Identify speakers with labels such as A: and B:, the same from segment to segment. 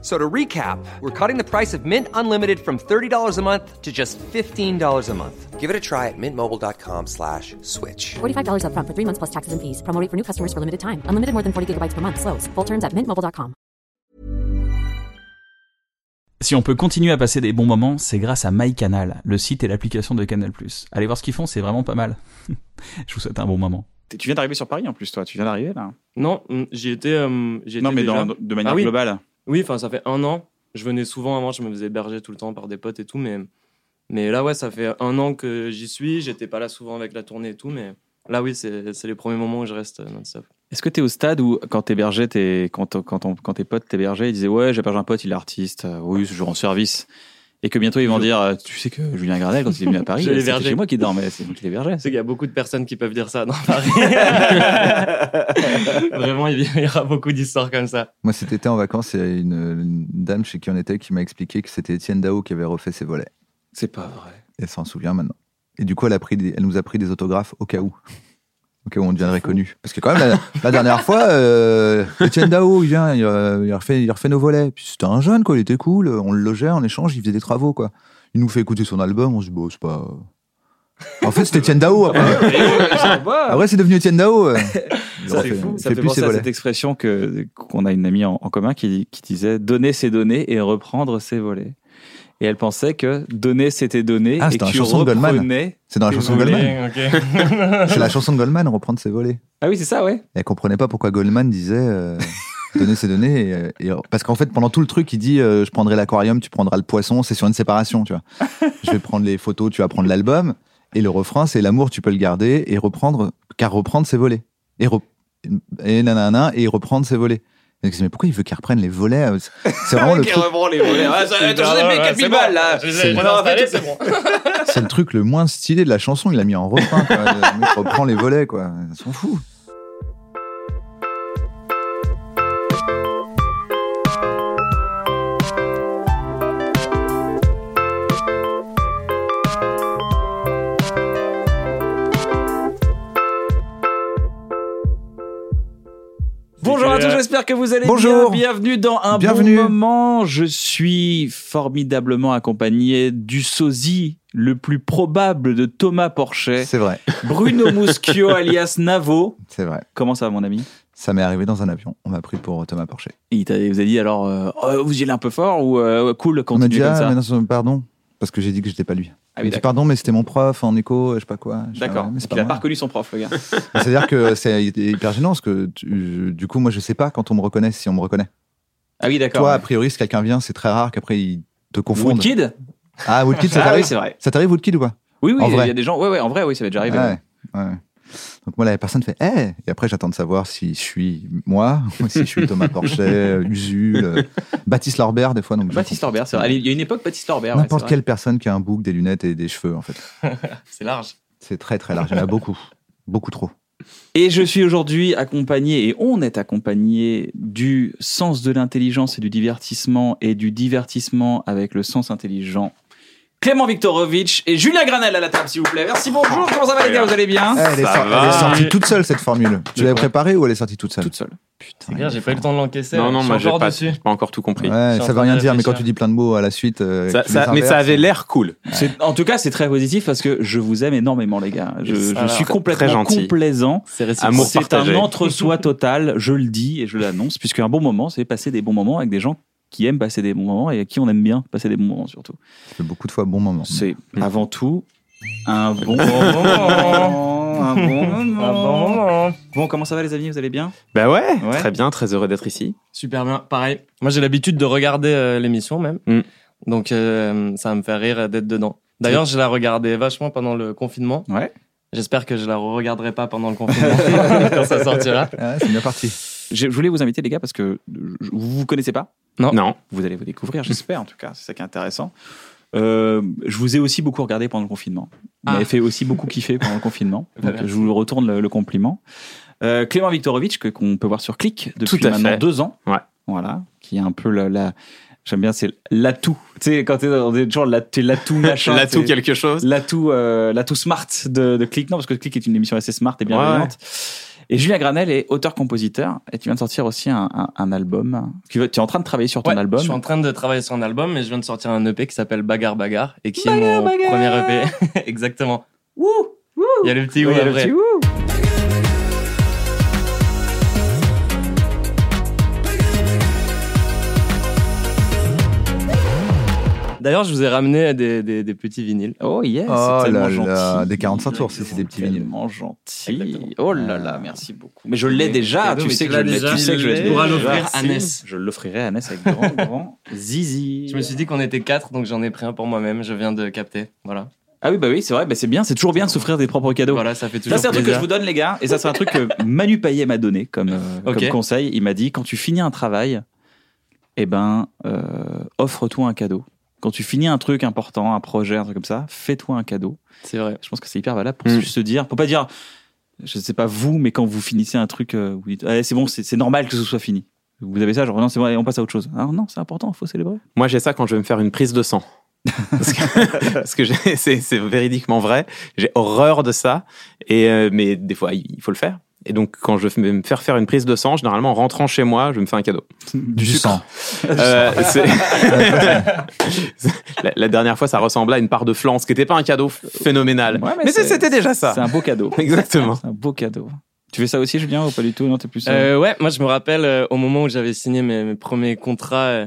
A: So to recap, we're cutting the price of Mint Unlimited from $30 a month to just $15 a month.
B: Give it a try at mintmobile.com slash switch.
C: $45 upfront for three months plus taxes and fees. Promo rate for new customers for limited time. Unlimited more than 40 gigabytes per month. Slows. Full terms at mintmobile.com.
D: Si on peut continuer à passer des bons moments, c'est grâce à MyCanal, le site et l'application de Canal+. Allez voir ce qu'ils font, c'est vraiment pas mal. Je vous souhaite un bon moment.
E: Tu viens d'arriver sur Paris en plus, toi. Tu viens d'arriver là.
F: Non, mm, j'y étais. euh,
E: Non, mais
F: déjà.
E: dans- de manière
F: Ah oui.
E: globale.
F: Oui, enfin, ça fait un an. Je venais souvent avant, je me faisais héberger tout le temps par des potes et tout, mais, mais là, ouais, ça fait un an que j'y suis. J'étais pas là souvent avec la tournée et tout, mais là, oui, c'est les premiers moments où je reste.
E: Est-ce que tu es au stade où, quand t'hébergeais, tes, quand, quand, quand tes potes t'hébergeaient, ils disaient Ouais, j'héberge un pote, il est artiste, euh, oui, je joue en service. Et que bientôt ils vont dire euh, Tu sais que Julien Gradel, quand il est venu à Paris,
F: Je
E: c'était chez moi qui dormait, c'est moi qui l'hébergeais.
F: Sais qu'il y a beaucoup de personnes qui peuvent dire ça dans Paris. Vraiment, il y aura beaucoup d'histoires comme ça.
G: Moi, cet été en vacances, il y a une, une dame chez qui on était qui m'a expliqué que c'était Étienne Dao qui avait refait ses volets.
E: C'est pas vrai.
G: Elle s'en souvient maintenant. Et du coup, elle, a pris des- elle nous a pris des autographes au cas où. Au cas où on deviendrait connu. Parce que quand même, la, la dernière fois, euh, Étienne Dao, il vient, il, il refait, il refait nos volets. Puis c'était un jeune, quoi, il était cool. On le logeait en échange, il faisait des travaux, quoi. Il nous fait écouter son album, on se dit, bon, c'est pas... En fait, c'était Étienne Dao. Après, c'est devenu Étienne Dao. euh.
E: Ça, c'est fou. Ça
G: fait
E: fait
G: plus ses
E: penser à
G: volets.
E: cette expression que qu'on a une amie en, en commun qui, qui disait donner c'est donner et reprendre c'est voler. Et elle pensait que donner c'était donner
G: Ah,
E: et que
G: la
E: tu
G: chanson de Goldman.
E: reprenais.
G: C'est dans la chanson de
E: volets.
G: Goldman. C'est la chanson de Goldman, reprendre ses volets.
E: Ah oui, c'est ça, ouais.
G: Et elle comprenait pas pourquoi Goldman disait euh, donner ses données. Et, euh, et- parce qu'en fait, pendant tout le truc, il dit euh, je prendrai l'aquarium, tu prendras le poisson. C'est sur une séparation, tu vois. je vais prendre les photos, tu vas prendre l'album. Et le refrain, c'est l'amour, tu peux le garder et reprendre, car reprendre, c'est voler. Et, re- et nanana, et reprendre, c'est voler. Mais pourquoi il veut qu'elle reprenne les volets euh, C'est vraiment le truc,
E: reprend les volets. Ah, ça, attends, mets
F: ouais,
E: 4000
F: c'est
E: balles
F: bon.
E: là. On
F: c'est bon.
G: c'est le truc le moins stylé de la chanson. Il l'a mis en refrain. Quoi. Le mec reprend les volets, quoi. Ils s'en fout.
E: J'espère que vous allez
G: Bonjour.
E: bien. Bienvenue dans un
G: Bienvenue.
E: bon moment. Je suis formidablement accompagné du sosie le plus probable de Thomas Porchet,
G: C'est vrai.
E: Bruno Muschio alias Navo.
G: C'est vrai.
E: Comment ça va mon ami?
G: Ça m'est arrivé dans un avion. On m'a pris pour Thomas Porcher.
E: Il vous a dit alors, euh, Oh, vous y allez un peu fort ou euh, cool,
G: On m'a dit, ah,
E: ça?
G: mais non, pardon. Parce que j'ai dit que j'étais pas lui.
E: Ah
G: Il
E: oui,
G: me dit,
E: d'accord.
G: pardon, mais c'était mon prof en écho, je sais pas quoi.
E: D'accord.
G: ah mais
E: il
G: pas
E: a
G: moi.
E: pas reconnu son prof, le gars.
G: C'est-à-dire que c'est hyper gênant parce que tu- du coup, moi, je sais pas quand on me reconnaît si on me reconnaît.
E: Ah oui, d'accord.
G: Toi, a priori, si quelqu'un vient, c'est très rare qu'après il te confonde.
E: Woodkid?
G: Ah, Woodkid, ça
E: Ah oui,
G: t'arrive?
E: c'est vrai.
G: Ça t'arrive, Woodkid ou quoi
E: Oui, oui, il y a des gens. Ouais, ouais, en vrai, oui, ça m'est déjà arrivé.
G: ouais, ouais. Donc moi, la personne fait Eh Et après, j'attends de savoir si je suis moi, ou si je suis Thomas Porchet, euh, Usul, euh, Baptiste Lorbert, des fois. Donc
E: Baptiste Lorbert, c'est vrai. Il y a une époque, Baptiste Lorbert. ouais,
G: N'importe
E: vrai.
G: quelle personne qui a un bouc, des lunettes et des cheveux, en fait.
F: C'est large.
G: C'est très, très large. Il y en a beaucoup. Beaucoup trop.
E: Et je suis aujourd'hui accompagné, et on est accompagné du sens de l'intelligence et du divertissement, et du divertissement avec le sens intelligent. Clément Viktorovitch et Julien Granel à la table, s'il vous plaît. Merci, bonjour. Comment ça va, les gars Vous allez bien
G: Ah, elle, est sor- elle est sortie toute seule, cette formule. Tu l'avais préparée ou elle est sortie toute seule
E: Toute seule.
F: C'est clair, j'ai pas eu le temps de l'encaisser.
H: Non, non,
F: Je suis
H: moi j'ai
F: encore
H: pas,
F: dessus.
H: j'ai pas encore tout compris.
G: Ouais,
F: suis en
G: ça veut
F: train
G: rien
F: de
G: dire, mais quand
F: réfléchir.
G: tu dis plein de mots à la suite. euh,
H: Ça-
G: tu
H: ça-
G: les
H: mais ça avait l'air cool.
E: C'est- En tout cas, c'est très positif parce que je vous aime énormément, les gars. Je, je
F: Alors,
E: suis
F: très
E: complètement
H: gentil.
E: complaisant.
F: C'est réciproque.
H: Amour
E: C'est
H: partagé.
E: un entre-soi total, je le dis et je l'annonce, puisque un bon moment, c'est passer des bons moments avec des gens qui aiment passer des bons moments et à qui on aime bien passer des bons moments surtout.
G: Ça fait beaucoup de fois bon moment.
E: C'est avant tout un bon
F: moment.
E: Un bon moment.
F: bon
E: Bon, comment ça va les amis? Vous allez bien?
H: Bah ouais,
E: Ouais.
H: très bien, très heureux d'être ici.
F: Super bien, pareil. Moi, j'ai l'habitude de regarder euh, l'émission même.
H: Mm.
F: Donc, euh, ça va me fait rire d'être dedans. D'ailleurs, je la regardais vachement pendant le confinement.
E: Ouais.
F: J'espère que je la regarderai pas pendant le confinement quand ça sortira.
G: Ah, c'est bien parti.
E: Je je voulais vous inviter les gars parce que vous vous connaissez pas.
F: Non.
H: Non.
E: Vous allez vous découvrir, j'espère en tout cas. C'est ça qui est intéressant. Euh, je vous ai aussi beaucoup regardé pendant le confinement. Vous
F: Ah.
E: m'avez fait aussi beaucoup kiffer pendant le confinement. Donc, je vous retourne le, le compliment. Euh, Clément Viktorovitch, que qu'on peut voir sur Click depuis
H: Tout à
E: maintenant
H: fait.
E: deux ans.
H: Ouais.
E: voilà, qui est un peu la, la- j'aime bien, c'est l'atout. Tu sais, quand t'es est toujours l'atout machin.
H: L'atout quelque chose.
E: L'atout, euh, l'atout smart de, de Click, non, parce que Click est une émission assez smart et bienveillante. Et Julien Granel est auteur-compositeur, et tu viens de sortir aussi un, un, un album. Tu, tu es en train de travailler sur ton
F: Ouais,
E: album.
F: Je suis en train de travailler sur un album, mais je viens de sortir un EP qui s'appelle Bagarre Bagarre et qui est mon premier EP. Exactement. Il y a le petit
E: Oui,
F: oui
E: il y a le
F: après.
E: petit ouh.
F: D'ailleurs, je vous ai ramené des, des, des petits vinyles.
E: Oh yes,
G: Oh
E: c'est tellement
G: là là,
E: gentil.
G: des 45 tours, si c'est des petits vinyles.
E: Tellement gentil.
F: Exactement.
E: Oh là là, merci beaucoup. Mais je l'ai déjà, tu sais que je l'ai.
F: déjà.
E: Tu sais que je l'ai.
F: L'offrir à
E: Si.
F: Ness.
E: Je l'offrirai à Ness avec grand, grand zizi.
F: Je me suis dit qu'on était quatre, donc j'en ai pris un pour moi-même. Je viens de capter. Voilà.
E: Ah oui, bah oui, c'est vrai, bah c'est bien, c'est toujours bien de s'offrir des propres cadeaux.
F: Voilà, ça fait toujours
E: Ça, c'est un truc que je vous donne, les gars. Et ça, c'est un truc que Manu Payet m'a donné comme, euh, comme conseil. Il m'a dit quand tu finis un travail, eh ben, euh, offre-toi un cadeau. Quand tu finis un truc important, un projet, un truc comme ça, fais-toi un cadeau.
F: C'est vrai.
E: Je pense que c'est hyper valable pour
H: Mm.
E: juste se dire, pour pas dire, je sais pas vous, mais quand vous finissez un truc, euh, vous dites, Allez, c'est bon, c'est normal que ce soit fini. Vous avez ça, genre, non, c'est bon, on passe à autre chose. Alors non, c'est important, il faut célébrer.
H: Moi, j'ai ça quand je vais me faire une prise de sang. parce que, parce que j'ai- c'est c'est véridiquement vrai. J'ai horreur de ça. Et euh, mais des fois, il faut le faire. Et donc, quand je vais me faire faire une prise de sang, généralement, en rentrant chez moi, je me fais un cadeau.
G: Du sang.
H: Euh, la, la dernière fois, ça ressemblait à une part de flan, ce qui n'était pas un cadeau phénoménal.
E: Ouais, mais
H: c'était déjà ça.
E: C'est un beau cadeau.
H: Exactement.
E: C'est un beau cadeau. Tu fais ça aussi, Julien, ou pas du tout? Non, t'es plus. euh,
F: Euh, ouais, moi je me rappelle euh, au moment où j'avais signé mes, mes premiers contrats, euh,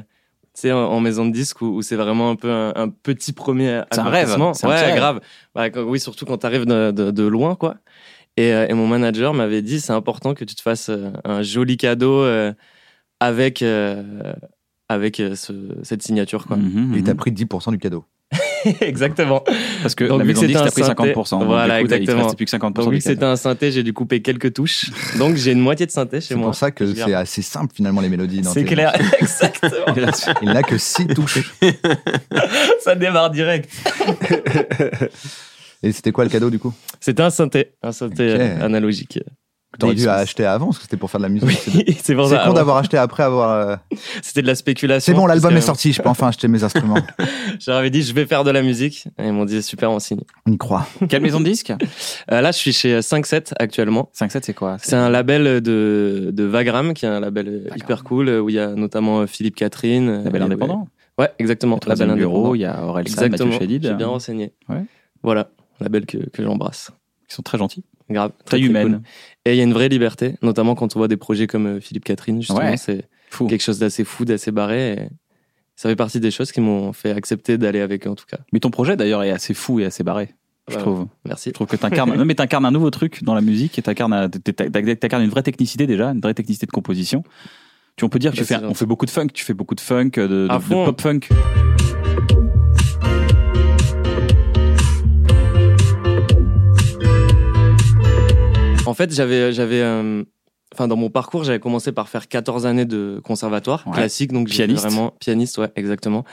F: tu sais, en, en maison de disque, où, où c'est vraiment un peu un, un petit premier
E: C'est un rêve,
F: accomplissement.
E: c'est un
F: ouais,
E: rêve.
F: grave. Bah, quand- oui, surtout quand t'arrives de, de, de loin, quoi. Et, euh, et mon manager m'avait dit, c'est important que tu te fasses euh, un joli cadeau euh, avec avec ce, cette signature, quoi.
E: mhm,
G: Et
E: mhm.
G: t'as pris 10% du cadeau.
F: exactement.
E: Parce que
F: Donc,
E: la
F: vu
E: maison disque,
F: c'était
E: t'as
F: un
E: pris
F: synthé-
E: 50%. Donc,
F: Voilà,
E: coup, t'as- Il te
F: exactement.
E: plus que 50%
F: Donc vu que c'était un synthé, j'ai dû couper quelques touches. Donc j'ai une moitié de synthé chez
G: C'est
F: moi.
G: pour ça que c'est assez simple finalement les mélodies. dans
F: C'est clair, exactement.
G: Il n'a que 6 touches.
F: Ça démarre direct.
G: Et c'était quoi le cadeau du coup?
F: C'était un synthé, un synthé
G: Ok.
F: euh, analogique.
G: Que T'aurais dû acheter avant parce que c'était pour faire de la musique.
F: Oui,
G: C'est-
F: ça.
G: con d'avoir acheté après avoir. euh,
F: C'était de la spéculation.
G: C'est bon, l'album est sorti, je peux enfin acheter mes instruments.
F: J'avais dit, je vais faire de la musique. Et ils m'ont dit, super, on signe.
G: On y croit.
E: Quelle maison de disque?
F: Euh, là, je suis chez 5-7 actuellement.
E: 5-7, c'est quoi?
F: C'est un label de, de Vagram, qui est un label hyper cool, où il y a notamment Philippe Catherine.
E: label indépendant.
F: Ouais, exactement. Label
E: bureau,
F: indépendant.
E: il y a Aurel San, Mathieu. Chédid.
F: J'ai bien renseigné.
E: Ouais.
F: Voilà, label que, que j'embrasse.
E: Ils sont très gentils.
F: Grave. Très, très
E: humaine.
F: cool. Et il y a une vraie liberté, notamment quand on voit des projets comme euh, Philippe Catherine, justement.
E: Ouais.
F: C'est
E: Fou.
F: quelque chose d'assez fou, d'assez barré. Et ça fait partie des choses qui m'ont fait accepter d'aller avec eux, en tout cas.
E: Mais ton projet d'ailleurs est assez fou et assez barré, je
F: Ouais.
E: trouve.
F: Merci.
E: Je trouve que t'incarnes, non mais t'incarnes un nouveau truc dans la musique et t'incarnes, t'incarnes une vraie technicité déjà, une vraie technicité de composition. Tu, on peut dire que
F: Bah,
E: tu fais,
F: c'est
E: on fait beaucoup de funk, tu fais beaucoup de funk, de, de- pop funk.
F: En fait, j'avais, j'avais, euh, enfin, dans mon parcours, j'avais commencé par faire 14 années de conservatoire
E: Ouais.
F: classique, donc
E: Pianiste.
F: vraiment pianiste, ouais, exactement.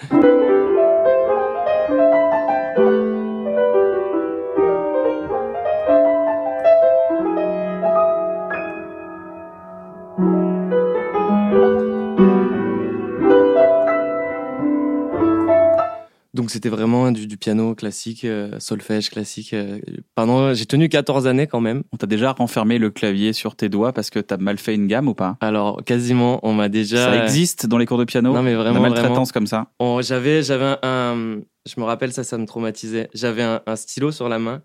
F: Donc c'était vraiment du, du piano classique, euh, solfège classique. euh, pendant, j'ai tenu 14 années quand même.
E: On t'a déjà renfermé le clavier sur tes doigts parce que t'as mal fait une gamme ou pas?
F: Alors quasiment, on m'a déjà.
E: Ça existe dans les cours de piano?
F: Non mais
E: La
F: vraiment, vraiment.
E: maltraitance comme ça?
F: J'avais, j'avais un, un- je me rappelle ça, ça me traumatisait. J'avais un, un stylo sur la main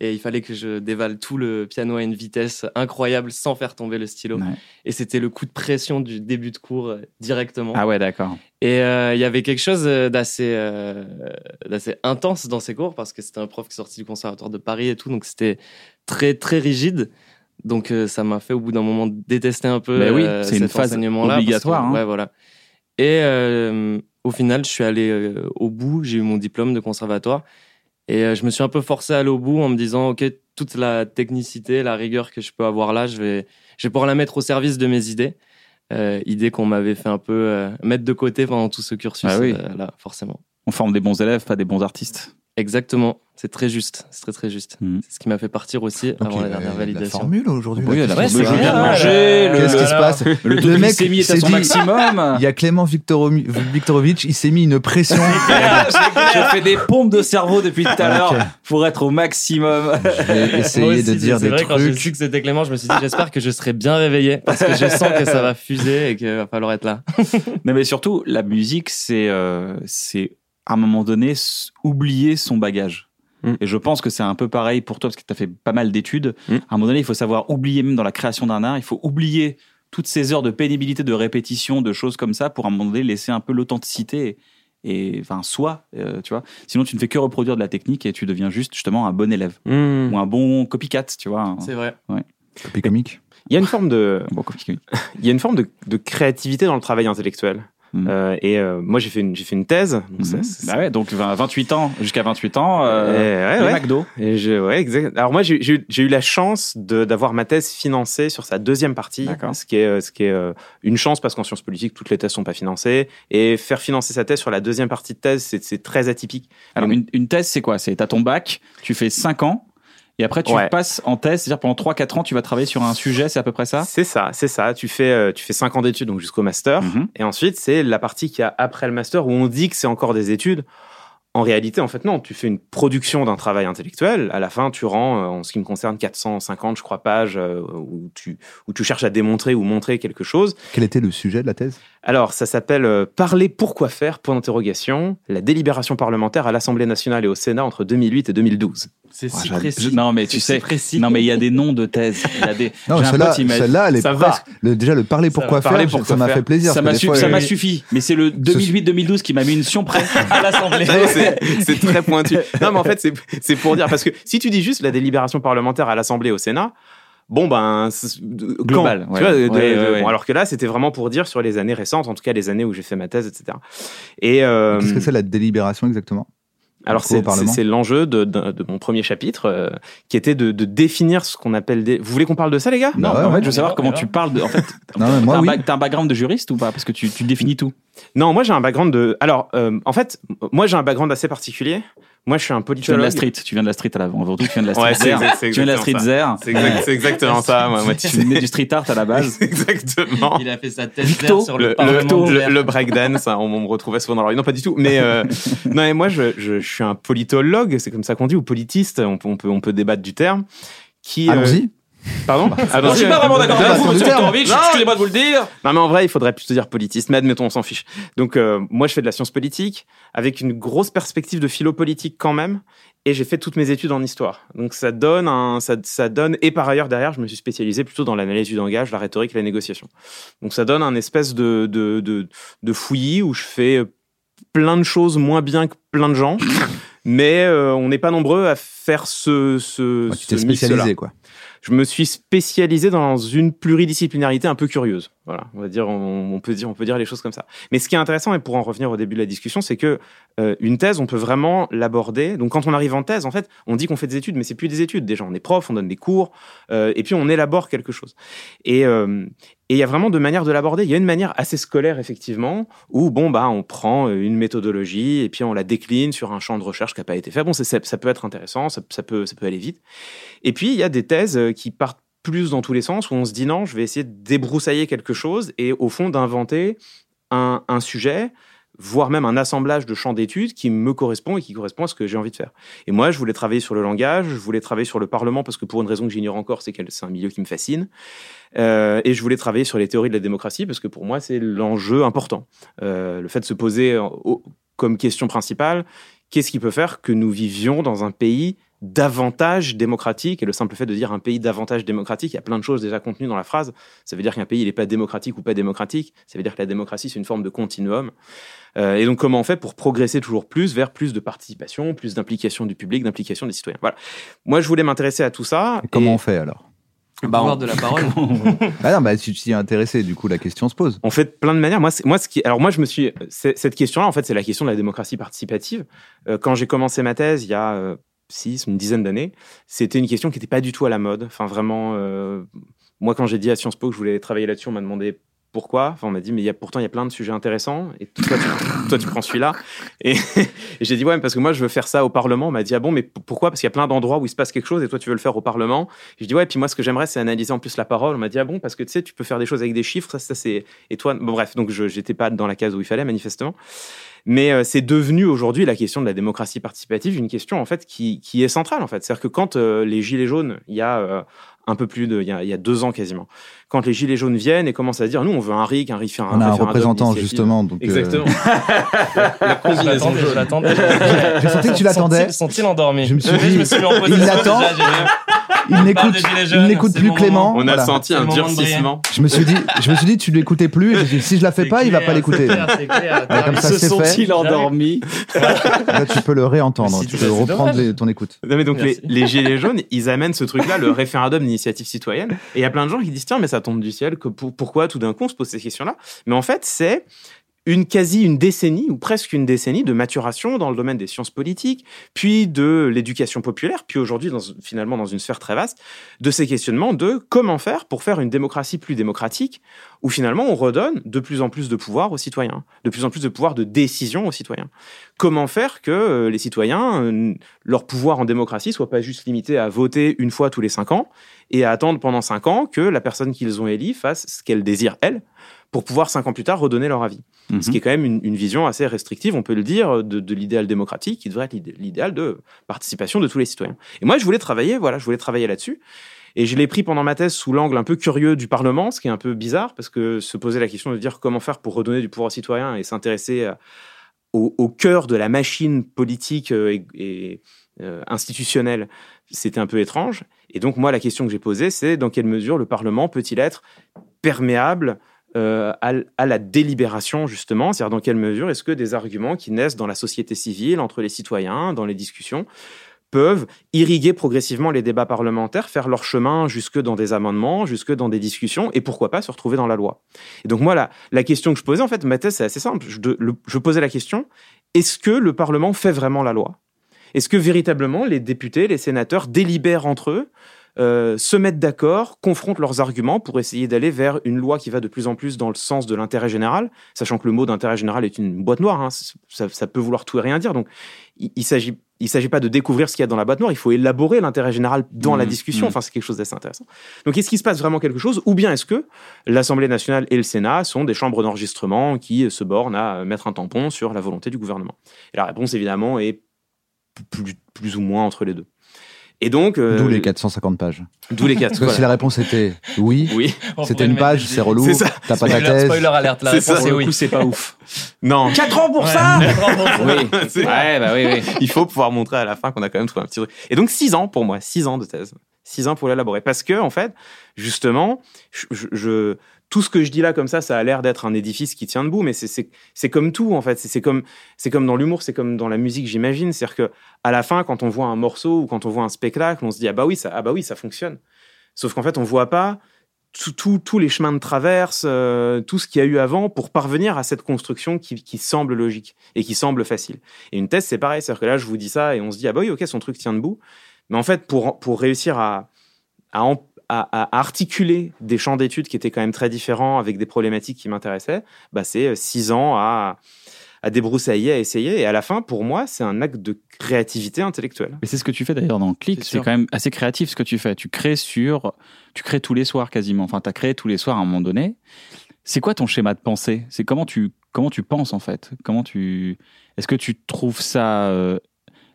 F: et il fallait que je dévale tout le piano à une vitesse incroyable sans faire tomber le stylo.
E: Ouais.
F: Et c'était le coup de pression du début de cours euh, directement.
E: Ah ouais, d'accord.
F: Et euh, il y avait quelque chose euh, d'assez euh, intense dans ces cours parce que c'était un prof qui est sorti du conservatoire de Paris et tout, donc c'était très très rigide. Donc ça m'a fait au bout d'un moment détester un peu.
E: Mais oui,
F: euh,
E: c'est une phase
F: que-
E: obligatoire, hein.
F: Ouais, voilà. Et au final, je suis allé au bout. J'ai eu mon diplôme de conservatoire et euh, je me suis un peu forcé à aller au bout en me disant ok, toute la technicité, la rigueur que je peux avoir là, je vais je vais pouvoir la mettre au service de mes idées. Euh, idées qu'on m'avait fait un peu euh, mettre de côté pendant tout ce cursus
E: Ah oui.
F: euh, là, forcément.
E: On forme des bons élèves, pas des bons artistes.
F: Exactement. C'est très juste. C'est très très juste.
E: Mhm.
F: C'est ce qui m'a fait partir aussi avant la
G: il y a
F: dernière
G: La
F: validation.
G: formule aujourd'hui.
E: Oui, la
F: Ouais,
E: formule, de
F: génial.
E: manger.
G: Qu'est-ce qui se passe
E: Le
G: Le mec
E: glycémie est à
G: s'est
E: son
G: dit-
E: maximum.
G: Il y a Clément Victoromi- Viktorovitch, il s'est mis une pression.
E: Je fais des pompes de cerveau depuis tout à l'heure pour être au maximum.
G: Essayer
F: aussi,
G: de dire
F: c'est
G: des
F: vrai, Quand j'ai su que c'était Clément, je me suis dit, j'espère que je serai bien réveillé parce que je sens que ça va fuser et qu'il va falloir être là.
E: Non, mais surtout, la musique, c'est euh, c'est à un moment donné oublier son bagage.
H: Mm.
E: Et je pense que c'est un peu pareil pour toi parce que tu as fait pas mal d'études.
H: Mm.
E: À un moment donné, il faut savoir oublier, même dans la création d'un art, il faut oublier toutes ces heures de pénibilité, de répétition, de choses comme ça pour à un moment donné laisser un peu l'authenticité et, et, enfin soi, euh, tu vois. Sinon, tu ne fais que reproduire de la technique et tu deviens juste justement un bon élève
H: Hmm.
E: ou un bon copycat, tu vois.
F: C'est vrai.
G: Copie comique.
H: Il y a une forme de,
E: bon copycat.
H: il y a une forme de, de créativité dans le travail intellectuel.
E: Mm.
H: Euh, et euh, moi, j'ai fait une, j'ai fait une thèse. Donc ça- ça-
E: Bah ouais, donc 20 28 ans, jusqu'à 28 ans, euh,
H: ouais, ouais.
E: McDo.
H: Et je, ouais, exact. Alors moi, j'ai j'ai eu- la chance de- d'avoir ma thèse financée sur sa deuxième partie,
E: D'accord.
H: ce qui est, euh, ce qui est euh, une chance parce qu'en sciences politiques, toutes les thèses sont pas financées. Et faire financer sa thèse sur la deuxième partie de thèse, c'est c'est très atypique.
E: Alors,
H: Mais-
E: une, une thèse, c'est quoi? C'est t'as ton bac, tu fais 5 ans, et après tu
H: Ouais.
E: passes en thèse, c'est-à-dire pendant 3-4 ans, tu vas travailler sur un sujet, c'est à peu près ça?
H: C'est ça, c'est ça. Tu fais, euh, tu fais cinq ans d'études, donc jusqu'au master.
E: Mhm.
H: Et ensuite, c'est la partie qui a après le master où on dit que c'est encore des études. En réalité, en fait, non. Tu fais une production d'un travail intellectuel. À la fin, tu rends, euh, en ce qui me concerne, 450, je crois, pages euh, où tu, où tu cherches à démontrer ou montrer quelque chose.
G: Quel était le sujet de la thèse?
H: Alors, ça s'appelle euh, Parler pourquoi faire? Point d'interrogation. La délibération parlementaire à l'Assemblée nationale et au Sénat entre 2008 et 2012.
F: C'est
G: Ouais,
F: si précis.
E: Je- non, mais tu
F: C'est
E: sais,
F: précis.
E: non, mais il y a des noms de thèses. Il y a des,
G: Non, celle-là, celle-là, elle est
H: Ça va.
G: presque. le- déjà, le parler pourquoi.
H: Parler
G: faire,
H: pourquoi
G: ça m'a fait plaisir.
E: ça m'a su-
G: euh,
E: suffi. Mais c'est le 2008-2012 qui m'a mis une sion près à l'Assemblée.
H: Non, c'est très pointu. Non, mais en fait, c'est c'est pour dire parce que si tu dis juste la délibération parlementaire à l'Assemblée et au Sénat, bon ben
E: Global,
H: tu
E: ouais.
H: vois, de-
E: Ouais,
H: de-
E: ouais, ouais.
H: bon, alors que là, c'était vraiment pour dire sur les années récentes, en tout cas les années où j'ai fait ma thèse, etc. Et euh,
G: Qu'est-ce que c'est la délibération exactement?
H: Alors c'est
G: Parlement?
H: c'est- c'est l'enjeu de, de, de mon premier chapitre euh, qui était de, de définir ce qu'on appelle des. Vous voulez qu'on parle de ça, les gars?
E: Non,
G: Bah ouais,
E: en fait,
G: ouais.
E: je veux savoir comment tu parles de. En fait,
G: Non, mais moi,
E: t'as un, background de juriste ou pas? Parce que tu, tu définis tout.
H: Non, moi j'ai un background de. Alors, euh, en fait, moi j'ai un background assez particulier. Moi, je suis un
E: Tu viens de
H: politologue.
E: la street. Tu viens de la street à l'avant. Tu viens de la street
H: Ouais,
E: Tu viens de la street.
H: C'est exact- c'est exactement ça. Moi, moi, tu-
E: venais du street art à la base.
H: Exactement.
F: Il a fait sa thèse
E: Victo,
F: verte sur le,
H: le,
F: Parlement
H: le, le, le breakdance, hein, on, on me retrouvait souvent dans la rue. Non, pas du tout. Mais euh, non, mais moi, je, je, je suis un politologue, c'est comme ça qu'on dit, ou politiste. On, peut- on peut, on peut débattre du terme. Qui, euh,
G: Allons-y.
H: Pardon.
E: Bon,
H: Allons-y.
E: je suis pas vraiment d'accord
G: Débat
E: avec vous, monsieur.
H: Non.
E: Excusez-moi de vous le dire.
H: Non, mais en vrai, il faudrait plutôt dire politiste. Mais admettons, on s'en fiche. Donc, euh, moi, je fais de la science politique avec une grosse perspective de philo-politique quand même. Et j'ai fait toutes mes études en histoire. Donc, ça donne un, ça, ça donne, et par ailleurs, derrière, je me suis spécialisé plutôt dans l'analyse du langage, la rhétorique et la négociation. Donc, ça donne un espèce de, de, de, de fouillis où je fais plein de choses moins bien que plein de gens. mais euh, on n'est pas nombreux à faire ce, ce,
G: Ouais, tu
H: ce
G: t'es spécialisé, quoi.
H: Je me suis spécialisé dans une pluridisciplinarité un peu curieuse. Voilà, on va dire, on, peut dire, on peut dire les choses comme ça. Mais ce qui est intéressant, et pour en revenir au début de la discussion, c'est que euh, une thèse, on peut vraiment l'aborder. Donc, quand on arrive en thèse, en fait, on dit qu'on fait des études, mais c'est plus des études. Déjà, on est prof, on donne des cours, euh, et puis on élabore quelque chose. Et euh, et il y a vraiment deux manières de l'aborder. Il y a une manière assez scolaire, effectivement, où bon bah on prend une méthodologie et puis on la décline sur un champ de recherche qui n'a pas été fait. Bon, ça, peut être intéressant, ça, ça peut ça peut aller vite. Et puis il y a des thèses qui partent plus dans tous les sens où on se dit non, je vais essayer de débroussailler quelque chose et au fond d'inventer un, sujet voire même un assemblage de champs d'études qui me correspond et qui correspond à ce que j'ai envie de faire. Et moi, je voulais travailler sur le langage, je voulais travailler sur le Parlement parce que pour une raison que j'ignore encore, c'est que c'est un milieu qui me fascine. Euh, et je voulais travailler sur les théories de la démocratie parce que pour moi, c'est l'enjeu important. Euh, le fait de se poser au- comme question principale, qu'est-ce qui peut faire que nous vivions dans un pays davantage démocratique et le simple fait de dire un pays davantage démocratique, il y a plein de choses déjà contenues dans la phrase. Ça veut dire qu'un pays il n'est pas démocratique ou pas démocratique. Ça veut dire que la démocratie c'est une forme de continuum. Euh, et donc comment on fait pour progresser toujours plus vers plus de participation, plus d'implication du public, d'implication des citoyens? Voilà. Moi je voulais m'intéresser à tout ça.
G: Et comment
H: et
G: on fait alors?
F: Le
H: Bah,
F: pouvoir
H: on-
F: de la parole.
G: Ah non, bah, si tu t'y es intéressé, du coup, la question se pose.
H: On fait de plein de manières. Moi, moi, ce qui, alors moi, je me suis, cette question-là, en fait, c'est la question de la démocratie participative. Euh, quand j'ai commencé ma thèse, il y a euh, six, une dizaine d'années, c'était une question qui n'était pas du tout à la mode. Enfin, vraiment, euh, moi, quand j'ai dit à Sciences Po que je voulais travailler là-dessus, on m'a demandé pourquoi Enfin, on m'a dit, mais y a, pourtant, il y a plein de sujets intéressants. Et toi, tu, toi, tu prends celui-là. Et, et j'ai dit, ouais, parce que moi, je veux faire ça au Parlement. On m'a dit, ah bon, mais pourquoi? Parce qu'il y a plein d'endroits où il se passe quelque chose et toi, tu veux le faire au Parlement. J'ai dit, ouais, puis moi, ce que j'aimerais, c'est analyser en plus la parole. On m'a dit, ah bon, parce que tu sais, tu peux faire des choses avec des chiffres. Ça, ça c'est. Et toi, bon, bref, donc je j'étais pas dans la case où il fallait, manifestement. Mais euh, c'est devenu aujourd'hui la question de la démocratie participative une question en fait qui, qui est centrale en fait. C'est-à-dire que quand euh, les gilets jaunes, il y a euh, un peu plus de, il y, a, il y a deux ans quasiment, quand les gilets jaunes viennent et commencent à dire nous on veut un RIC, un RIF, un
G: On a un représentant justement. Donc, euh,
H: Exactement.
F: Je l'attendais, je l'attendais.
G: J'ai senti que tu l'attendais.
F: Sont-ils- endormis
G: Je me suis dit,
F: je me suis mis en
G: il l'attend. il n'écoute, plus Clément.
H: On a
G: Voilà.
H: senti un durcissement.
G: Je me suis dit, je me suis dit, tu l'écoutais plus. Et j'ai dit, si je la fais pas, il va pas l'écouter.
F: C'est clair.
G: Ouais, comme ça,
E: Se
G: c'est fait.
E: sont-ils endormis
G: Là, tu peux le réentendre. Tu peux reprendre ton écoute.
H: Non, mais donc les gilets jaunes, ils amènent ce truc-là, le référendum d'initiative citoyenne. Et il y a plein de gens qui disent tiens, mais ça tombe du ciel. Que pour- pourquoi tout d'un coup on se pose ces questions-là? Mais en fait, c'est une quasi une décennie ou presque une décennie de maturation dans le domaine des sciences politiques, puis de l'éducation populaire, puis aujourd'hui dans, finalement dans une sphère très vaste de ces questionnements de comment faire pour faire une démocratie plus démocratique, où finalement on redonne de plus en plus de pouvoir aux citoyens, de plus en plus de pouvoir de décision aux citoyens. Comment faire que euh, les citoyens, euh, leur pouvoir en démocratie soit pas juste limité à voter une fois tous les cinq ans et à attendre pendant cinq ans que la personne qu'ils ont élue fasse ce qu'elle désire elle, pour pouvoir cinq ans plus tard redonner leur avis.
E: Mhm.
H: Ce qui est quand même une, une vision assez restrictive, on peut le dire, de, de l'idéal démocratique, qui devrait être l'idé- l'idéal de participation de tous les citoyens. Et moi, je voulais travailler, voilà, je voulais travailler là-dessus. Et je l'ai pris pendant ma thèse sous l'angle un peu curieux du Parlement, ce qui est un peu bizarre, parce que se poser la question de dire comment faire pour redonner du pouvoir aux citoyens et s'intéresser au, au cœur de la machine politique euh, et, et, euh, institutionnelle, c'était un peu étrange. Et donc, moi, la question que j'ai posée, c'est dans quelle mesure le Parlement peut-il être perméable euh, à, la délibération, justement C'est-à-dire, dans quelle mesure est-ce que des arguments qui naissent dans la société civile, entre les citoyens, dans les discussions, peuvent irriguer progressivement les débats parlementaires, faire leur chemin jusque dans des amendements, jusque dans des discussions, et pourquoi pas se retrouver dans la loi? Et donc moi, la, la question que je posais, en fait, ma thèse, c'est assez simple. Je posais la question, est-ce que le Parlement fait vraiment la loi? Est-ce que véritablement les députés, les sénateurs délibèrent entre eux? Euh, se mettent d'accord, confrontent leurs arguments pour essayer d'aller vers une loi qui va de plus en plus dans le sens de l'intérêt général, sachant que le mot d'intérêt général est une boîte noire, hein, ça, ça peut vouloir tout et rien dire. Donc, il, il s'agit il s'agit pas de découvrir ce qu'il y a dans la boîte noire, il faut élaborer l'intérêt général dans la
E: Mmh,
H: discussion.
E: mmh.
H: Enfin, c'est quelque chose d'assez intéressant. Donc, est-ce qu'il se passe vraiment quelque chose, ou bien est-ce que l'Assemblée nationale et le Sénat sont des chambres d'enregistrement qui se bornent à mettre un tampon sur la volonté du gouvernement? Et la réponse, évidemment, est plus, plus ou moins entre les deux. Et donc, euh,
G: D'où les 450 pages.
H: d'où les quatre.
G: Parce que si
H: voilà.
G: la réponse était oui,
H: Oui,
G: c'était une page, c'est relou,
H: C'est ça.
G: t'as pas ta
F: Spoiler,
G: thèse.
F: spoiler alerte, la
H: C'est
F: réponse
H: ça.
F: c'est
E: Pour
F: oui.
E: coup, c'est pas ouf.
H: non.
E: 4 ans pour
F: Ouais.
E: ça
H: Oui,
E: Ouais, bah oui, oui.
H: il faut pouvoir montrer à la fin qu'on a quand même trouvé un petit truc. Et donc six ans pour moi, six ans de thèse, six ans pour l'élaborer, parce que en fait, justement, je- je- tout ce que je dis là comme ça, ça a l'air d'être un édifice qui tient debout, mais c'est- comme tout en fait, C'est- comme dans l'humour, c'est comme dans la musique, j'imagine, c'est-à-dire que à la fin, quand on voit un morceau ou quand on voit un spectacle, on se dit ah bah oui ça ah bah oui ça fonctionne. Sauf qu'en fait, on voit pas tous les chemins de traverse, euh, tout ce qu'il y a eu avant pour parvenir à cette construction qui, semble logique et qui semble facile. Et une thèse, c'est pareil. C'est-à-dire que là, je vous dis ça et on se dit, ah bah oui, ok, son truc tient debout. Mais en fait, pour, pour réussir à, à, en- à- à articuler des champs d'études qui étaient quand même très différents avec des problématiques qui m'intéressaient, bah c'est euh, six ans à, à débroussailler, à essayer. Et à la fin, pour moi, c'est un acte de créativité intellectuelle.
E: Mais c'est ce que tu fais d'ailleurs dans Click.
F: C'est
E: quand même assez créatif ce que tu fais. Tu crées sur, tu crées tous les soirs quasiment. Enfin, tu as créé tous les soirs à un moment donné. C'est quoi ton schéma de pensée? C'est comment tu comment tu penses en fait? Comment tu Est-ce que tu trouves ça euh,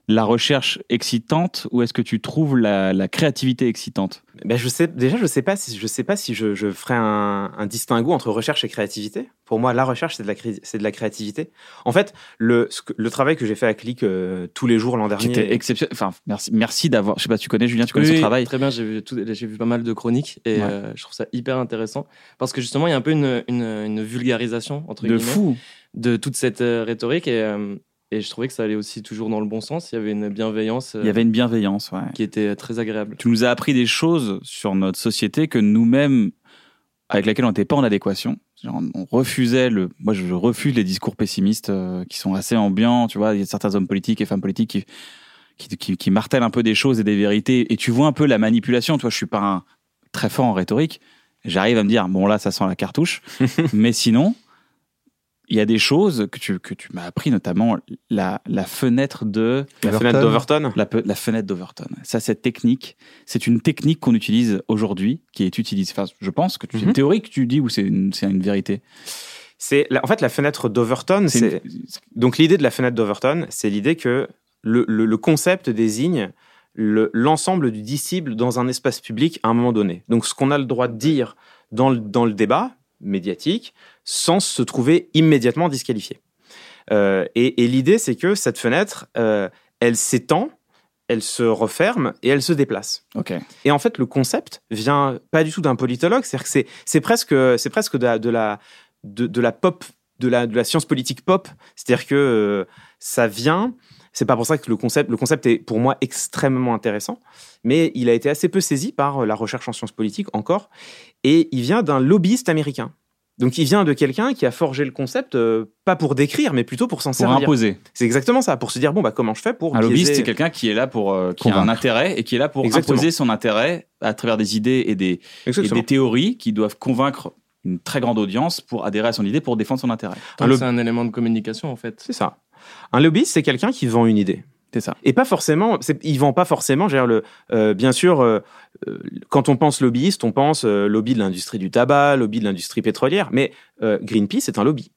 E: la recherche excitante ou est-ce que tu trouves la, la créativité excitante?
H: Ben je sais, déjà, je sais pas si je sais pas si je, je ferai un, un distinguo entre recherche et créativité. Pour moi, la recherche, c'est de la, cré- c'est de la créativité. En fait, le, ce que- le travail que j'ai fait à Click euh, tous les jours l'an
E: Qui
H: dernier.
E: était exceptionnel. Enfin, merci, merci d'avoir. Je sais pas, tu connais Julien, tu connais
F: Oui,
E: son travail?
F: Très bien, j'ai vu, tout- j'ai vu pas mal de chroniques et
E: Ouais.
F: euh, je trouve ça hyper intéressant parce que justement, il y a un peu une, une, une vulgarisation entre
E: De
F: guillemets
E: fou.
F: de toute cette euh, rhétorique et, euh, et je trouvais que ça allait aussi toujours dans le bon sens. Il y avait une bienveillance euh,
E: Il y avait une bienveillance, ouais.
F: qui était très agréable.
E: Tu nous as appris des choses sur notre société que nous-mêmes, avec laquelle on n'était pas en adéquation. Genre, on refusait le. Moi, je refuse les discours pessimistes euh, qui sont assez ambiants. Tu vois, il y a certains hommes politiques et femmes politiques qui, qui, qui, qui martèlent un peu des choses et des vérités. Et tu vois un peu la manipulation. Tu vois, je suis pas un très fort en rhétorique, j'arrive à me dire bon là ça sent la cartouche, mais sinon il y a des choses que tu que tu m'as appris notamment la la fenêtre de
H: La fenêtre d'Overton.
E: la, pe- la fenêtre d'Overton. Ça, cette technique, c'est une technique qu'on utilise aujourd'hui, qui est utilisée. Enfin, je pense que tu- c'est une
H: Mhm.
E: théorie que tu dis ou c'est une, c'est une vérité?
H: C'est en fait la fenêtre d'Overton.
E: C'est
H: donc l'idée de la fenêtre d'Overton, c'est l'idée que le, le- le concept désigne le- l'ensemble du disciple dans un espace public à un moment donné. Donc ce qu'on a le droit de dire dans le, dans le débat médiatique sans se trouver immédiatement disqualifié. Euh, et et l'idée, c'est que cette fenêtre, euh, elle s'étend, elle se referme et elle se déplace. Et en fait, le concept vient pas du tout d'un politologue, c'est-à-dire que c'est, presque, c'est presque de la, de la, de, de la pop, de la, de la science politique pop. C'est-à-dire que euh, ça vient. C'est pas pour ça que le concept, le concept est pour moi extrêmement intéressant, mais il a été assez peu saisi par euh, la recherche en sciences politiques encore, et il vient d'un lobbyiste américain. Donc il vient de quelqu'un qui a forgé le concept, euh, pas pour décrire, mais plutôt pour s'en
E: Pour
H: servir.
E: imposer.
H: C'est exactement ça, pour se dire bon bah comment je fais pour
E: Un lobbyiste, c'est quelqu'un qui est là pour, euh, qui a un intérêt et qui est là pour
H: Exactement.
E: imposer son intérêt à travers des idées et des, et des théories qui doivent convaincre une très grande audience pour adhérer à son idée pour défendre son intérêt.
F: Donc, C'est un élément de communication en fait.
H: C'est ça. Un lobbyiste, c'est quelqu'un qui vend une idée.
E: C'est ça.
H: Et pas forcément, ils vendent pas forcément. je veux dire, le, euh, bien sûr, euh, euh, quand on pense lobbyiste, on pense euh, lobby de l'industrie du tabac, lobby de l'industrie pétrolière, mais Greenpeace est un lobby.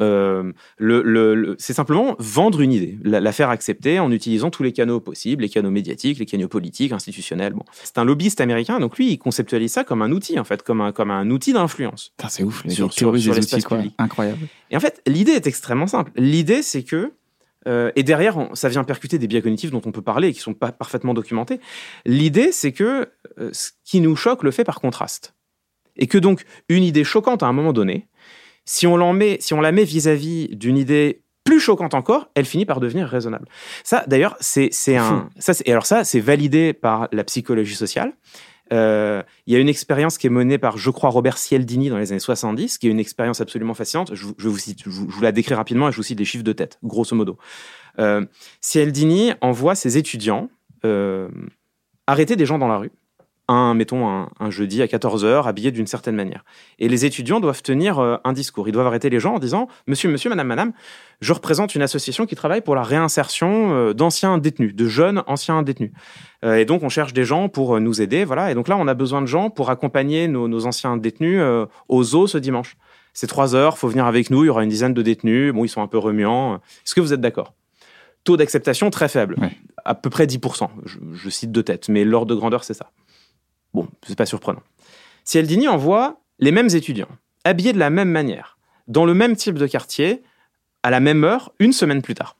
H: Euh, le, le- le- c'est simplement vendre une idée, la, la faire accepter en utilisant tous les canaux possibles, les canaux médiatiques, les canaux politiques, institutionnels. Bon, c'est un lobbyiste américain, donc lui, il conceptualise ça comme un outil en fait, comme un comme un outil d'influence.
E: C'est ouf. Les
H: Sur- sur- sur l'espace public.
E: Incroyable.
H: Et en fait, l'idée est extrêmement simple. L'idée, c'est que, euh, et derrière, on- ça vient percuter des biais cognitifs dont on peut parler et qui sont pas parfaitement documentés. L'idée, c'est que euh, ce qui nous choque le fait par contraste. Et que donc, une idée choquante à un moment donné, si on, l'en met, si on la met vis-à-vis d'une idée plus choquante encore, elle finit par devenir raisonnable. Ça, d'ailleurs, c'est c'est un. Ça, c'est- alors ça, c'est validé par la psychologie sociale. Euh, Il y a une expérience qui est menée par, je crois, Robert Cialdini dans les années 70, qui est une expérience absolument fascinante. Je, vous- je vous, cite, je, vous, je vous la décris rapidement et je vous cite les chiffres de tête, grosso modo. Euh, Cialdini envoie ses étudiants euh, arrêter des gens dans la rue. Un, mettons, un, un jeudi à 14h, habillés d'une certaine manière. Et les étudiants doivent tenir euh, un discours. Ils doivent arrêter les gens en disant Monsieur, monsieur, madame, madame, je représente une association qui travaille pour la réinsertion euh, d'anciens détenus, de jeunes anciens détenus. Euh, et donc, on cherche des gens pour nous aider. Voilà. Et donc là, on a besoin de gens pour accompagner nos, nos anciens détenus euh, au zoo ce dimanche. C'est trois heures, faut venir avec nous. Il y aura une dizaine de détenus. Bon, ils sont un peu remuants. Est-ce que vous êtes d'accord? Taux d'acceptation très faible,
E: Ouais.
H: à peu près 10%. Je, je cite de tête, mais l'ordre de grandeur, c'est ça. Bon, c'est pas surprenant. Cialdini envoie les mêmes étudiants, habillés de la même manière, dans le même type de quartier, à la même heure, une semaine plus tard.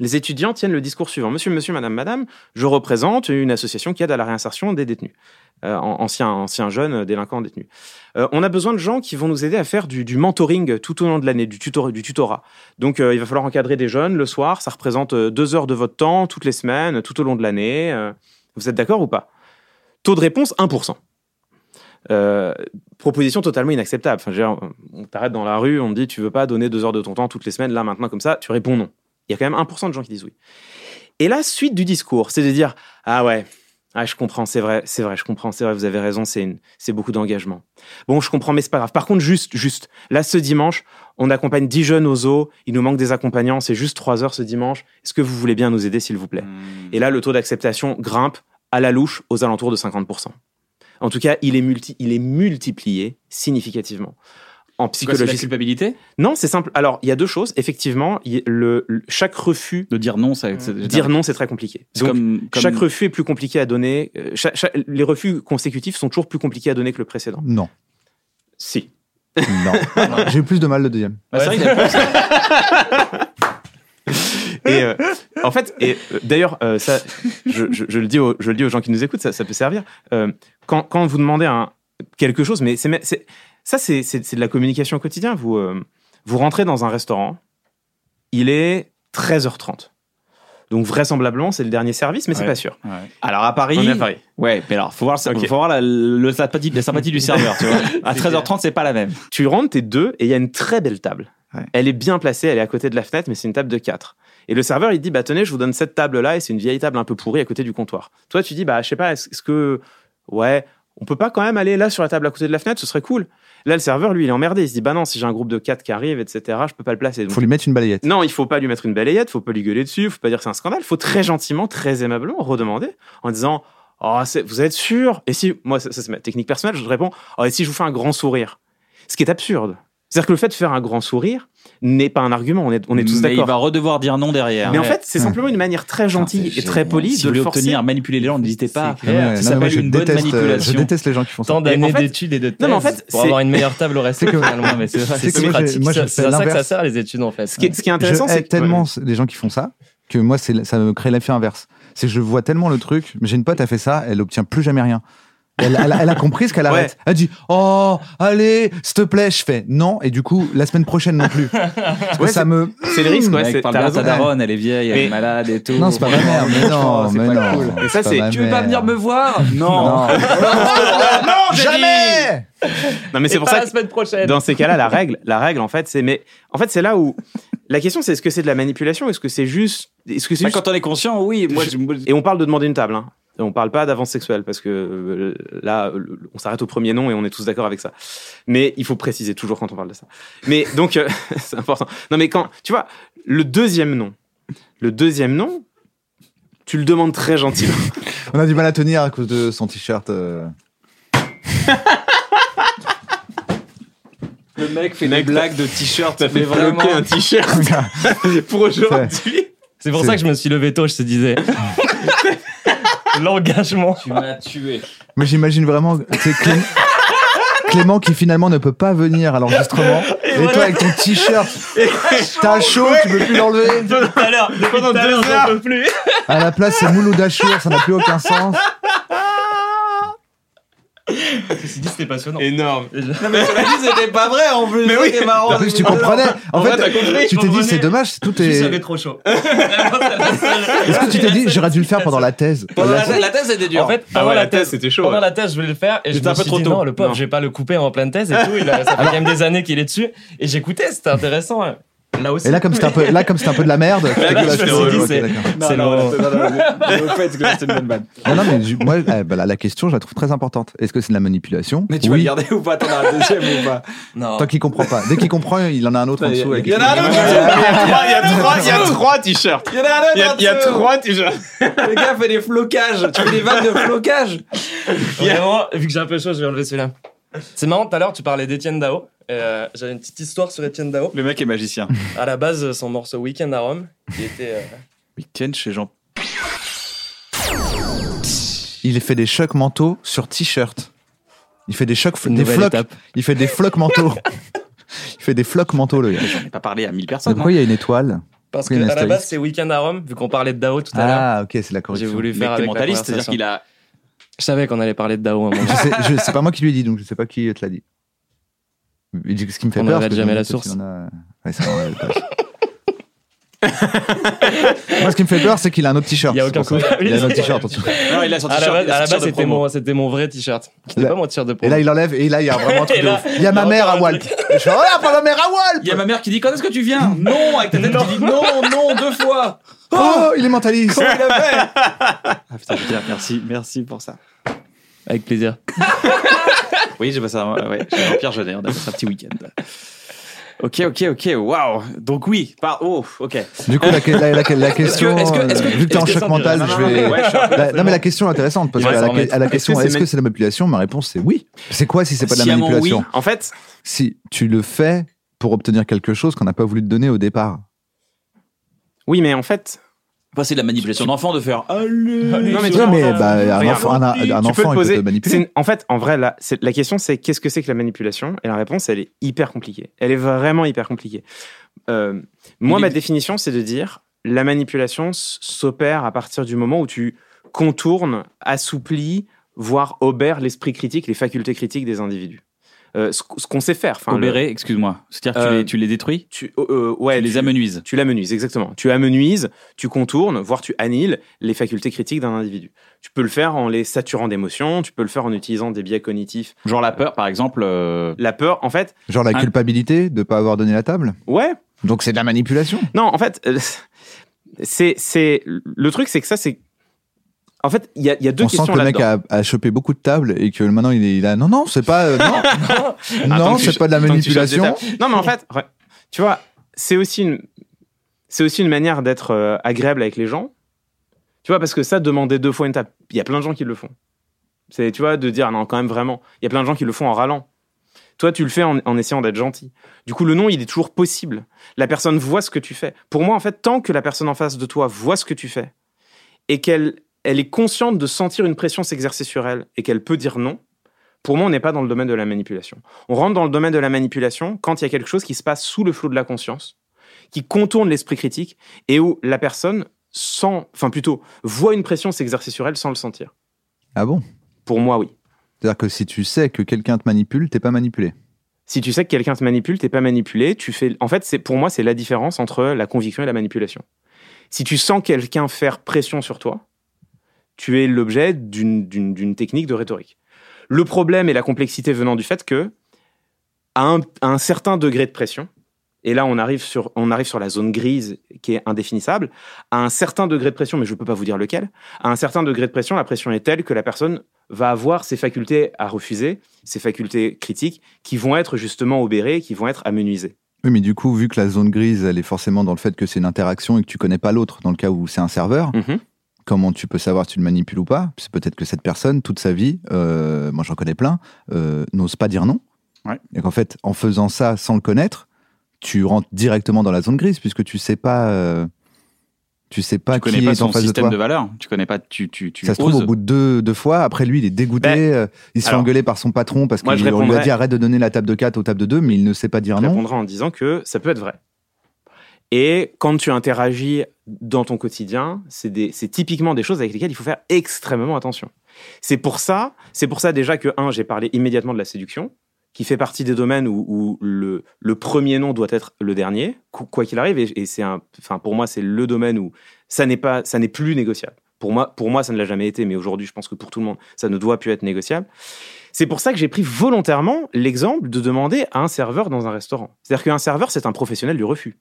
H: Les étudiants tiennent le discours suivant. Monsieur, monsieur, madame, madame, je représente une association qui aide à la réinsertion des détenus, euh, an- anciens, anciens jeunes délinquants détenus. Euh, on a besoin de gens qui vont nous aider à faire du, mentoring tout au long de l'année, du, tutor, du tutorat. Donc, euh, il va falloir encadrer des jeunes le soir. Ça représente deux heures de votre temps toutes les semaines, tout au long de l'année. Vous êtes d'accord ou pas? Taux de réponse 1%. Euh, proposition totalement inacceptable. Enfin, je veux dire, on t'arrête dans la rue, on te dit tu veux pas donner deux heures de ton temps toutes les semaines, là maintenant comme ça, tu réponds non. Il y a quand même 1% de gens qui disent oui. Et la suite du discours, c'est de dire ah ouais, ah je comprends, c'est vrai, c'est vrai, je comprends, c'est vrai, vous avez raison, c'est une, c'est beaucoup d'engagement. Bon, je comprends, mais c'est pas grave. Par contre, juste, juste, là ce dimanche, on accompagne 10 jeunes au zoo, il nous manque des accompagnants, c'est juste 3 heures ce dimanche. Est-ce que vous voulez bien nous aider, s'il vous plaît? Et là, le taux d'acceptation grimpe à la louche aux alentours de 50%. En tout cas, il est, multi, il est multiplié significativement. En
E: C'est quoi, c'est la
H: psychologie.
E: culpabilité?
H: Non, c'est simple. Alors, il y a deux choses. Effectivement, le, le- chaque refus,
E: de dire non. Ça, c'est-
H: dire non, c'est très compliqué. Donc,
E: comme, comme-
H: chaque refus est plus compliqué à donner. euh, chaque- chaque- les refus consécutifs sont toujours plus compliqués à donner que le précédent.
G: Non.
H: Si.
G: Non. J'ai eu plus de mal le deuxième.
E: Ah, c'est vrai qu'il y a-
H: Et euh, en fait, et euh, d'ailleurs, euh, ça, je, je- je le dis aux, je le dis aux gens qui nous écoutent, ça, ça peut servir. Quand, quand vous demandez un, quelque chose, mais c'est, c'est- ça, c'est, c'est, c'est de la communication au quotidien. Vous, vous rentrez dans un restaurant, il est 13h30. Donc vraisemblablement, c'est le dernier service, mais c'est
E: Ouais.
H: pas sûr.
E: Ouais. Alors à Paris,
H: On est à Paris.
E: ouais, mais alors faut voir, faut voir la, le sympathie, la sympathie du serveur. Tu vois. À 13h30, c'est pas la même.
H: Tu rentres, t'es deux, et il y a une très belle table.
G: Ouais.
H: Elle est bien placée, elle est à côté de la fenêtre, mais c'est une table de quatre. Et le serveur, il te dit, bah tenez, je vous donne cette table-là, et c'est une vieille table un peu pourrie à côté du comptoir. Toi, tu dis, bah je sais pas, est-ce que, ouais, on peut pas quand même aller là sur la table à côté de la fenêtre, ce serait cool. Là, le serveur, lui, il est emmerdé. Il se dit, bah non, si j'ai un groupe de 4 qui arrive, etc., je peux pas le placer. Donc,
G: Faut lui mettre une balayette.
H: non, il faut pas lui mettre une balayette, faut pas lui gueuler dessus, faut pas dire que c'est un scandale. Faut très gentiment, très aimablement redemander en disant Oh, c'est- vous êtes sûr? Et si, moi, ça, ça, c'est ma technique personnelle, je réponds Oh, et si je vous fais un grand sourire? Ce qui est absurde. C'est-à-dire que le fait de faire un grand sourire n'est pas un argument, on est, on est tous
E: Mais il
H: d'accord.
E: va redevoir dire non derrière.
H: Mais en fait, c'est simplement une manière très gentille et très polie
E: Si
H: de le forcer.
E: obtenir, manipuler les gens, n'hésitez pas. Ça s'appelle
G: je
E: une bonne
G: déteste, euh, Je
E: manipulation.
G: déteste les gens qui font ça.
F: Tant d'années
H: en fait-
F: d'études et de thèses
H: Non, mais en fait,
F: pour
H: c'est-
F: avoir une meilleure table au resto
G: C'est que-
F: finalement. Mais c'est
G: c'est
F: pratique.
G: je
F: à ça que ça sert les études en fait.
H: Ce qui est, intéressant,
G: je
H: c'est
G: tellement les gens qui font ça que moi, c'est, ça me crée l'effet inverse. C'est que je vois tellement le truc. Mais j'ai une pote, elle fait ça, elle obtient plus jamais rien. Elle, elle a- elle a compris ce qu'elle
H: Ouais.
G: arrête. Elle dit Oh, allez, s'il te plaît. Je fais Non. Et du coup, la semaine prochaine non plus.
H: Ouais,
G: ça
H: c'est-
G: me.
H: c'est le risque, ouais. C'est-
E: ta daronne, elle est vieille, elle est malade et tout.
G: Non, c'est pas ma mère. Mais non,
E: c'est
G: mais
E: pas
G: non.
E: cool.
H: Et ça, c'est-
E: Tu veux pas venir me voir? Non.
G: Non.
H: Non,
G: Jamais
H: Non, mais c'est pour ça
F: la
H: que
F: semaine prochaine.
H: dans ces cas-là, la règle, la règle, en fait, c'est mais en fait, c'est là où la question, c'est est-ce que c'est de la manipulation, est-ce que c'est juste, est-ce que c'est
E: Bah,
H: juste-
E: quand on est conscient, oui. Moi,
H: et on parle de demander une table. Hein. On parle pas d'avance sexuelle parce que euh, là, on s'arrête au premier nom et on est tous d'accord avec ça. Mais il faut préciser toujours quand on parle de ça. Mais donc, euh, c'est important. Non, mais quand, tu vois, le deuxième nom, le deuxième nom, tu le demandes très gentiment.
G: On a du mal à tenir à cause de son t-shirt. euh.
E: le mec fait des blagues de t-shirt.
H: Ça fait
E: vraiment.
H: un t-shirt pour aujourd'hui.
F: C'est pour ça que je me suis levé tôt, je te disais. L'engagement.
E: Tu m'as tué.
G: Mais j'imagine vraiment, c'est Clé- Clément qui finalement ne peut pas venir à l'enregistrement. Et, toi avec ton t-shirt, t'as chaud, tu peux plus l'enlever.
F: Tout à l'heure, à l'heure, j'en peux plus.
G: À la place, c'est Mouloud Achour, ça n'a plus aucun sens.
F: Ceci dit, c'était passionnant.
H: Énorme.
E: Non, mais cela dit, c'était pas vrai en plus.
H: Mais oui.
E: C'était marrant.
G: En plus, tu comprenais. En,
H: En
G: fait,
H: vrai, compris,
G: tu
F: je
G: t'es dit, c'est dommage, tout est.
F: j'avais trop chaud.
G: Est-ce que tu t'es dit, j'aurais dû le faire pendant la thèse
E: Pendant la, la thèse était dure.
F: En fait,
H: Ah
F: pendant
H: ouais,
F: la
H: thèse,
F: thèse,
H: c'était chaud.
F: pendant
H: ouais.
F: la thèse, je voulais le faire et je
E: J'étais
F: me
E: un peu
F: suis
E: trop
F: dit
E: tôt.
F: non, le pauvre, je vais pas le couper en pleine thèse et tout. Il a, ça fait quand même des années qu'il est dessus et j'écoutais, c'était intéressant. Là aussi.
G: Et là, comme c'était un peu, là, comme c'était un peu de la merde, c'est
F: c'est-. C'est
E: c'est.
G: Non, non, mais moi, eh, bah, la, la question, je la trouve très importante. Est-ce que c'est de la manipulation
E: Mais tu vas garder ou pas? T'en as un deuxième ou pas?
F: Non.
G: Tant qu'il comprend pas. Dès qu'il comprend, il en a un autre en dessous.
E: Il y en a un autre.
H: Il y a trois, il y a trois t-shirts.
E: Il y en a un autre.
H: Il y a, trois t-shirts.
E: Le gars fait des flocages. Tu fais des vannes de flocage.
F: Vraiment, vu que j'ai un peu chaud, je vais enlever celui-là. C'est marrant, tout à l'heure, tu parlais d'Étienne Dao. Euh, J'avais une petite histoire sur Étienne Dao.
E: Le mec est magicien.
F: À la base, son morceau Weekend à Rome, qui était. euh,
E: Week-end chez Jean.
G: Il fait des chocs mentaux sur t-shirt. Il fait des chocs, des flocs.
F: étape.
G: Il fait des flocs mentaux. il fait des flocs mentaux, le gars.
E: J'en ai pas parlé à 1000
G: Mais
E: personnes. hein.
G: Pourquoi il y a une étoile
F: Parce
G: Oui,
F: que
G: une
F: à la base, c'est Weekend à Rome, vu qu'on parlait de Dao tout à l'heure.
G: Ah, ok, c'est la
F: J'ai
G: correction.
F: voulu
E: Le
F: faire avec
E: mentaliste, c'est-à-dire qu'il a.
F: Je savais qu'on allait parler de Dao à un moment.
G: Je sais, je- c'est pas moi qui lui ai dit, donc je sais pas qui te l'a dit. Il dit que Ce qui me fait
F: On
G: peur.
F: jamais la source.
G: a- Ouais, ça. Moi, ce qui me fait peur, c'est qu'il a un autre t-shirt.
F: Il y a
G: c'est
F: aucun
G: pour ça.
F: coup.
G: Il a un autre t-shirt en dessous.
E: Non, il a son t-shirt.
F: à la base, c'était mon, c'était mon vrai t-shirt.
G: Là-
F: pas mon t-shirt de
G: Et
F: promo.
G: là, il enlève, et là, il y a vraiment un truc
F: Et
G: de
F: là,
G: ouf. Il y a ma mère à Walp.
F: truc.
G: Je fais, oh, pas ma mère à Walp
E: Il y a ma mère qui dit quand est-ce que tu viens? Non avec ta tête qui dit non non deux fois.
G: Oh, il est mentaliste.
E: Comment il a fait Ah putain, je veux dire merci merci pour ça.
F: Avec plaisir.
E: Oui, j'ai passé un, ouais, j'ai un Pierre Jeunet, on a passé un petit week-end. Ok, ok, ok, waouh. Donc oui, par oh, ok.
G: Du coup, la, la, la, la question,
E: est-ce que- est-ce que-
G: euh, vu que t'es en
E: est-ce que
G: choc
E: ça
G: mental, je
E: non,
G: vais.
E: non, ouais, je suis un peu
G: La- non, mais la question est intéressante parce
H: Ouais,
G: que à
H: ça
G: la,
H: remet.
G: à la question,
H: Est-ce que
G: est-ce
H: c'est
G: que c'est de la manipulation Ma réponse c'est oui. C'est quoi si c'est pas de la
E: Sciemment
G: manipulation
E: oui.
H: En fait,
G: Si tu le fais pour obtenir quelque chose qu'on n'a pas voulu te donner au départ.
H: oui, mais en fait,
E: Enfin, c'est de la manipulation d'enfant de faire allez.
H: Non, mais tu
G: Ouais,
H: vois,
G: mais bah, un enfant, un, un
H: tu peux
G: il peut
H: poser.
G: te manipuler.
H: une- En fait, en vrai, la, question, c'est qu'est-ce que c'est que la manipulation? Et la réponse, elle est hyper compliquée. Elle est vraiment hyper compliquée. Euh, moi, ma
E: est-
H: définition, c'est de dire la manipulation s'opère à partir du moment où tu contournes, assouplis, voire obères l'esprit critique, les facultés critiques des individus. Euh, ce, ce qu'on sait faire. Enfin, le-
E: excuse-moi. C'est-à-dire que tu,
H: Euh,
E: les, tu les détruis
H: tu, euh, euh, ouais,
E: Tu les
H: tu-
E: amenuises
H: Tu l'amenuises, exactement. Tu amenuises, tu contournes, voire tu annihiles les facultés critiques d'un individu. Tu peux le faire en les saturant d'émotions, tu peux le faire en utilisant des biais cognitifs.
E: Genre la peur, par exemple. euh,
H: La peur, en fait,
G: Genre la
E: Un-
G: culpabilité de pas avoir donné la table.
H: ouais.
G: Donc c'est de la manipulation.
H: Non, en fait, euh, c'est, c'est, le truc, c'est que ça, c'est, En fait, il y a, il y a deux
G: On sent
H: questions
G: que le mec a, a chopé beaucoup de tables et que maintenant il est a non non c'est pas euh, non c'est pas de la manipulation.
H: Non, mais en fait, tu vois, c'est aussi une, c'est aussi une manière d'être euh, agréable avec les gens. Tu vois, parce que ça, demander deux fois une table, il y a plein de gens qui le font. C'est, tu vois, de dire non, quand même vraiment. Il y a plein de gens qui le font en râlant. Toi, tu le fais en, en essayant d'être gentil. Du coup, le non, il est toujours possible. La personne voit ce que tu fais. Pour moi, en fait, tant que la personne en face de toi voit ce que tu fais et qu'elle elle est consciente de sentir une pression s'exercer sur elle et qu'elle peut dire non, pour moi, on n'est pas dans le domaine de la manipulation. On rentre dans le domaine de la manipulation quand il y a quelque chose qui se passe sous le flot de la conscience, qui contourne l'esprit critique et où la personne sent, enfin plutôt, voit une pression s'exercer sur elle sans le sentir.
G: Ah bon?
H: Pour moi, oui.
G: C'est-à-dire que si tu sais que quelqu'un te manipule, t'es pas manipulé.
H: Si tu sais que quelqu'un te manipule, t'es pas manipulé. Tu fais, en fait, c'est pour moi, c'est la différence entre la conviction et la manipulation. Si tu sens quelqu'un faire pression sur toi, tu es l'objet d'une- technique de rhétorique. Le problème et la complexité venant du fait que, à un, à un certain degré de pression, et là on arrive, sur, on arrive sur la zone grise qui est indéfinissable, à un certain degré de pression, mais je ne peux pas vous dire lequel, à un certain degré de pression, la pression est telle que la personne va avoir ses facultés à refuser, ses facultés critiques, qui vont être justement obérées, qui vont être amenuisées.
G: Oui, mais du coup, vu que la zone grise, elle est forcément dans le fait que c'est une interaction et que tu connais pas l'autre, dans le cas où c'est un serveur,
H: Mhm.
G: Comment tu peux savoir si tu le manipules ou pas C'est peut-être que cette personne, toute sa vie, euh, moi j'en connais plein, euh, n'ose pas dire non.
E: Ouais.
G: Et qu'en fait, en faisant ça sans le connaître, tu rentres directement dans la zone grise puisque tu sais pas, euh, tu sais pas
E: tu connais
G: qui
E: pas
G: est en
E: son
G: face de
E: système
G: toi.
E: de, valeurs. Tu connais pas. Tu, tu, tu
G: ça se trouve, au bout de deux, deux fois, après lui, il est dégoûté,
H: Ben,
G: euh, il se fait engueuler par son patron parce qu'on
H: je
G: lui a dit arrête de donner la table de 4 aux tables de 2, mais il ne sait pas dire
H: Je
G: non.
H: répondrai en disant que ça peut être vrai. Et quand tu interagis dans ton quotidien, c'est typiquement des choses avec lesquelles il faut faire extrêmement attention. C'est pour ça, c'est pour ça déjà que un, j'ai parlé immédiatement de la séduction, qui fait partie des domaines où, le, premier nom doit être le dernier, qu- quoi qu'il arrive. Et, et c'est enfin pour moi, c'est le domaine où ça n'est pas, ça n'est plus négociable. Pour moi, pour moi, ça ne l'a jamais été, mais aujourd'hui, je pense que pour tout le monde, ça ne doit plus être négociable. C'est pour ça que j'ai pris volontairement l'exemple de demander à un serveur dans un restaurant. C'est-à-dire qu'un serveur, c'est un professionnel du refus.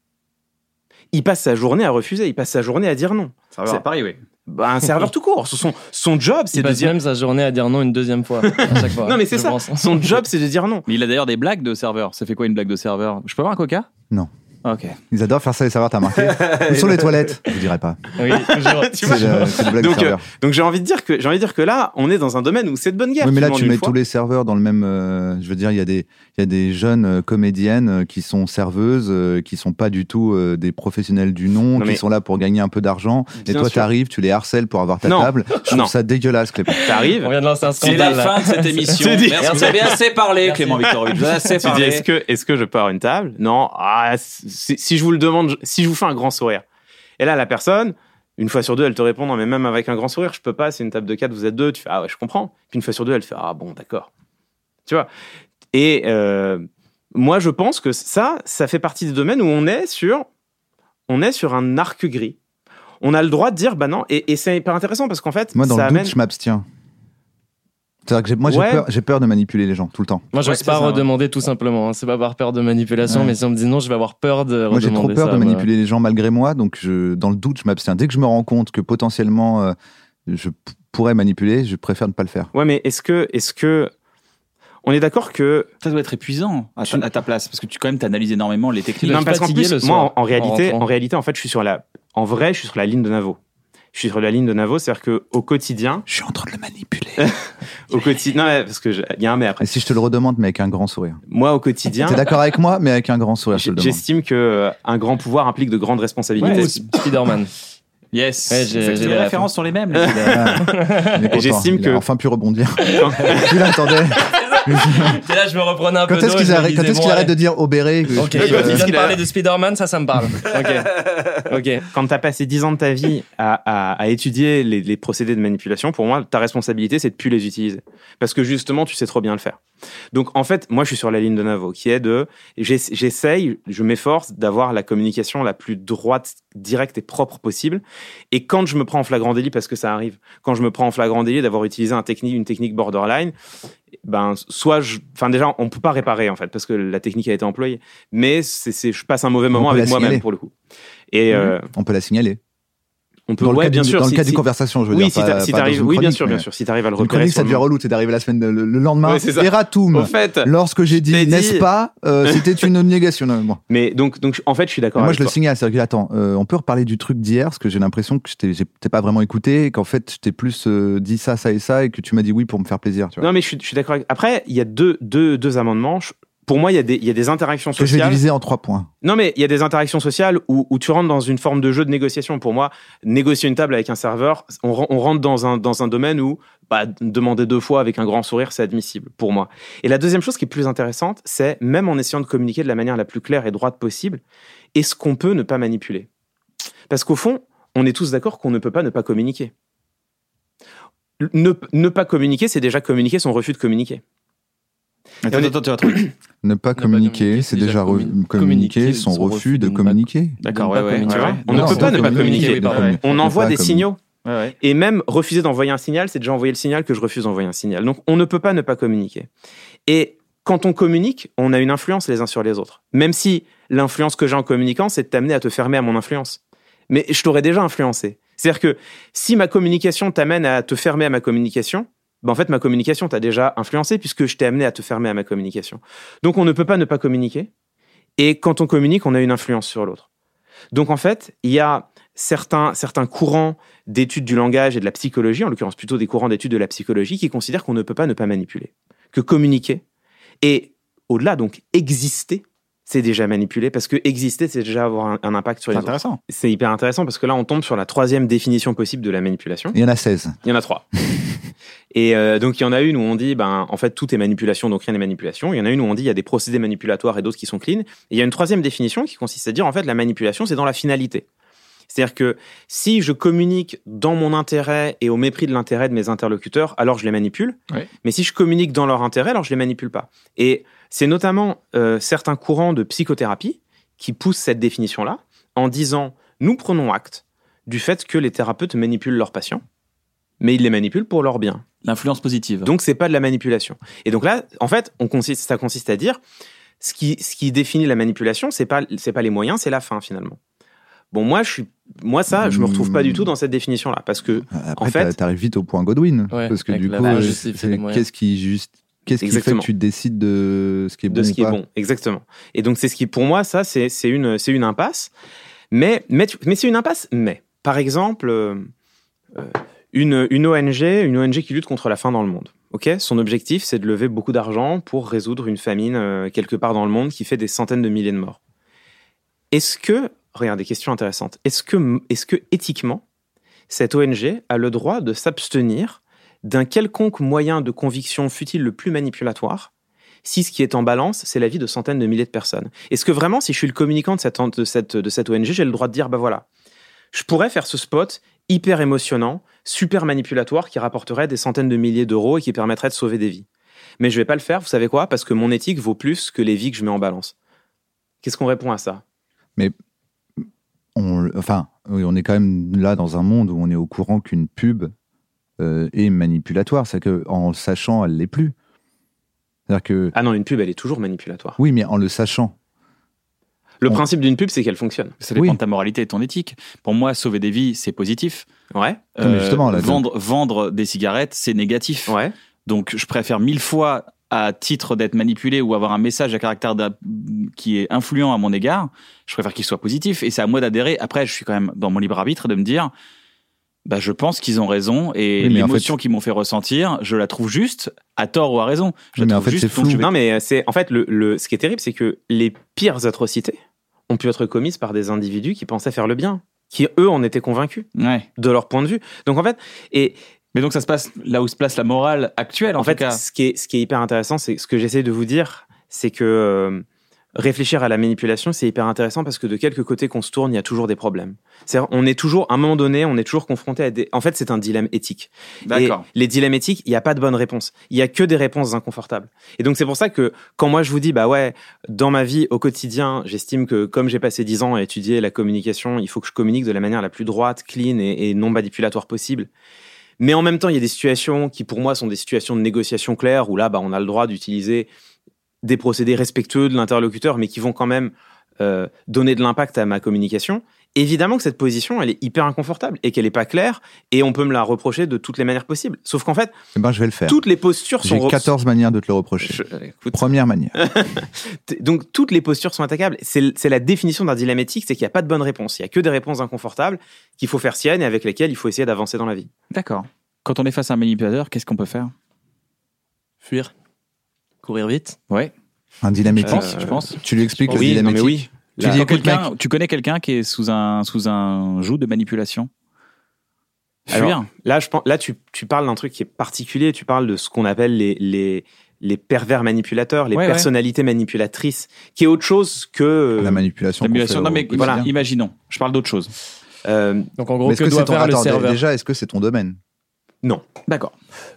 H: Il passe sa journée à refuser, il passe sa journée à dire non.
E: C'est pareil, oui.
H: Bah, un serveur tout court. Son, son job, c'est
F: Il
H: de
F: passe
H: dire.
F: même sa journée à dire non une deuxième fois à chaque fois.
H: Non, mais c'est ça.
F: pense.
H: Son job, c'est de dire non.
E: Mais il a d'ailleurs des blagues de serveur. Ça fait quoi une blague de serveur? Je peux avoir un coca?
G: Non.
E: Ok.
G: Ils adorent faire ça, les serveurs, t'as remarqué Ou sur les toilettes Je dirais pas.
F: Oui, toujours.
H: Tu vois
G: C'est le- c'est le blague
H: donc,
G: de serveur.
H: euh, donc j'ai envie de dire que j'ai envie de dire que là, on est dans un domaine où c'est de bonne guerre.
G: Oui, mais là, tu mets
H: fois.
G: tous les serveurs dans le même. euh, je veux dire, il y, a des- il y a des jeunes euh, comédiennes qui sont serveuses, euh, qui sont pas du tout euh, des professionnels du nom,
H: Non,
G: qui
H: mais-
G: sont là pour gagner un peu d'argent. Et toi,
H: sûr.
G: t'arrives, tu les harcèles pour avoir ta
H: Non.
G: table. Je trouve
H: Non.
G: ça dégueulasse, Clément.
H: T'arrives.
F: On vient de lancer un
E: C'est la
F: scandale.
E: fin de cette émission.
H: Tu
E: Merci, vous avez assez parlé, Clément Victorovitch. Vous avez assez
H: Tu dis,
E: parlé.
H: est-ce que, est-ce que je peux avoir une table? Non. Ah, si, si je vous le demande, si je vous fais un grand sourire. Et là, la personne, une fois sur deux, elle te répond, non, mais même avec un grand sourire, je peux pas, c'est une table de 4, vous êtes deux. Tu fais, ah ouais, je comprends. Puis une fois sur deux, elle fait, ah bon, d'accord. Tu vois Et euh, moi, je pense que ça, ça fait partie des domaines où on est sur, on est sur un arc gris. On a le droit de dire, bah non, et, et c'est hyper intéressant parce qu'en fait,
G: Moi, dans
H: ça
G: le doute,
H: amène.
G: je m'abstiens. C'est-à-dire que moi, j'ai
H: Ouais.
G: peur, j'ai peur de manipuler les gens tout le temps.
F: Moi,
E: Ouais,
F: j'ose
E: c'est
F: pas
E: ça, ouais.
F: redemander tout simplement. hein. C'est pas par peur de manipulation,
G: Ouais.
F: mais si on me dit non, je vais avoir peur de
G: Moi, j'ai trop peur
F: ça,
G: de manipuler les gens malgré moi, donc je, dans le doute, je m'abstiens. Dès que je me rends compte que potentiellement euh, je p- pourrais manipuler, je préfère ne pas le faire.
H: Ouais, mais est-ce que, est-ce que, on est d'accord que
E: Ça doit être épuisant à ta, à ta place parce que tu quand même t'analyses énormément les techniques.
H: non, parce qu'en plus, moi, en, en
F: en
H: réalité, en,
F: rentrant.
H: réalité, en fait, je suis sur la, en vrai, je suis sur la ligne de Navo. Je suis sur la ligne de Navo, c'est-à-dire que au quotidien,
G: Je suis en train de le manipuler.
H: au quotidien, non, mais parce que je- il y a un mais après.
G: Et si je te le redemande, mais avec un grand sourire.
H: Moi, au quotidien,
G: T'es d'accord avec moi, mais avec un grand sourire, je te le
H: j'estime que euh, un grand pouvoir implique de grandes responsabilités.
F: Ouais, Spider-Man.
E: Yes.
F: Ouais, j'ai-
E: les références sont les mêmes.
H: j'estime que-
G: enfin pu rebondir. Il attendait.
F: Et là, je me reprenais un peu
G: Quand est-ce qu'il arrête, quand est-ce qu'il arrête de dire obéré
F: Ok,
G: euh,
F: il vient de parler de Spider-Man, ça, ça me parle. Ok. Ok.
H: Quand tu as passé 10 ans de ta vie à, à- à étudier les, les procédés de manipulation, pour moi, ta responsabilité, c'est de plus les utiliser. Parce que justement, tu sais trop bien le faire. Donc, en fait, moi, je suis sur la ligne de Navo, qui est de. j'ess- J'essaye, je m'efforce d'avoir la communication la plus droite, directe et propre possible. Et quand je me prends en flagrant délit, parce que ça arrive, quand je me prends en flagrant délit d'avoir utilisé un technique, une technique borderline, ben, soit je. Enfin, déjà, on peut pas réparer, en fait, parce que la technique a été employée. Mais c'est, je passe un mauvais moment avec moi-même, pour le coup. Et. euh,
G: On peut la signaler.
H: On peut,
G: Dans le
H: ouais,
G: cadre
H: bien sûr.
G: Dans le
H: si-
G: d'une conversation, je veux
H: oui,
G: dire.
H: si
G: pas-
H: si
G: pas
H: oui, bien sûr, bien sûr. Si t'arrives à le repérer.
G: ça devient relou. C'est d'arriver la semaine, le, le lendemain.
H: Ouais, c'est ça.
G: Erratum.
H: Au fait,
G: Lorsque j'ai dit, n'est-ce pas, euh, c'était une négation. Non,
H: mais donc, donc, en fait, je suis d'accord.
G: Moi, je le signale. C'est-à-dire que, attends, euh, on peut reparler du truc d'hier, parce que j'ai l'impression que je t'ai pas vraiment écouté, qu'en fait, je t'ai plus euh, dit ça, ça et ça, et que tu m'as dit oui pour me faire plaisir. Tu vois.
H: Non, mais je suis, je suis d'accord. avec- Après, il y a deux, deux, deux amendements. Pour moi, il y a des, il y a des interactions
G: que je vais
H: sociales.
G: diviser en trois points.
H: Non, mais il y a des interactions sociales où, où tu rentres dans une forme de jeu de négociation. Pour moi, négocier une table avec un serveur, on, ren- on rentre dans un, dans un domaine où bah, demander deux fois avec un grand sourire, c'est admissible pour moi. Et la deuxième chose qui est plus intéressante, c'est même en essayant de communiquer de la manière la plus claire et droite possible, est-ce qu'on peut ne pas manipuler? Parce qu'au fond, on est tous d'accord qu'on ne peut pas ne pas communiquer. Ne, ne pas communiquer, c'est déjà communiquer son refus de communiquer.
E: Attends,
H: on est-
E: attends, attends, attends.
G: Ne pas communiquer, c'est déjà communiquer
F: communiquer
G: son
F: son
G: refus de communiquer.
E: D'accord, ouais, ouais.
H: On ne peut pas ne pas
G: communiquer,
H: communiquer. On envoie des signaux.
E: ouais, ouais.
H: Et même refuser d'envoyer un signal, c'est déjà envoyer le signal que je refuse d'envoyer un signal. Donc on ne peut pas ne pas communiquer. Et quand on communique, on a une influence les uns sur les autres. Même si l'influence que j'ai en communiquant, c'est de t'amener à te fermer à mon influence. Mais je t'aurais déjà influencé. C'est-à-dire que si ma communication t'amène à te fermer à ma communication, ben en fait ma communication t'a déjà influencé puisque je t'ai amené à te fermer à ma communication. Donc on ne peut pas ne pas communiquer. Et quand on communique, on a une influence sur l'autre. Donc en fait, il y a certains, certains courants d'études du langage et de la psychologie, en l'occurrence plutôt des courants d'études de la psychologie, qui considèrent qu'on ne peut pas ne pas manipuler. Que communiquer et au-delà, donc exister, c'est déjà manipuler, parce que exister, c'est déjà avoir un, un impact sur les autres.
E: intéressant.
H: C'est hyper intéressant parce que là, on tombe sur la troisième définition possible de la manipulation.
G: Il y en a 16.
H: Il y en a trois. Et euh, donc, il y en a une où on dit, ben, en fait, tout est manipulation, donc rien n'est manipulation. Il y en a une où on dit, il y a des procédés manipulatoires et d'autres qui sont clean. Et il y a une troisième définition qui consiste à dire, en fait, la manipulation, c'est dans la finalité. C'est-à-dire que si je communique dans mon intérêt et au mépris de l'intérêt de mes interlocuteurs, alors je les manipule. Mais si je communique dans leur intérêt, alors je les manipule pas. Et c'est notamment euh, certains courants de psychothérapie qui poussent cette définition-là en disant, nous prenons acte du fait que les thérapeutes manipulent leurs patients, mais ils les manipulent pour leur bien.
E: L'influence positive.
H: Donc c'est pas de la manipulation. Et donc là, en fait, on consiste, ça consiste à dire ce qui, ce qui définit la manipulation, c'est pas c'est pas les moyens, c'est la fin finalement. Bon, moi je suis, moi ça, je me retrouve pas du tout dans cette définition là, parce que
G: Après,
H: En fait-
G: t'a- t'arrives vite au point Godwin.
F: Ouais,
G: parce que du coup, euh, qu'est-ce qui juste. Qu'est-ce qui fait que tu décides de ce qui est bon
H: de ce
G: ou
H: qui est bon, exactement. Et donc c'est ce qui, pour moi, ça c'est une c'est une impasse. Mais mais mais c'est une impasse. Mais par exemple, euh, euh, une une ONG, une ONG qui lutte contre la faim dans le monde. Ok, son objectif c'est de lever beaucoup d'argent pour résoudre une famine euh, quelque part dans le monde qui fait des centaines de milliers de morts. Est-ce que regardez, question intéressante. Est-ce que est-ce que éthiquement cette ONG a le droit de s'abstenir d'un quelconque moyen de conviction fut-il le plus manipulatoire? Si ce qui est en balance, c'est la vie de centaines de milliers de personnes. Est-ce que vraiment, si je suis le communicant de cette, de cette, ONG, j'ai le droit de dire, bah voilà, je pourrais faire ce spot hyper émotionnant, super manipulatoire, qui rapporterait des centaines de milliers d'euros et qui permettrait de sauver des vies. Mais je vais pas le faire, vous savez quoi? Parce que mon éthique vaut plus que les vies que je mets en balance. Qu'est-ce qu'on répond à ça?
G: On, enfin, on est quand même là dans un monde où on est au courant qu'une pub euh, est manipulatoire. C'est que en le sachant, elle l'est plus. C'est-à-dire que
H: Ah non, une pub, elle est toujours manipulatoire.
G: oui, mais en le sachant.
H: Le
G: On-
H: principe d'une pub, c'est qu'elle fonctionne.
E: Ça dépend
G: Oui.
E: de ta moralité et ton éthique. Pour moi, sauver des vies, c'est positif.
H: Ouais,
G: mais justement, là,
E: vendre, vendre des cigarettes, c'est négatif.
H: ouais.
E: Donc, je préfère mille fois, à titre d'être manipulé ou avoir un message à caractère qui est influent à mon égard, je préfère qu'il soit positif. Et c'est à moi d'adhérer. Après, je suis quand même dans mon libre arbitre de me dire, bah, je pense qu'ils ont raison et
G: Oui, en
E: l'émotion qu'ils m'ont fait ressentir, je la trouve juste, à tort ou à raison. Je la
G: mais en fait,
E: juste,
G: flou.
E: vais-
H: Non, mais c'est en fait le, le- ce qui est terrible, c'est que les pires atrocités ont pu être commises par des individus qui pensaient faire le bien, qui eux en étaient convaincus
E: Ouais.
H: de leur point de vue. Donc en fait, et
E: Mais donc, ça se passe là où se place la morale actuelle, en,
H: en
E: tout
H: fait,
E: cas.
H: ce qui est ce qui est hyper intéressant, c'est ce que j'essaie de vous dire, c'est que euh, réfléchir à la manipulation, c'est hyper intéressant parce que de quelque côté qu'on se tourne, il y a toujours des problèmes. C'est on est toujours à un moment donné, on est toujours confronté à des. En fait, c'est un dilemme éthique.
E: D'accord.
H: Et les dilemmes éthiques, il n'y a pas de bonne réponse. Il y a que des réponses inconfortables. Et donc c'est pour ça que quand moi je vous dis bah ouais, dans ma vie au quotidien, j'estime que comme j'ai passé dix ans à étudier la communication, il faut que je communique de la manière la plus droite, clean et, et non manipulatoire possible. Mais en même temps, il y a des situations qui pour moi sont des situations de négociation claire où là bah on a le droit d'utiliser des procédés respectueux de l'interlocuteur, mais qui vont quand même euh, donner de l'impact à ma communication, évidemment que cette position, elle est hyper inconfortable et qu'elle est pas claire et on peut me la reprocher de toutes les manières possibles. Sauf qu'en fait,
G: Eh ben, je vais le faire.
H: toutes les postures sont
G: J'ai 14 manières de te le reprocher.
H: Je- écoute,
G: Première manière.
H: Donc toutes les postures sont attaquables. C'est c'est la définition d'un dilemme éthique, c'est qu'il n'y a pas de bonne réponse. Il y a que des réponses inconfortables qu'il faut faire siennes et avec lesquelles il faut essayer d'avancer dans la vie.
E: D'accord. Quand on est face à un manipulateur, qu'est-ce qu'on peut faire?
F: Fuir. Courir vite.
E: Ouais.
G: Un éthique.
E: pense, je pense.
G: Tu lui expliques le
H: oui, non, mais oui.
G: Tu
H: Là-
G: dis,
E: quelqu'un-
G: mec,
E: tu connais quelqu'un qui est sous un, sous un joug de manipulation? Fuir
H: Alors, là, je pense, là, tu, tu parles d'un truc qui est particulier. Tu parles de ce qu'on appelle les, les, les pervers manipulateurs, les
E: Ouais, ouais.
H: personnalités manipulatrices, qui est autre chose que.
G: la manipulation.
E: La manipulation. Non, mais voilà, imaginons. Je parle d'autre chose.
H: euh,
F: Donc en gros,
G: Mais est-ce
F: que
G: que
F: doit
G: c'est ton
F: faire le
G: attends,
F: serveur?
G: Déjà, est-ce que c'est ton domaine?
E: D'accord.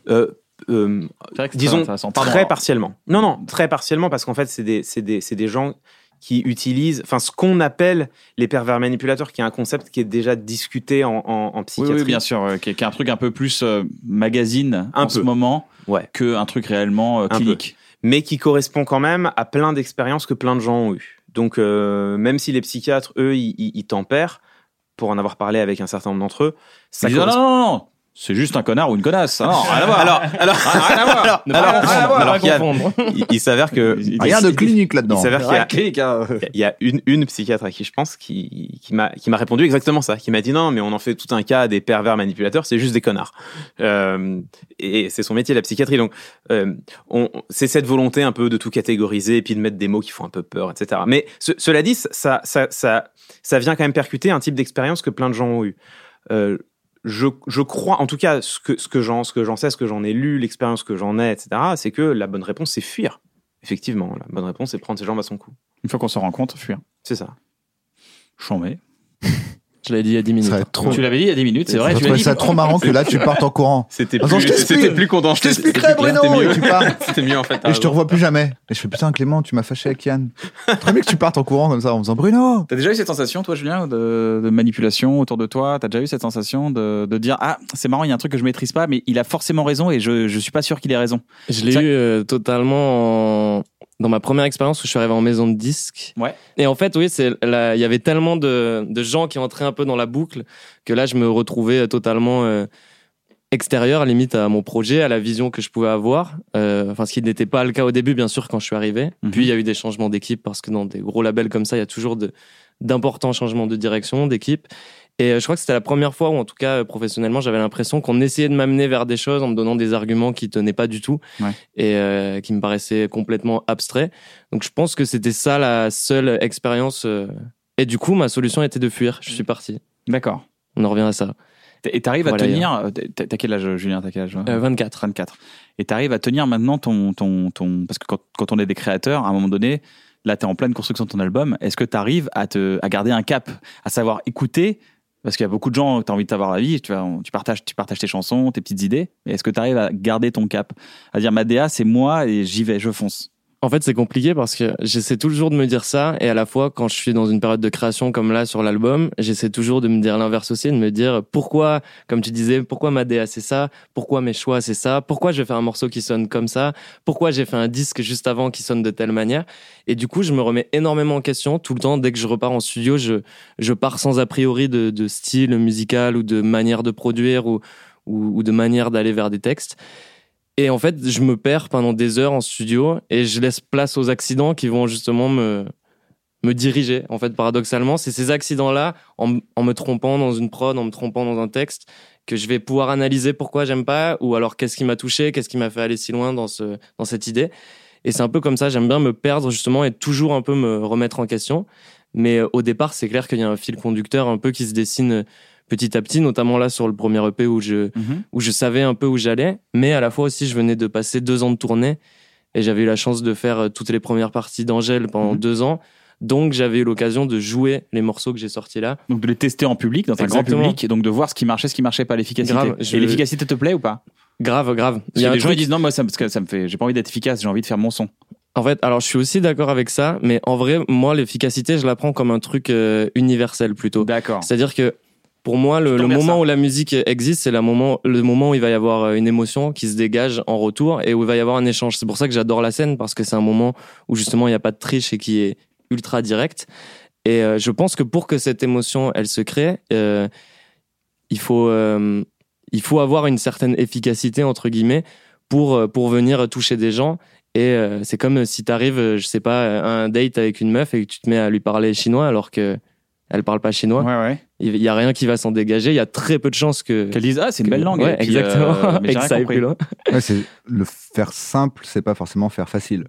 H: euh, euh, disons.
E: Pardon,
H: très
E: alors.
H: partiellement. Non, non, très partiellement parce qu'en fait, c'est des, des, des gens qui utilisent, enfin, ce qu'on appelle les pervers manipulateurs, qui est un concept qui est déjà discuté en, en, en
E: Oui,
H: psychiatrie.
E: oui, bien sûr. euh, qui est, qui est un truc un peu plus euh, magazine
H: Un
E: en
H: peu.
E: ce moment
H: Ouais.
E: qu'un truc réellement euh, clinique.
H: mais qui correspond quand même à plein d'expériences que plein de gens ont eues. Donc, euh, même si les psychiatres, eux, ils, tempèrent, pour en avoir parlé avec un certain nombre d'entre eux, ça
E: Ils disent,
H: correspond-
E: non, non, non, c'est juste un connard ou une connasse. Ah non, rien à voir.
H: Alors, alors,
E: rien à voir.
F: Ne pas
H: alors,
F: confondre,
H: alors,
F: ne pas
H: Yann,
F: confondre.
H: il, il s'avère que
E: Il-
G: Rien de
H: il-
G: clinique
H: Il
G: là-dedans.
H: s'avère qu'il y
E: Rien
H: a,
E: clinique, hein.
H: il y a une, une psychiatre à qui je pense qui, qui m'a qui m'a répondu exactement ça, qui m'a dit non mais on en fait tout un cas des pervers manipulateurs, c'est juste des connards. Euh, et c'est son métier la psychiatrie donc euh, on, c'est cette volonté un peu de tout catégoriser et puis de mettre des mots qui font un peu peur etc. Mais ce- cela dit ça ça ça ça vient quand même percuter un type d'expérience que plein de gens ont eu. Euh, je, je crois, en tout cas, ce que, ce que j'en, ce que j'en sais, ce que j'en ai lu, l'expérience que j'en ai, etc., c'est que la bonne réponse, c'est fuir. Effectivement, la bonne réponse, c'est prendre ses jambes à son cou.
E: Une fois qu'on se rend compte, fuir.
H: C'est ça.
E: Chambé.
F: Je l'avais dit il y a 10 minutes.
G: Ça va être trop.
E: Tu l'avais dit il y a 10 minutes, c'est vrai.
G: Je trouvais ça trop marrant que là, tu partes en courant.
H: C'était
G: t'explique.
H: c'était plus condensé.
G: Je t'expliquerai, Bruno,
H: c'était mieux.
G: et tu pars.
H: C'était mieux en fait. t'as
G: Et je te
H: raison.
G: revois plus jamais. Et je fais putain, Clément, tu m'as fâché avec Yann. Très bien que tu partes en courant comme ça en faisant Bruno.
E: T'as déjà eu cette sensation, toi, Julien, de, de manipulation autour de toi? T'as déjà eu cette sensation de, de dire Ah, c'est marrant, il y a un truc que je maîtrise pas, mais il a forcément raison et je, je suis pas sûr qu'il ait raison.
F: Je l'ai eu euh, totalement en- dans ma première expérience où je suis arrivé en maison de disque.
E: Ouais.
F: Et en fait, oui, c'est il y avait tellement de, de gens qui entraient un peu dans la boucle que là, je me retrouvais totalement euh, extérieur, limite à mon projet, à la vision que je pouvais avoir. Euh, Enfin, ce qui n'était pas le cas au début, bien sûr, quand je suis arrivé.
E: Mhm.
F: Puis il y a eu des changements d'équipe parce que dans des gros labels comme ça, il y a toujours de d'importants changements de direction, d'équipe. Et euh, je crois que c'était la première fois où, en tout cas, euh, professionnellement, j'avais l'impression qu'on essayait de m'amener vers des choses en me donnant des arguments qui tenaient pas du tout
E: Ouais.
F: et euh, qui me paraissaient complètement abstraits. Donc, je pense que c'était ça la seule expérience. Et du coup, ma solution était de fuir. Je suis parti.
E: D'accord.
F: On en revient à ça.
E: Et t'arrives à
F: Voilà,
E: tenir. euh, T'as t'as quel âge, Julien? T'as quel âge
F: Euh, 24.
E: 24. Et t'arrives à tenir maintenant ton, ton, ton. Parce que quand, quand on est des créateurs, à un moment donné, là, t'es en pleine construction de ton album. Est-ce que t'arrives à, te, à garder un cap, à savoir écouter Parce qu'il y a beaucoup de gens, t'as envie de savoir la vie, tu, tu, partages, tu partages tes chansons, tes petites idées. Mais est-ce que t'arrives à garder ton cap? À dire, ma DA, c'est moi et j'y vais, je fonce.
F: En fait, c'est compliqué parce que j'essaie toujours de me dire ça et à la fois, quand je suis dans une période de création comme là sur l'album, j'essaie toujours de me dire l'inverse aussi, de me dire pourquoi, comme tu disais, pourquoi ma DA c'est ça, pourquoi mes choix c'est ça, pourquoi j'ai fait un morceau qui sonne comme ça, pourquoi j'ai fait un disque juste avant qui sonne de telle manière? Et du coup, je me remets énormément en question tout le temps. Dès que je repars en studio, je, je pars sans a priori de, de style musical ou de manière de produire ou, ou de manière d'aller vers des textes. Et en fait, je me perds pendant des heures en studio et je laisse place aux accidents qui vont justement me, me diriger. En fait, paradoxalement, c'est ces accidents-là, en, me trompant dans une prod, en me trompant dans un texte, que je vais pouvoir analyser pourquoi j'aime pas ou alors qu'est-ce qui m'a touché, qu'est-ce qui m'a fait aller si loin dans, ce, dans cette idée. Et c'est un peu comme ça, j'aime bien me perdre justement et toujours un peu me remettre en question. Mais euh, au départ, c'est clair qu'il y a un fil conducteur un peu qui se dessine petit à petit, notamment là sur le premier EP où je, où je savais un peu où j'allais, mais à la fois aussi je venais de passer deux ans de tournée et j'avais eu la chance de faire euh, toutes les premières parties d'Angèle pendant
E: Mhm.
F: deux ans. Donc j'avais eu l'occasion de jouer les morceaux que j'ai sortis là.
E: Donc de les tester en public, dans un grand public, et donc de voir ce qui marchait, ce qui marchait pas, l'efficacité.
F: Grave, je-
E: Et l'efficacité te plaît ou pas?
F: Grave, grave.
E: Parce que
F: un
E: les gens ils disent non, moi ça, parce que ça me fait, j'ai pas envie d'être efficace, j'ai envie de faire mon son.
F: En fait, alors je suis aussi d'accord avec ça, mais en vrai, moi l'efficacité, je la prends comme un truc euh, universel plutôt.
E: D'accord.
F: C'est-à-dire que pour moi, le, moment où la musique existe, c'est le moment, le moment où il va y avoir euh, une émotion qui se dégage en retour et où il va y avoir un échange. C'est pour ça que j'adore la scène parce que c'est un moment où justement il n'y a pas de triche et qui est ultra directe. Et euh, je pense que pour que cette émotion, elle se crée, euh, il faut, euh, il faut avoir une certaine efficacité entre guillemets pour pour venir toucher des gens. Et c'est comme si tu arrives, je sais pas, à un date avec une meuf et que tu te mets à lui parler chinois alors que elle parle pas chinois.
E: Ouais, ouais.
F: Il y a rien qui va s'en dégager. Il y a très peu de chances que
E: Qu'elle dise, ah, c'est une belle langue.
F: Ouais,
E: euh,
F: exactement.
E: mais
F: et
E: j'ai
F: que ça aille plus loin.
G: Le faire simple, c'est pas forcément faire facile.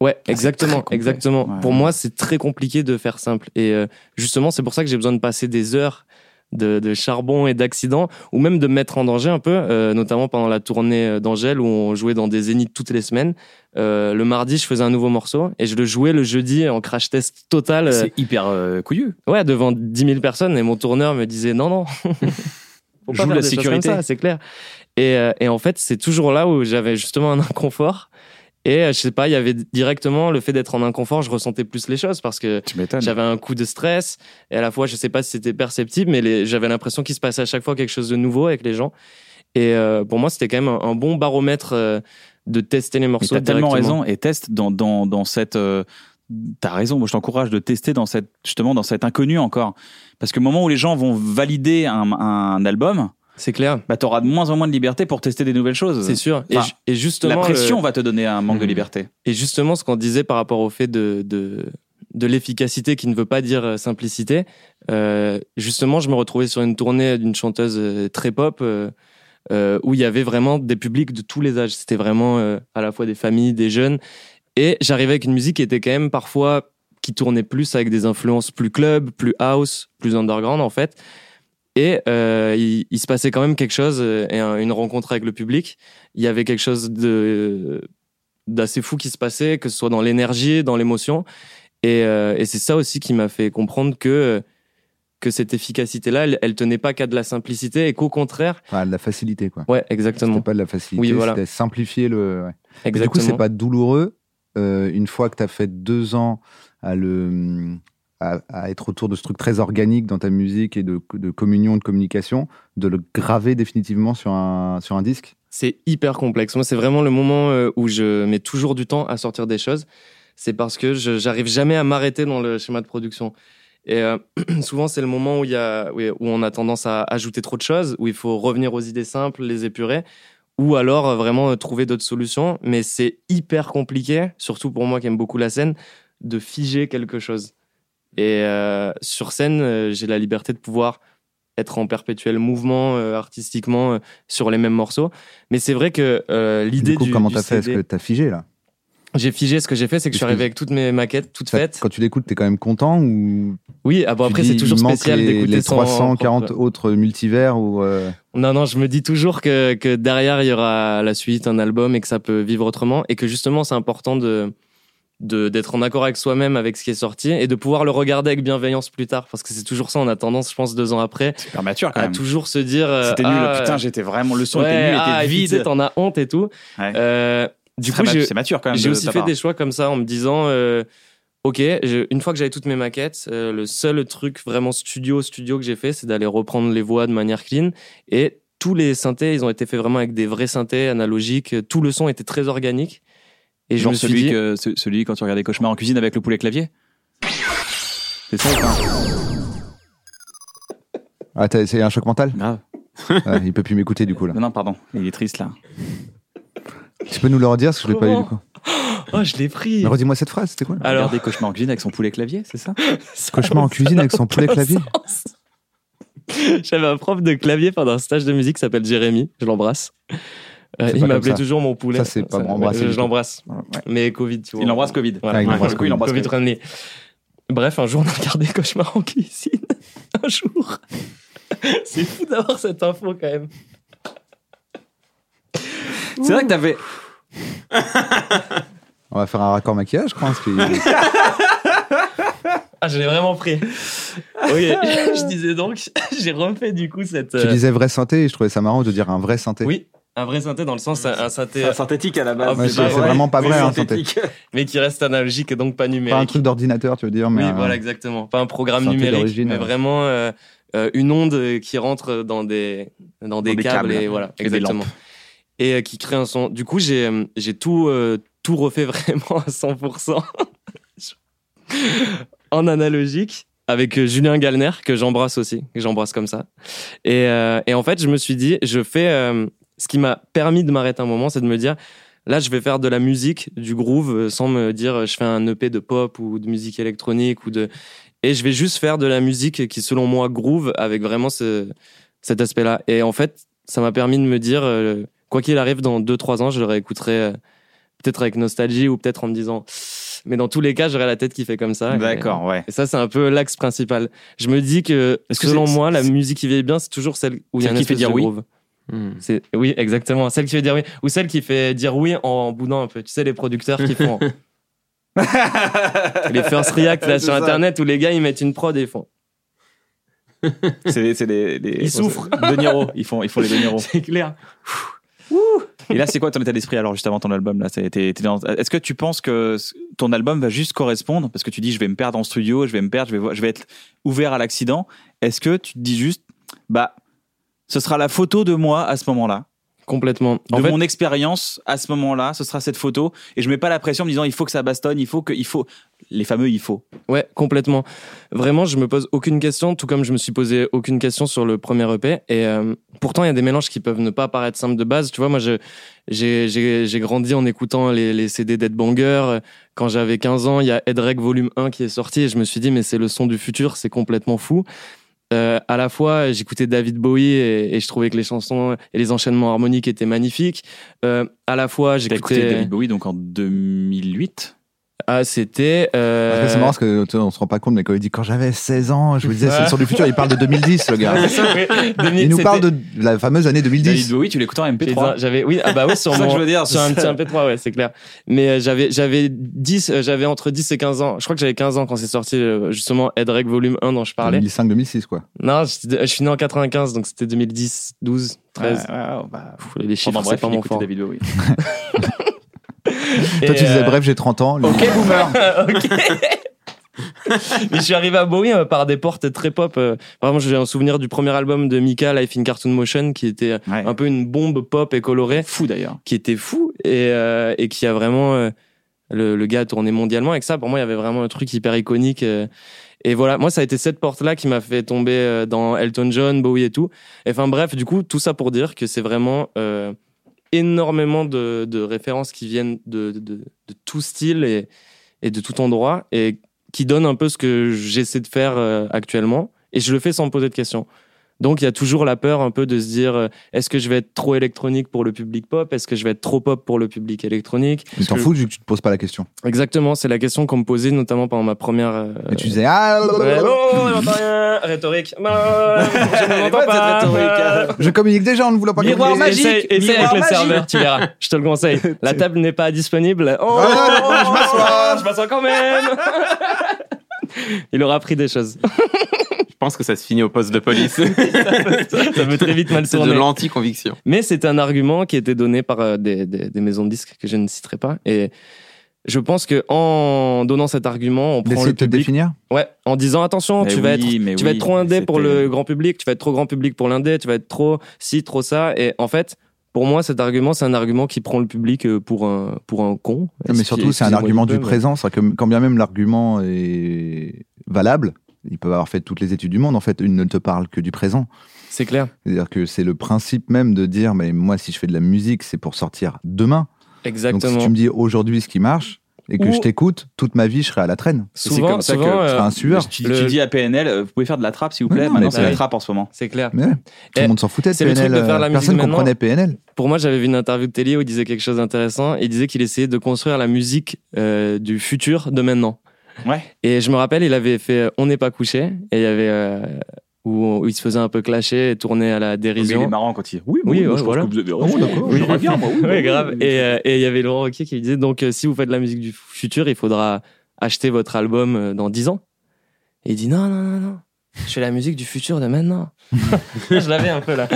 F: Ouais,
E: très
F: exactement, exactement.
E: Ouais.
F: Pour moi, c'est très compliqué de faire simple. Et euh, justement, c'est pour ça que j'ai besoin de passer des heures de, de charbon et d'accidents, ou même de me mettre en danger un peu, euh, notamment pendant la tournée euh, d'Angèle où on jouait dans des zéniths toutes les semaines. Euh, le mardi, je faisais un nouveau morceau et je le jouais le jeudi en crash test total. euh,
E: C'est hyper euh, couillu.
F: Ouais, devant 10 000 personnes. Et mon tourneur me disait non, non. Faut
E: Joue
F: pas faire
E: la
F: des
E: sécurité.
F: c'est clair. Et, euh, et en fait, c'est toujours là où j'avais justement un inconfort. Et euh, je sais pas, il y avait directement le fait d'être en inconfort, je ressentais plus les choses parce que j'avais un coup de stress. Et à la fois, je sais pas si c'était perceptible, mais j'avais l'impression qu'il se passait à chaque fois quelque chose de nouveau avec les gens. Et euh, pour moi, c'était quand même un, un bon baromètre euh, de tester les morceaux.
E: t'as tellement raison et teste dans, dans, dans cette. euh, T'as raison, moi je t'encourage de tester dans cette, justement dans cet inconnu encore. Parce que au moment où les gens vont valider un, un album,
F: C'est clair.
E: bah, t'auras de moins en moins de liberté pour tester des nouvelles choses.
F: C'est sûr. Et,
E: Enfin,
F: ju- et justement,
E: La pression
F: le-
E: va te donner un manque de
F: Mhm.
E: liberté.
F: Et justement, ce qu'on disait par rapport au fait de, de, de l'efficacité qui ne veut pas dire euh, simplicité, euh, justement, je me retrouvais sur une tournée d'une chanteuse euh, très pop euh, euh, où il y avait vraiment des publics de tous les âges. C'était vraiment à la fois des familles, des jeunes. Et j'arrivais avec une musique qui était quand même parfois qui tournait plus avec des influences plus club, plus house, plus underground en fait. Et euh, il, il se passait quand même quelque chose euh, et un- une rencontre avec le public. Il y avait quelque chose de d'assez fou qui se passait, que ce soit dans l'énergie, dans l'émotion. Et, euh, et c'est ça aussi qui m'a fait comprendre que que cette efficacité-là, elle, elle tenait pas qu'à de la simplicité et qu'au contraire,
G: Enfin, de la facilité, quoi.
F: ouais,
G: C'était
F: exactement,
G: pas de la facilité,
F: Oui, voilà.
G: c'était simplifier le. ouais. Mais Du coup,
F: exactement.
G: c'est pas douloureux euh, une fois que tu as fait deux ans à, le, à, être autour de ce truc très organique dans ta musique et de, communion, de communication, de le graver définitivement sur un, disque?
F: C'est hyper complexe. Moi, c'est vraiment le moment euh, où je mets toujours du temps à sortir des choses. C'est parce que j'arrive jamais à m'arrêter dans le schéma de production. Et euh, souvent, c'est le moment où y a où on a tendance à ajouter trop de choses, où il faut revenir aux idées simples, les épurer, ou alors euh, vraiment trouver d'autres solutions. Mais c'est hyper compliqué, surtout pour moi qui aime beaucoup la scène, de figer quelque chose. Et euh, sur scène, euh, j'ai la liberté de pouvoir être en perpétuel mouvement euh, artistiquement euh, sur les mêmes morceaux. Mais c'est vrai que euh, l'idée
G: Du coup,
F: du,
G: comment t'as fait? Est-ce que t'as figé là?
F: J'ai figé ce que j'ai fait, c'est que je suis arrivé avec toutes mes maquettes toutes
G: Ça-
F: faites.
G: Quand tu l'écoutes, t'es quand même content ou
F: Oui, ah bon, après
G: dis,
F: c'est toujours spécial
G: les,
F: d'écouter
G: les
F: son
G: 340
F: propre-
G: autres multivers ou euh,
F: Non, non, je me dis toujours que, que derrière il y aura la suite, un album et que ça peut vivre autrement et que justement c'est important de- d'être en accord avec soi-même avec ce qui est sorti et de pouvoir le regarder avec bienveillance plus tard parce que c'est toujours ça on a tendance je pense deux ans après
E: hyper mature quand
F: à
E: même.
F: toujours se dire euh,
E: C'était nul.
F: ah,
E: Putain, j'étais vraiment. Le son
F: ouais,
E: était nul,
F: ah,
E: était vide.
F: t'en as honte et tout
E: Ouais.
F: Euh, du coup j'ai
E: c'est mature quand même.
F: J'ai aussi fait des choix comme ça en me disant, euh, ok, je- une fois que j'avais toutes mes maquettes, euh, le seul truc vraiment studio studio que j'ai fait, c'est d'aller reprendre les voix de manière clean et tous les synthés, ils ont été faits vraiment avec des vrais synthés analogiques. Tout le son était très organique. Et je
E: Genre
F: me suis
E: celui,
F: dit,
E: que, ce- celui quand tu regardais Cauchemar en cuisine avec le poulet clavier. C'est ça ou pas?
G: Ah, t'as- c'est un choc mental?
E: Grave.
G: Ouais, Il peut plus m'écouter du coup là.
E: Non, non, pardon. Il est triste là.
G: Tu peux nous le redire parce que je l'ai pas eu du coup?
F: oh, je l'ai pris.
G: Mais redis-moi cette phrase, c'était quoi? Là
F: Alors,
E: Regardez Cauchemar en cuisine avec son poulet clavier, c'est ça?
G: Cauchemar en cuisine avec son poulet clavier
F: J'avais un prof de clavier pendant un stage de musique qui s'appelle Jérémy, je l'embrasse. Euh, il m'appelait toujours mon poulet.
G: Ça, c'est pas m'embrasser
F: Je, l'embrasse. Mais Covid, tu vois.
E: Il embrasse Covid.
F: Voilà.
G: Ah, il embrasse
F: Covid
E: Covid.
F: friendly. Bref, un jour, on a regardé Cauchemar en cuisine. un jour. C'est fou d'avoir cette info quand même.
E: C'est vrai que t'avais.
G: On va faire un raccord maquillage, je crois. parce que-
F: Ah, je l'ai vraiment pris. Ok, je disais donc, j'ai refait du coup cette.
G: Tu
F: euh,
G: disais vrai synthé et je trouvais ça marrant de dire un vrai synthé.
F: Oui, un vrai synthé dans le sens un synthé,
E: C'est synthétique à la base.
F: Ah, c'est vrai.
G: vraiment pas vrai un synthé.
E: synthétique.
F: mais qui reste analogique et donc pas numérique.
G: Pas un truc d'ordinateur, tu veux dire, mais
F: oui,
G: un-
F: voilà, exactement. Pas un programme numérique, mais
G: ouais.
F: vraiment euh, euh, une onde qui rentre dans des, dans des,
E: des
F: câbles,
E: câbles.
F: et voilà,
E: Et des
F: exactement.
E: lampes.
F: Et euh, qui crée un son. Du coup, j'ai euh, j'ai tout, euh, tout refait vraiment à 100%. en analogique avec euh, Julien Galner que j'embrasse aussi, que j'embrasse comme ça. Et, euh, et en fait, je me suis dit, je fais euh, ce qui m'a permis de m'arrêter un moment, c'est de me dire, là, je vais faire de la musique, du groove, euh, sans me dire, euh, je fais un EP de pop ou de musique électronique ou de, et je vais juste faire de la musique qui, selon moi, groove avec vraiment ce, cet aspect-là. Et en fait, ça m'a permis de me dire, euh, quoi qu'il arrive, dans 2-3 ans, je le réécouterai euh, peut-être avec nostalgie ou peut-être en me disant, mais dans tous les cas, j'aurai la tête qui fait comme ça.
E: D'accord, ouais.
F: et ça, c'est un peu l'axe principal. Je me dis que, selon moi, la musique qui vieillit bien, c'est toujours celle où il y a un
E: qui fait dire
F: de
E: oui.
H: Hmm.
F: C'est oui, exactement. Celle qui fait dire oui, ou celle qui fait dire oui en boudant un peu. Tu sais, les producteurs qui font les first react là sur
E: ça.
F: internet où les gars ils mettent une prod et ils font.
E: C'est les, les-
F: Ils souffrent.
E: De Niro. Ils font, ils font les De Niro.
F: C'est clair.
E: Et là, c'est quoi ton état d'esprit alors juste avant ton album là? Est-ce que tu penses que ton album va juste correspondre? Parce que tu dis je vais me perdre en studio, je vais me perdre, je vais, je vais être ouvert à l'accident. Est-ce que tu te dis juste bah ce sera la photo de moi à ce moment-là,
F: Complètement.
E: de
F: En fait,
E: mon expérience à ce moment-là, ce sera cette photo et je mets pas la pression en me disant il faut que ça bastonne, il faut que il faut les fameux il faut.
F: Ouais, complètement. Vraiment, je me pose aucune question, tout comme je me suis posé aucune question sur le premier EP. Et euh, pourtant, il y a des mélanges qui peuvent ne pas paraître simples de base. Tu vois, moi, je, j'ai, j'ai, j'ai grandi en écoutant les, les CD d'Ed Banger. Quand j'avais 15 ans, il y a Ed Reg Volume 1 qui est sorti et je me suis dit, mais c'est le son du futur, c'est complètement fou. Euh, à la fois, j'écoutais David Bowie et, et je trouvais que les chansons et les enchaînements harmoniques étaient magnifiques. Euh, à la fois,
E: écouté
F: j'écoutais.
E: David Bowie donc en 2008.
F: Ah, c'était. euh,
G: C'est marrant parce que tu sais, on se rend pas compte, mais quand il dit quand j'avais 16 ans, je vous disais, c'est son du futur, il parle de 2010, le gars.
F: Ça, oui.
G: Il nous parle de la fameuse année
E: David
G: 2010.
E: Bowie, tu l'écoutes en
F: J'ai
E: MP3.
F: dit- J'avais, oui, ah bah oui, sur
E: C'est ça que
F: mon-
E: je veux dire,
F: sur un petit
E: ça.
F: MP3, ouais, c'est clair. Mais euh, j'avais, j'avais 10, euh, j'avais entre 10 et 15 ans. Je crois que j'avais 15 ans quand c'est sorti, euh, justement, Ed Reg Volume 1 dont je parlais.
G: 2005-2006, quoi.
F: Non, je, je suis né en 95, donc c'était 2010, 12, 13.
E: Ouais, ouais, ouais, bah,
F: Pff, les chiffres, c'est
E: bref,
F: pas mon fort.
E: David Bowie.
G: Toi, tu disais,
F: euh,
G: bref, j'ai 30 ans.
E: Ok, boomer.
F: ok. Mais je suis arrivé à Bowie euh, par des portes très pop. euh. Vraiment, j'ai un souvenir du premier album de Mika, Life in Cartoon Motion, qui était
E: Ouais.
F: un peu une bombe pop et colorée.
E: Fou d'ailleurs.
F: qui était fou et, euh, et qui a vraiment euh, le, le gars a tourné mondialement avec ça pour moi il y avait vraiment un truc hyper iconique euh, et voilà moi ça a été cette porte là qui m'a fait tomber dans Elton John Bowie et tout Et enfin bref du coup tout ça pour dire que c'est vraiment énormément de, références qui viennent de tout style et, et de tout endroit et qui donnent un peu ce que j'essaie de faire euh, actuellement. Et je le fais sans me poser de questions donc il y a toujours la peur un peu de se dire euh, est-ce que je vais être trop électronique pour le public pop? Est-ce que je vais être trop pop pour le public électronique?
G: Mais t'en
F: que-
G: fous vu que tu te poses pas la question.
F: Exactement, c'est la question qu'on me posait notamment pendant ma première. euh,
G: Et tu disais, ah,
F: oh, rhétorique. Bah, je ne m'entends pas.
G: je communique déjà en ne voulant pas
E: Miroir
G: communiquer.
E: magique.
F: Essaye, essaye
E: miroir
F: avec le serveur, tu verras. Je te le conseille. La table n'est pas disponible. Oh,
G: je m'assois.
F: je m'assois quand même. Il aura appris des choses.
H: Je pense que ça se finit au poste de police.
F: Ça peut très vite mal
H: C'est de
F: tourner.
H: l'anti-conviction.
F: Mais c'est un argument qui était donné par euh, des, des, des maisons de disques que je ne citerai pas. Et je pense que en donnant cet argument, on prend le
G: de te
F: public.
G: définir?
F: Ouais, en disant attention,
E: Mais
F: tu vas être, tu vas
E: oui,
F: être trop indé pour le grand public, tu vas être trop grand public pour l'indé, tu vas être trop ci, trop ça. Et en fait, pour moi, cet argument, c'est un argument qui prend le public euh, pour un pour un con.
G: Mais surtout, c'est un argument
F: du mais-
G: présent. Quand bien même l'argument est valable, ils peuvent avoir fait toutes les études du monde. En fait, une ne te parle que du présent.
F: C'est clair.
G: C'est-à-dire que c'est le principe même de dire, mais moi, si je fais de la musique, c'est pour sortir demain. Donc,
F: Exactement.
G: si tu me dis aujourd'hui ce qui marche et que
F: Ou-
G: je t'écoute, toute ma vie, je serai à la traîne.
E: C'est
F: Souvent,
E: comme ça que
F: souvent,
G: Je serai
F: euh,
G: un sueur.
E: Tu,
F: Le-
E: tu dis à PNL, euh, vous pouvez faire de la trappe s'il vous plaît.
G: non,
E: Maintenant, c'est la trappe en ce moment.
F: c'est clair.
G: Mais ouais, tout le monde s'en foutait de
F: c'est le truc
G: PNL.
F: de faire la
G: euh,
F: musique
G: Personne
F: maintenant.
G: comprenait PNL.
F: Pour moi, j'avais vu une interview de Telly où il disait quelque chose d'intéressant. Il disait qu'il essayait de construire la musique euh, du futur de maintenant.
E: Ouais.
F: Et je me rappelle, il avait fait On n'est pas couché. Et il y avait. euh, où, où il se faisait un peu clasher et tourner à la
E: Mais il est
F: dérision.
E: marrant quand il. Oui,
F: Oui,
E: moi,
F: ouais,
E: je pense
F: voilà.
E: que vous avez
G: Oh,
E: raison.
G: d'accord.
E: Oui, bien, moi. Oui, oui,
F: grave.
E: oui.
F: Et euh, et il y avait Laurent Roquier qui disait donc, euh, si vous faites de la musique du futur, il faudra acheter votre album euh, dans 10 ans. Et il dit non, non, non, non. Je fais la musique du futur de maintenant. je l'avais un peu là.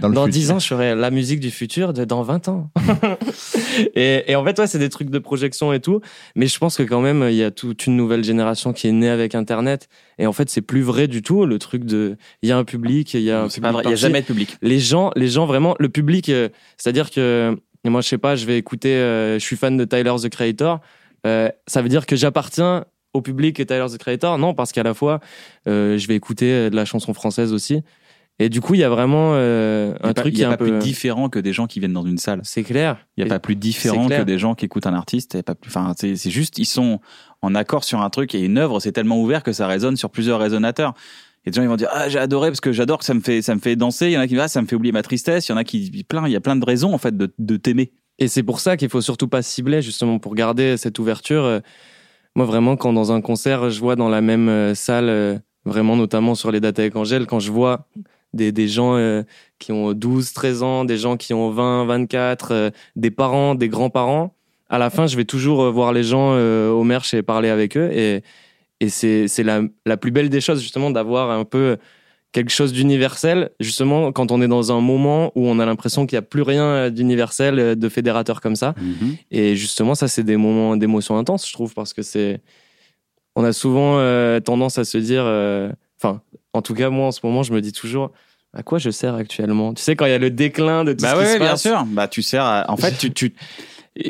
G: Dans,
F: Dans
G: futur.
F: 10 ans, je ferai la musique du futur de dans 20 ans. et, et en fait, ouais, c'est des trucs de projection et tout. Mais je pense que quand même, il y a toute une nouvelle génération qui est née avec Internet. Et en fait, c'est plus vrai du tout. Le truc de, il y a un public, il y a un
E: C'est pas vrai,
F: public
E: il n'y a jamais de public.
F: Les gens, les gens vraiment, le public, euh, c'est-à-dire que, moi, je sais pas, je vais écouter, euh, je suis fan de Tyler, the Creator. euh, ça veut dire que j'appartiens au public et Tyler the Creator Non, parce qu'à la fois, euh, je vais écouter euh, de la chanson française aussi. Et du coup, il y a vraiment euh,
E: Il y a
F: un
E: pas-
F: truc
E: il
F: qui
E: y
F: est
E: a
F: un
E: pas
F: peu.
E: plus différent que des gens qui viennent dans une salle.
F: C'est clair.
E: Il n'y a pas plus différent que des gens qui écoutent un artiste. et pas plus- Enfin, c'est c'est juste, ils sont en accord sur un truc et une œuvre, c'est tellement ouvert que ça résonne sur plusieurs résonateurs. Et des gens ils vont dire ah j'ai adoré parce que j'adore que ça me fait ça me fait danser. Il y en a qui disent ah ça me fait oublier ma tristesse. Il y en a qui plein il y a plein de raisons en fait de, de t'aimer.
F: Et c'est pour ça qu'il faut surtout pas cibler, justement, pour garder cette ouverture. Moi, vraiment, quand dans un concert, je vois dans la même euh, salle, euh, vraiment, notamment sur les dates avec Angèle, quand je vois des, gens euh, qui ont 12, 13 ans, des gens qui ont 20, 24, euh, des parents, des grands-parents, à la fin, je vais toujours voir les gens au merch et parler avec eux. Et, et c'est c'est la, la plus belle des choses, justement, d'avoir un peu quelque chose d'universel, justement, quand on est dans un moment où on a l'impression qu'il n'y a plus rien euh, d'universel, euh, de fédérateur comme ça. Et justement, ça, c'est des moments d'émotion intense, je trouve, parce que c'est. On a souvent euh, tendance à se dire. euh, Enfin, en tout cas, moi, en ce moment, je me dis toujours. À quoi je sers actuellement? Tu sais, quand il y a le déclin de tout
E: Bah
F: ce qui se
E: bien
F: passe.
E: sûr. Bah tu sers. à- En fait, tu tu.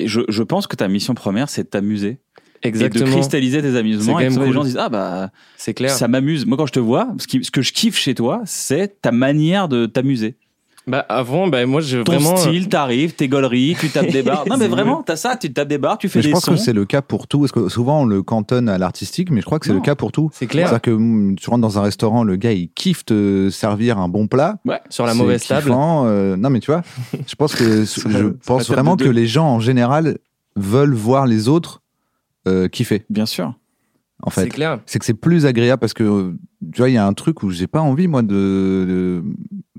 E: Je, je pense que ta mission première, c'est de t'amuser et de
F: Exactement.
E: cristalliser tes amusements. Et que
F: même
E: les
F: cool.
E: gens disent ah bah
F: C'est clair.
E: ça m'amuse. Moi, quand je te vois, ce, qui- ce que je kiffe chez toi, c'est ta manière de t'amuser.
F: Bah, avant, bah, moi, je
E: Ton
F: vraiment.
E: style, t'arrives, tes gauleries, tu tapes des barres. Non, mais vraiment, t'as ça, tu tapes des barres, tu fais
G: Mais je
E: des
G: pense
E: sons.
G: que c'est le cas pour tout. Parce que souvent, on le cantonne à l'artistique, mais je crois que c'est le cas pour tout.
F: C'est clair.
G: C'est-à-dire que mm, tu rentres dans un restaurant, le gars, il kiffe te servir un bon plat.
F: Sur la mauvaise table.
G: euh, non, mais tu vois, je pense que je pense vraiment que les gens en général veulent voir les autres euh, kiffer.
E: Bien sûr.
G: En
F: C'est
G: fait,
F: clair.
G: c'est que c'est plus agréable parce que tu vois, il y a un truc où j'ai pas envie moi de, de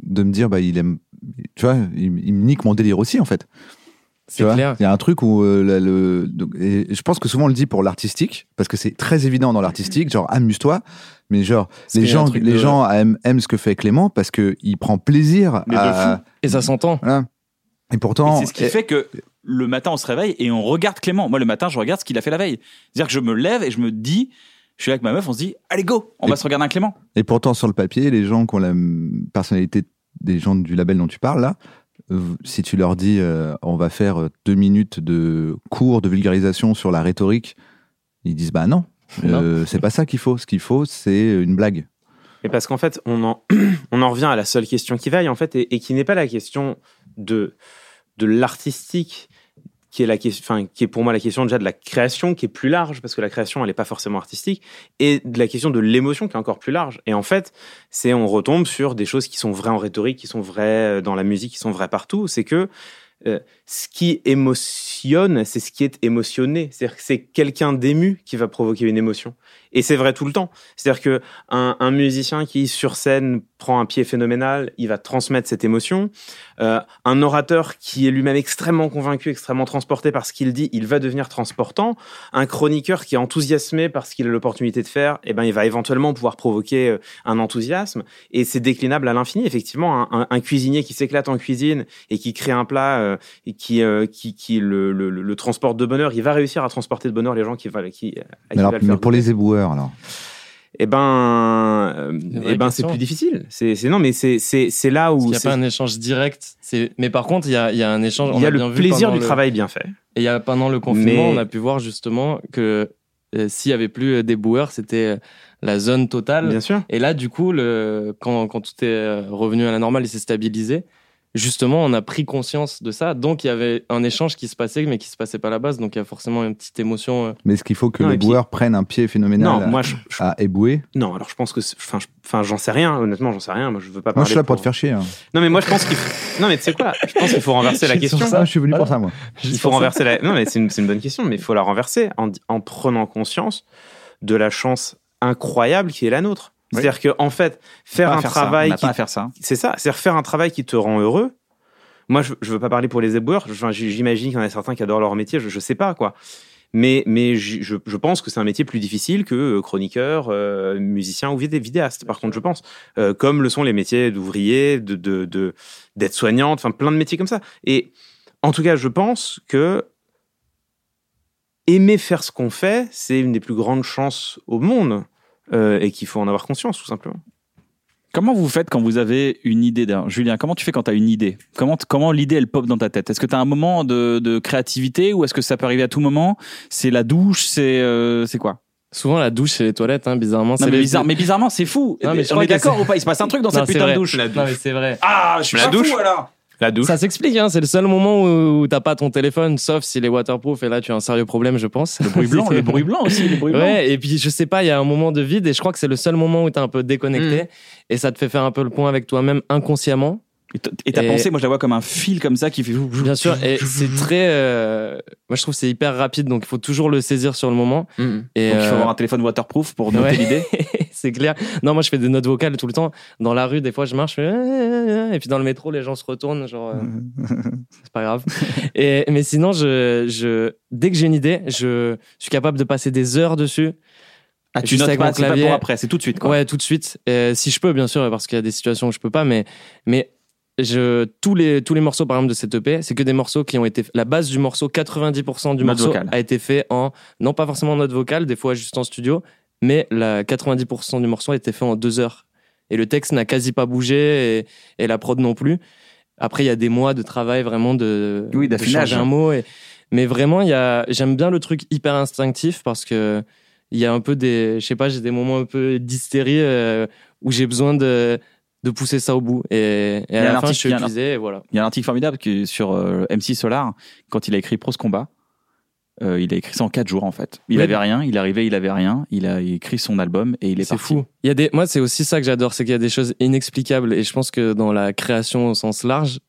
G: de me dire bah il aime, tu vois, il, il me nique mon délire aussi en fait.
F: C'est clair.
G: Il y a un truc où euh, la- le, donc, et je pense que souvent on le dit pour l'artistique parce que c'est très évident dans l'artistique, genre amuse-toi, mais genre les gens les
F: de-
G: gens aiment, aiment ce que fait Clément parce que il prend plaisir
E: Mais de
G: à
F: Et ça s'entend.
G: voilà. Et pourtant,
E: c'est ce qui fait que le matin, on se réveille et on regarde Clément. Moi, le matin, je regarde ce qu'il a fait la veille. C'est-à-dire que je me lève et je me dis, je suis là avec ma meuf, on se dit, allez, go, on
G: Et-
E: va se regarder un Clément.
G: Et pourtant, sur le papier, les gens qui ont la personnalité des gens du label dont tu parles, là, euh, si tu leur dis euh, on va faire euh, deux minutes de cours de vulgarisation sur la rhétorique, ils disent bah non, euh, c'est pas ça qu'il faut. Ce qu'il faut, c'est une blague.
H: Et parce qu'en fait, on en, on en revient à la seule question qui vaille, en fait, et, et qui n'est pas la question de, de l'artistique, qui est la question, qui est pour moi la question déjà de la création, qui est plus large, parce que la création, elle n'est pas forcément artistique, et de la question de l'émotion, qui est encore plus large. Et en fait, c'est, on retombe sur des choses qui sont vraies en rhétorique, qui sont vraies euh, dans la musique, qui sont vraies partout. C'est que euh, ce qui émotionne, c'est ce qui est émotionné. C'est-à-dire que c'est quelqu'un d'ému qui va provoquer une émotion. Et c'est vrai tout le temps. C'est-à-dire que un, un musicien qui sur scène prend un pied phénoménal, il va transmettre cette émotion. Euh, un orateur qui est lui-même extrêmement convaincu, extrêmement transporté par ce qu'il dit, il va devenir transportant. Un chroniqueur qui est enthousiasmé par ce qu'il a l'opportunité de faire, eh ben il va éventuellement pouvoir provoquer euh, un enthousiasme. Et c'est déclinable à l'infini. Effectivement, un, cuisinier qui s'éclate en cuisine et qui crée un plat euh, et qui euh, qui, qui le, le, le- le transporte de bonheur, il va réussir à transporter de bonheur les gens qui va qui, à qui
G: Mais, alors,
H: va le
G: mais pour les éboueurs, alors?
H: Eh ben, euh, eh ben, c'est plus difficile. C'est, non, mais c'est, là où
F: qu'il n'y a pas un échange direct. Mais par contre, il y a, il y a un échange.
H: il y a le plaisir du
F: le-
H: travail bien fait.
F: Et il y a, pendant le confinement,
H: Mais-
F: on a pu voir justement que euh, s'il y avait plus euh, des boueurs, c'était euh, la zone totale.
H: Bien sûr.
F: Et là, du coup, le, quand, quand tout est revenu à la normale et s'est stabilisé, justement, on a pris conscience de ça. Donc, il y avait un échange qui se passait, mais qui se passait pas à la base. Donc, il y a forcément une petite émotion. euh.
G: Mais est-ce qu'il faut que
H: Non, puis-
G: boueurs prennent un pied phénoménal
H: Non,
G: à,
H: moi, je, je-
G: à ébouer?
H: Non. Alors, je pense que, c'est- enfin, je- enfin, j'en sais rien. Honnêtement, j'en sais rien. Moi, je veux pas
G: Moi,
H: parler.
G: je suis là pour te faire chier. hein.
H: Non, mais moi, je pense qu'il. faut- Non, mais tu sais quoi? Je pense qu'il faut renverser la
F: Je suis sur
H: question.
F: ça.
G: Je suis venu pour ça, moi.
H: Il faut renverser la. Non, mais c'est une, c'est une bonne question, mais il faut la renverser en, en prenant conscience de la chance incroyable qui est la nôtre.
E: Oui.
H: C'est-à-dire que, en fait, faire un
E: faire ça.
H: travail
E: On
H: qui
E: pas à faire ça.
H: c'est ça, c'est faire un travail qui te rend heureux. Moi, je, je veux pas parler pour les éboueurs. Enfin, j'imagine qu'il y en a certains qui adorent leur métier. Je, je sais pas quoi. Mais, mais je, je pense que c'est un métier plus difficile que euh, chroniqueur, euh, musicien ou vidé- vidéaste. Par contre, je pense, Euh, comme le sont les métiers d'ouvrier, de, de, de d'aide-soignante, enfin plein de métiers comme ça. Et en tout cas, je pense que aimer faire ce qu'on fait, c'est une des plus grandes chances au monde euh, et qu'il faut en avoir conscience, tout simplement.
E: Comment vous faites quand vous avez une idée d'ailleurs, Julien, comment tu fais quand tu as une idée? Comment, comment l'idée elle pop dans ta tête? Est-ce que tu as un moment de, de créativité ou est-ce que ça peut arriver à tout moment? C'est la douche C'est euh, c'est quoi?
F: Souvent, la douche et les toilettes, hein, bizarrement.
E: non,
F: c'est
E: mais, bizarre, mais bizarrement, c'est fou.
F: Non, mais
E: on est d'accord
F: c'est-
E: ou pas? Il se passe un truc dans
F: Non,
E: cette putain
F: vrai.
E: de douche.
H: La
F: Non,
H: douche.
F: mais c'est vrai.
E: Ah, je suis
H: La
E: pas
H: douche
E: fou alors.
H: La douche.
F: Ça s'explique, hein, c'est le seul moment où, t'as pas ton téléphone, sauf s'il est waterproof, et là tu as un sérieux problème, je pense.
E: Le bruit blanc, le bruit blanc aussi, le bruit blanc.
F: Ouais, et puis je sais pas, il y a un moment de vide, et je crois que c'est le seul moment où t'es un peu
E: Mm.
F: déconnecté, et ça te fait faire un peu le point avec toi-même inconsciemment.
E: Et ta
F: Et-
E: pensée, moi je la vois comme un fil comme ça qui fait.
F: Bien sûr, et c'est très. euh, Moi je trouve que c'est hyper rapide, donc il faut toujours le saisir sur le moment.
H: Mhm.
F: Et
E: Donc il faut
F: euh,
E: avoir un téléphone waterproof pour noter
F: ouais.
E: l'idée.
F: c'est clair. Non, moi je fais des notes vocales tout le temps. Dans la rue, des fois je marche, je fais... et puis dans le métro, les gens se retournent, genre. euh, c'est pas grave. Et, mais sinon, je, je, dès que j'ai une idée, je suis capable de passer des heures dessus.
E: Ah, tu notes pas, pour après, c'est tout de suite. Quoi.
F: Ouais, tout de suite. Si je peux, bien sûr, parce qu'il y a des situations où je peux pas, mais, mais je, tous, les, tous les morceaux, par exemple, de cette EP, c'est que des morceaux qui ont été. La base du morceau, 90% du
E: Note
F: morceau
E: vocale.
F: a été fait en. Non, pas forcément en note vocale, des fois juste en studio, mais la 90% du morceau a été fait en deux heures. Et le texte n'a quasi pas bougé, et, et la prod non plus. Après, il y a des mois de travail vraiment de,
E: Oui,
F: de changer un mot. Et, mais vraiment, il y a, j'aime bien le truc hyper instinctif parce que il y a un peu des, je sais pas, j'ai des moments un peu d'hystérie euh, où j'ai besoin de, de pousser ça au bout. Et, à la fin,
E: article-
F: je suis épuisé et voilà.
E: Il y a un article formidable sur euh, MC Solar quand il a écrit Prose Combat. Euh, il a écrit ça en quatre jours en fait. Il
F: Oui.
E: avait rien, il arrivait, il avait rien. Il a écrit son album et il est,
F: C'est
E: parti.
F: fou. Il y a des, moi, c'est aussi ça que j'adore, c'est qu'il y a des choses inexplicables. Et je pense que dans la création au sens large,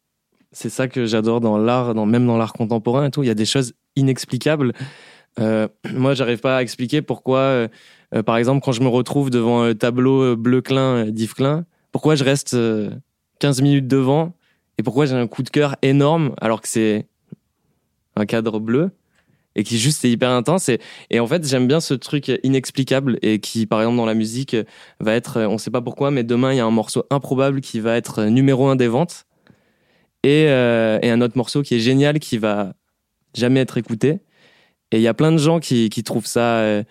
F: c'est ça que j'adore dans l'art, dans, même dans l'art contemporain et tout. Il y a des choses inexplicables. Euh, moi, j'arrive pas à expliquer pourquoi, euh, euh, par exemple, quand je me retrouve devant un tableau bleu Klein, d'Yves Klein, pourquoi je reste euh, 15 minutes devant et pourquoi j'ai un coup de cœur énorme alors que c'est un cadre bleu? Et qui juste est hyper intense. Et, en fait j'aime bien ce truc inexplicable et qui par exemple dans la musique va être on sait pas pourquoi mais demain il y a un morceau improbable qui va être numéro un des ventes. Et, euh, et un autre morceau qui est génial qui va jamais être écouté. Et il y a plein de gens qui, qui trouvent ça euh,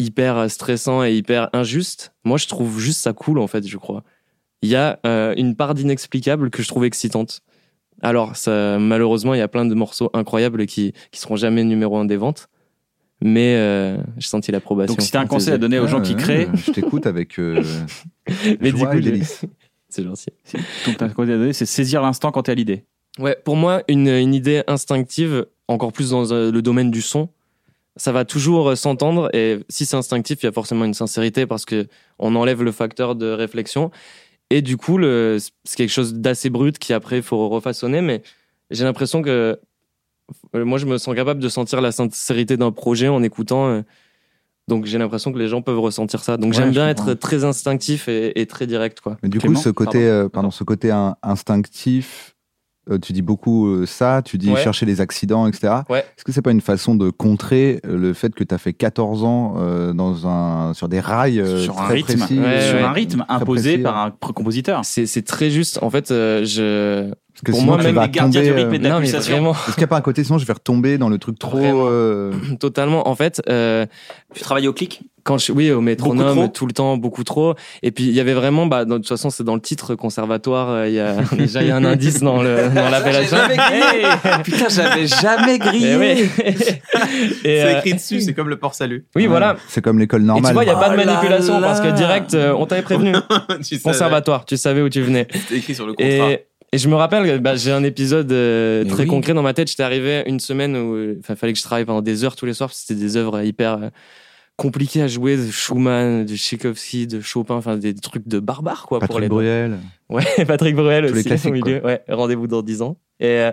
F: hyper stressant et hyper injuste. Moi je trouve juste ça cool en fait je crois. Il y a euh, une part d'inexplicable que je trouve excitante alors, ça, malheureusement, il y a plein de morceaux incroyables qui, qui seront jamais numéro un des ventes. Mais euh, j'ai senti l'approbation.
E: Donc si t'as un conseil à donner aux gens qui
G: Ouais,
E: créent,
G: ouais, Je t'écoute avec euh,
F: Mais du
G: joie
F: coup,
G: et
F: j'ai-
G: délice.
F: c'est gentil.
E: donc un conseil à donner, c'est saisir l'instant quand t'es à l'idée.
F: Ouais, pour moi, une, une idée instinctive, encore plus dans euh, le domaine du son, ça va toujours euh, s'entendre. Et si c'est instinctif, il y a forcément une sincérité parce que on enlève le facteur de réflexion. Et du coup, le- c'est quelque chose d'assez brut qui après il faut refaçonner. Mais j'ai l'impression que euh, moi, je me sens capable de sentir la sincérité d'un projet en écoutant. euh, donc j'ai l'impression que les gens peuvent ressentir ça. Donc
G: Ouais,
F: j'aime bien
G: comprends.
F: être très instinctif et, et très direct, quoi.
G: Mais du
E: Clément,
G: coup, ce côté,
E: pardon.
G: euh, pardon, ce côté in- instinctif, euh, tu dis beaucoup euh, ça, tu dis
F: Ouais.
G: chercher les accidents, etc.
F: Ouais.
G: Est-ce que c'est pas une façon de contrer euh, le fait que tu as fait 14 ans euh, dans un, sur des rails euh,
E: sur un
G: très
E: rythme,
G: précis
F: Ouais,
E: sur un rythme imposé
G: précis,
E: par
G: ouais.
E: un compositeur.
F: C'est c'est très juste. En fait, euh, je
G: Parce que
F: pour
G: sinon,
F: moi, même
E: les gardiens du
G: tomber,
E: rythme et de la
F: non mais
E: pulsation.
F: vraiment
G: Est-ce qu'il n'y a pas un côté, sinon je vais retomber dans le truc trop. Euh,
F: totalement. En fait, euh,
E: Tu travailles au clic?
F: quand je oui au métronome tout le temps beaucoup trop et puis il y avait vraiment bah dans- de toute façon c'est dans le titre conservatoire euh, il y a déjà il y a un indice dans le dans l'appellation Hey
E: Putain, j'avais jamais
F: Eh
E: grillé.
F: oui. Et,
H: C'est
F: euh,
H: écrit dessus, c'est comme le port salut.
F: oui voilà
G: C'est comme l'école
F: et tu
G: normale.
F: vois il y a pas de
E: Oh là
F: manipulation
E: là.
F: parce que direct euh, on t'avait prévenu
H: tu
F: conservatoire tu savais où tu venais
H: C'est écrit sur le contrat.
F: Et, et je me rappelle, bah, j'ai un épisode euh, très
E: oui.
F: concret dans ma tête. J'étais arrivé une semaine où il fallait que je travaille pendant des heures tous les soirs. parce que C'était des œuvres hyper euh, compliquées à jouer, de Schumann, de Tchaïkovsky, de Chopin, enfin des trucs de barbares quoi pour
G: Patrick
F: les
G: Bruel.
F: Ouais, Patrick Bruel
G: Tous les
F: aussi
G: classiques,
F: au milieu. Ouais, rendez-vous dans 10 ans. Et, euh,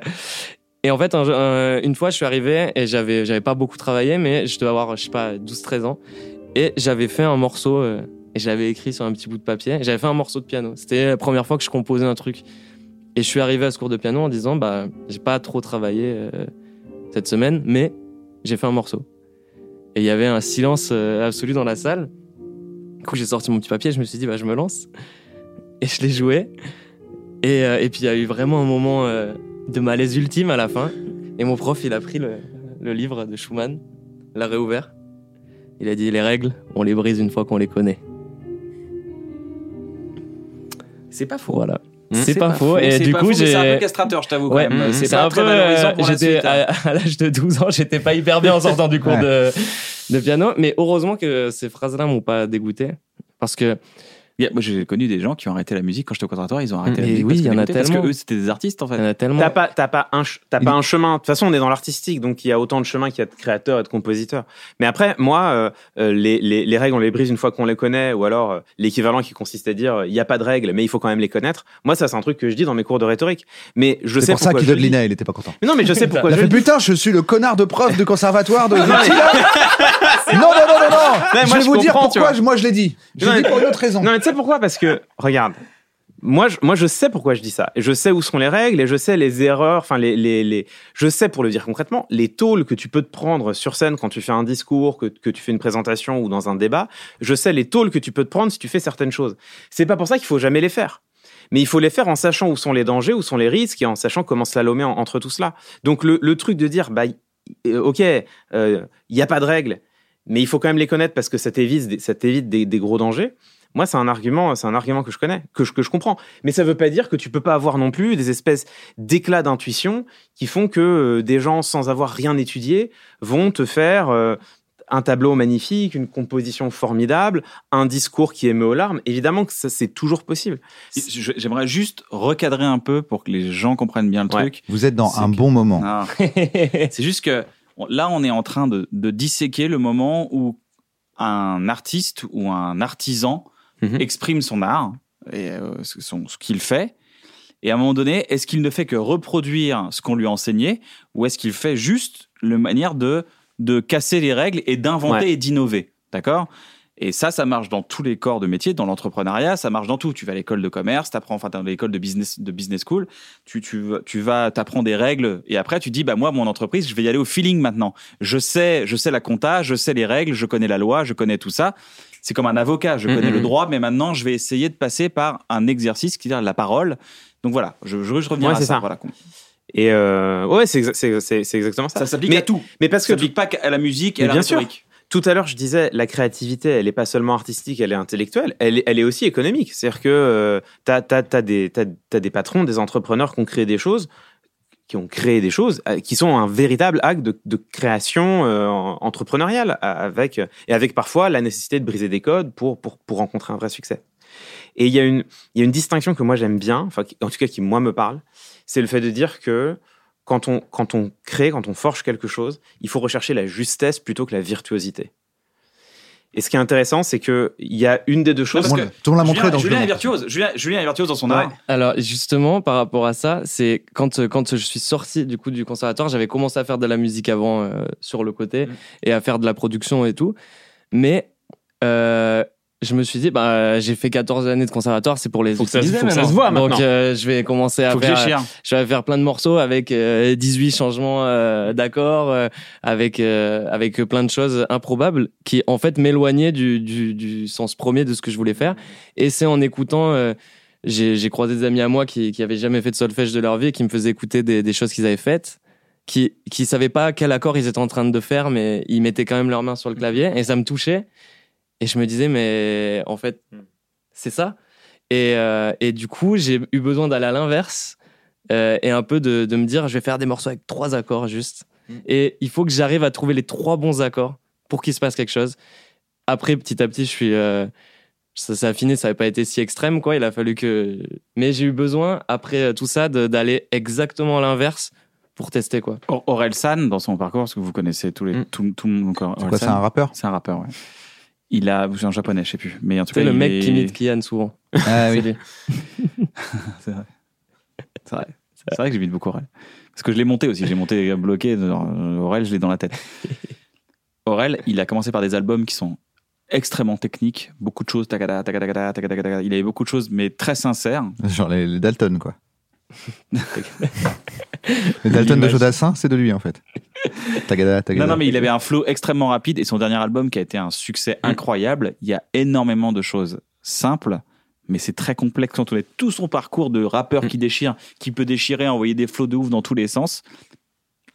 F: et en fait, un- un- une fois, je suis arrivé et j'avais, j'avais pas beaucoup travaillé, mais je devais avoir, je sais pas, 12-13 ans. Et j'avais fait un morceau, euh, et je l'avais écrit sur un petit bout de papier. J'avais fait un morceau de piano. C'était la première fois que je composais un truc. Et je suis arrivé à ce cours de piano en disant, bah, j'ai pas trop travaillé euh, cette semaine, mais j'ai fait un morceau. Et il y avait un silence euh, absolu dans la salle. Du coup, j'ai sorti mon petit papier, je me suis dit, bah, je me lance. Et je l'ai joué. Et, euh, et puis il y a eu vraiment un moment de malaise ultime à la fin. Et mon prof, il a pris le, le livre de Schumann, l'a réouvert. Il a dit les règles, on les brise une fois qu'on les connaît.
E: C'est pas faux.
F: Voilà.
H: Mmh.
F: C'est pas, faux. Et
E: c'est
F: du
E: pas
F: coup,
E: mais c'est un
F: j'ai.
E: peu castrateur, je t'avoue.
F: Ouais,
E: même.
F: c'est
E: pas
F: un
E: très
F: peu. euh,
E: la
F: J'étais
E: suite, hein.
F: à, à l'âge de 12 ans, j'étais pas hyper bien en sortant du cours
G: Ouais.
F: de, de piano, mais heureusement que ces phrases-là m'ont pas dégoûté, parce que
E: Moi, j'ai connu des gens qui ont arrêté la musique quand j'étais au conservatoire. Ils ont arrêté la
F: Et
E: musique
F: oui,
E: parce
F: il y en a
E: l'écoutaient, parce que
F: tellement.
E: eux, c'était des artistes en
F: il y en
E: fait.
F: a tellement.
H: T'as pas, t'as pas un, t'as pas un chemin. De toute façon, on est dans l'artistique, donc il y a autant de chemins qu'il y a de créateurs et de compositeurs. Mais après, moi, euh, euh, les, les, les règles, on les brise une fois qu'on les connaît, ou alors euh, l'équivalent qui consiste à dire, euh, il n'y a pas de règles, mais il faut quand même les connaître. Moi, ça, c'est un truc que je dis dans mes cours de rhétorique. Mais je
G: C'est
H: sais
G: pour ça
H: pourquoi
G: qu'il
H: je
G: de
H: le dis.
G: Lina, il était pas content.
H: Mais non, mais je sais pourquoi je
G: fait putain, je suis le connard de prof de conservatoire de. non, non, non, non, non. Je vais vous dire pourquoi moi je l'ai dit. L'ai dit pour une autre raison.
H: Tu sais pourquoi Parce que, regarde, moi je, moi, je sais pourquoi je dis ça. Je sais où sont les règles et je sais les erreurs, enfin, les, les, les, je sais, pour le dire concrètement, les tôles que tu peux te prendre sur scène quand tu fais un discours, que, que tu fais une présentation ou dans un débat. Je sais les tôles que tu peux te prendre si tu fais certaines choses. C'est pas pour ça qu'il faut jamais les faire. Mais il faut les faire en sachant où sont les dangers, où sont les risques et en sachant comment slalomer en- entre tout cela. Donc, le, le truc de dire, bah, euh, ok, il n'y a pas de règles, mais il faut quand même les connaître parce que ça t'évite, ça des gros dangers. Moi, c'est un argument, c'est un argument que je connais, que je, que je comprends. Mais ça veut pas dire que tu peux pas avoir non plus des espèces d'éclats d'intuition qui font que euh, des gens sans avoir rien étudié vont te faire euh, un tableau magnifique, une composition formidable, un discours qui émeut aux larmes. Évidemment que ça, c'est toujours possible.
E: J'aimerais juste recadrer un peu pour que les gens comprennent bien le
H: Ouais.
E: truc.
G: Vous êtes dans
E: C'est
G: un
E: que-
G: bon moment.
E: Non. C'est juste que là, on est en train de, de disséquer le moment où un artiste ou un artisan
H: Mhm.
E: exprime son art et euh, ce son- ce qu'il fait. Et à un moment donné, est-ce qu'il ne fait que reproduire ce qu'on lui a enseigné ou est-ce qu'il fait juste le manière de, de casser les règles et d'inventer
H: Ouais.
E: et d'innover D'accord? Et ça, ça marche dans tous les corps de métier, dans l'entrepreneuriat, ça marche dans tout. Tu vas à l'école de commerce, t'apprends, enfin, dans l'école de business, de business school, tu, tu, vas- tu vas, t'apprends des règles, et après, tu dis, bah, moi, mon entreprise, je vais y aller au feeling maintenant. Je sais, je sais la compta, je sais les règles, je connais la loi, je connais tout ça. C'est comme un avocat, je
H: Mhm,
E: connais le
H: mhm.
E: droit, mais maintenant, je vais essayer de passer par un exercice qui est la parole. Donc voilà, je, je revenir
H: Ouais,
E: à ça.
H: ça.
E: Voilà.
H: Et euh, ouais, c'est exa- c'est c'est- c'est exactement ça.
E: Ça s'applique à tout.
H: Mais parce
E: Ça
H: que
E: s'applique pas qu'à la musique et à la
H: bien sûr. Tout à l'heure, je disais, la créativité, elle n'est pas seulement artistique, elle est intellectuelle, elle est, elle est aussi économique. C'est-à-dire que euh, t'as as, des patrons, des entrepreneurs qui ont créé des choses, qui ont créé des choses, euh, qui sont un véritable acte de, création euh, entrepreneuriale, avec, et avec parfois la nécessité de briser des codes pour, pour, pour rencontrer un vrai succès. Et il y, a une- y a une distinction que moi j'aime bien, enfin, en tout cas qui moi me parle, c'est le fait de dire que quand on, quand on crée, quand on forge quelque chose, il faut rechercher la justesse plutôt que la virtuosité. Et ce qui est intéressant, c'est que il y a une des deux choses.
E: parce
G: Bon,
E: que
G: l'a montré,
E: Julien,
G: je
E: Julien est virtuose. Julien, Julien est virtuose dans son
H: Ouais.
E: art.
F: Alors justement, par rapport à ça, c'est quand euh, quand je suis sorti du coup du conservatoire, j'avais commencé à faire de la musique avant euh, sur le côté et à faire de la production et tout, mais euh, je me suis dit bah j'ai fait 14 années de conservatoire, c'est pour les
H: Faut que ça-
F: utiliser
H: faut que ça
F: maintenant.
H: se voit
F: Donc
H: maintenant.
F: euh, je vais commencer à
E: Faut
F: faire je vais faire plein de morceaux avec euh, 18 changements euh, d'accords, euh, avec euh, avec plein de choses improbables qui en fait m'éloignaient du, du, du sens premier de ce que je voulais faire. Et c'est en écoutant, euh, j'ai j'ai croisé des amis à moi qui qui avaient jamais fait de solfège de leur vie et qui me faisaient écouter des, des choses qu'ils avaient faites, qui qui savaient pas quel accord ils étaient en train de faire, mais ils mettaient quand même leurs mains sur le clavier et ça me touchait. Et je me disais mais en fait c'est ça. Et, euh, et du coup, j'ai eu besoin d'aller à l'inverse euh, et un peu de, de me dire, je vais faire des morceaux avec trois accords juste. Et il faut que j'arrive à trouver les trois bons accords pour qu'il se passe quelque chose. Après, petit à petit, je suis, euh, ça s'est affiné, ça n'avait pas été si extrême, quoi. Il a fallu que, mais j'ai eu besoin après tout ça d'aller exactement à l'inverse pour tester, quoi.
E: San, dans son parcours, parce que vous connaissez tous les,
H: Mm.
E: tout, tout le monde encore.
G: C'est quoi, c'est un rappeur?
E: C'est un rappeur, ouais. Il a, c'est un japonais, je sais plus. Mais en tout cas,
F: C'est le
E: il
F: mec
E: est-
F: qui imite Kian souvent.
G: Ah
F: C'est
G: oui.
E: C'est vrai. C'est vrai. C'est vrai que j'imite beaucoup Aurel. Parce que je l'ai monté aussi. J'ai monté bloqué. euh, Aurel, je l'ai dans la tête. Aurel, il a commencé par des albums qui sont extrêmement techniques. Beaucoup de choses. tacada, tacada, tacada, tacada, tacada. Il avait beaucoup de choses, mais très sincères.
G: Genre les, les Dalton, quoi. Dalton de. Jodassin, c'est de lui, en fait. Tagada, tagada.
E: Non, non, mais il avait un flow extrêmement rapide. Et son dernier album, qui a été un succès incroyable, il y a énormément de choses simples. Mais c'est très complexe quand on est tout son parcours de rappeur qui déchire, qui peut déchirer, envoyer des flots de ouf dans tous les sens.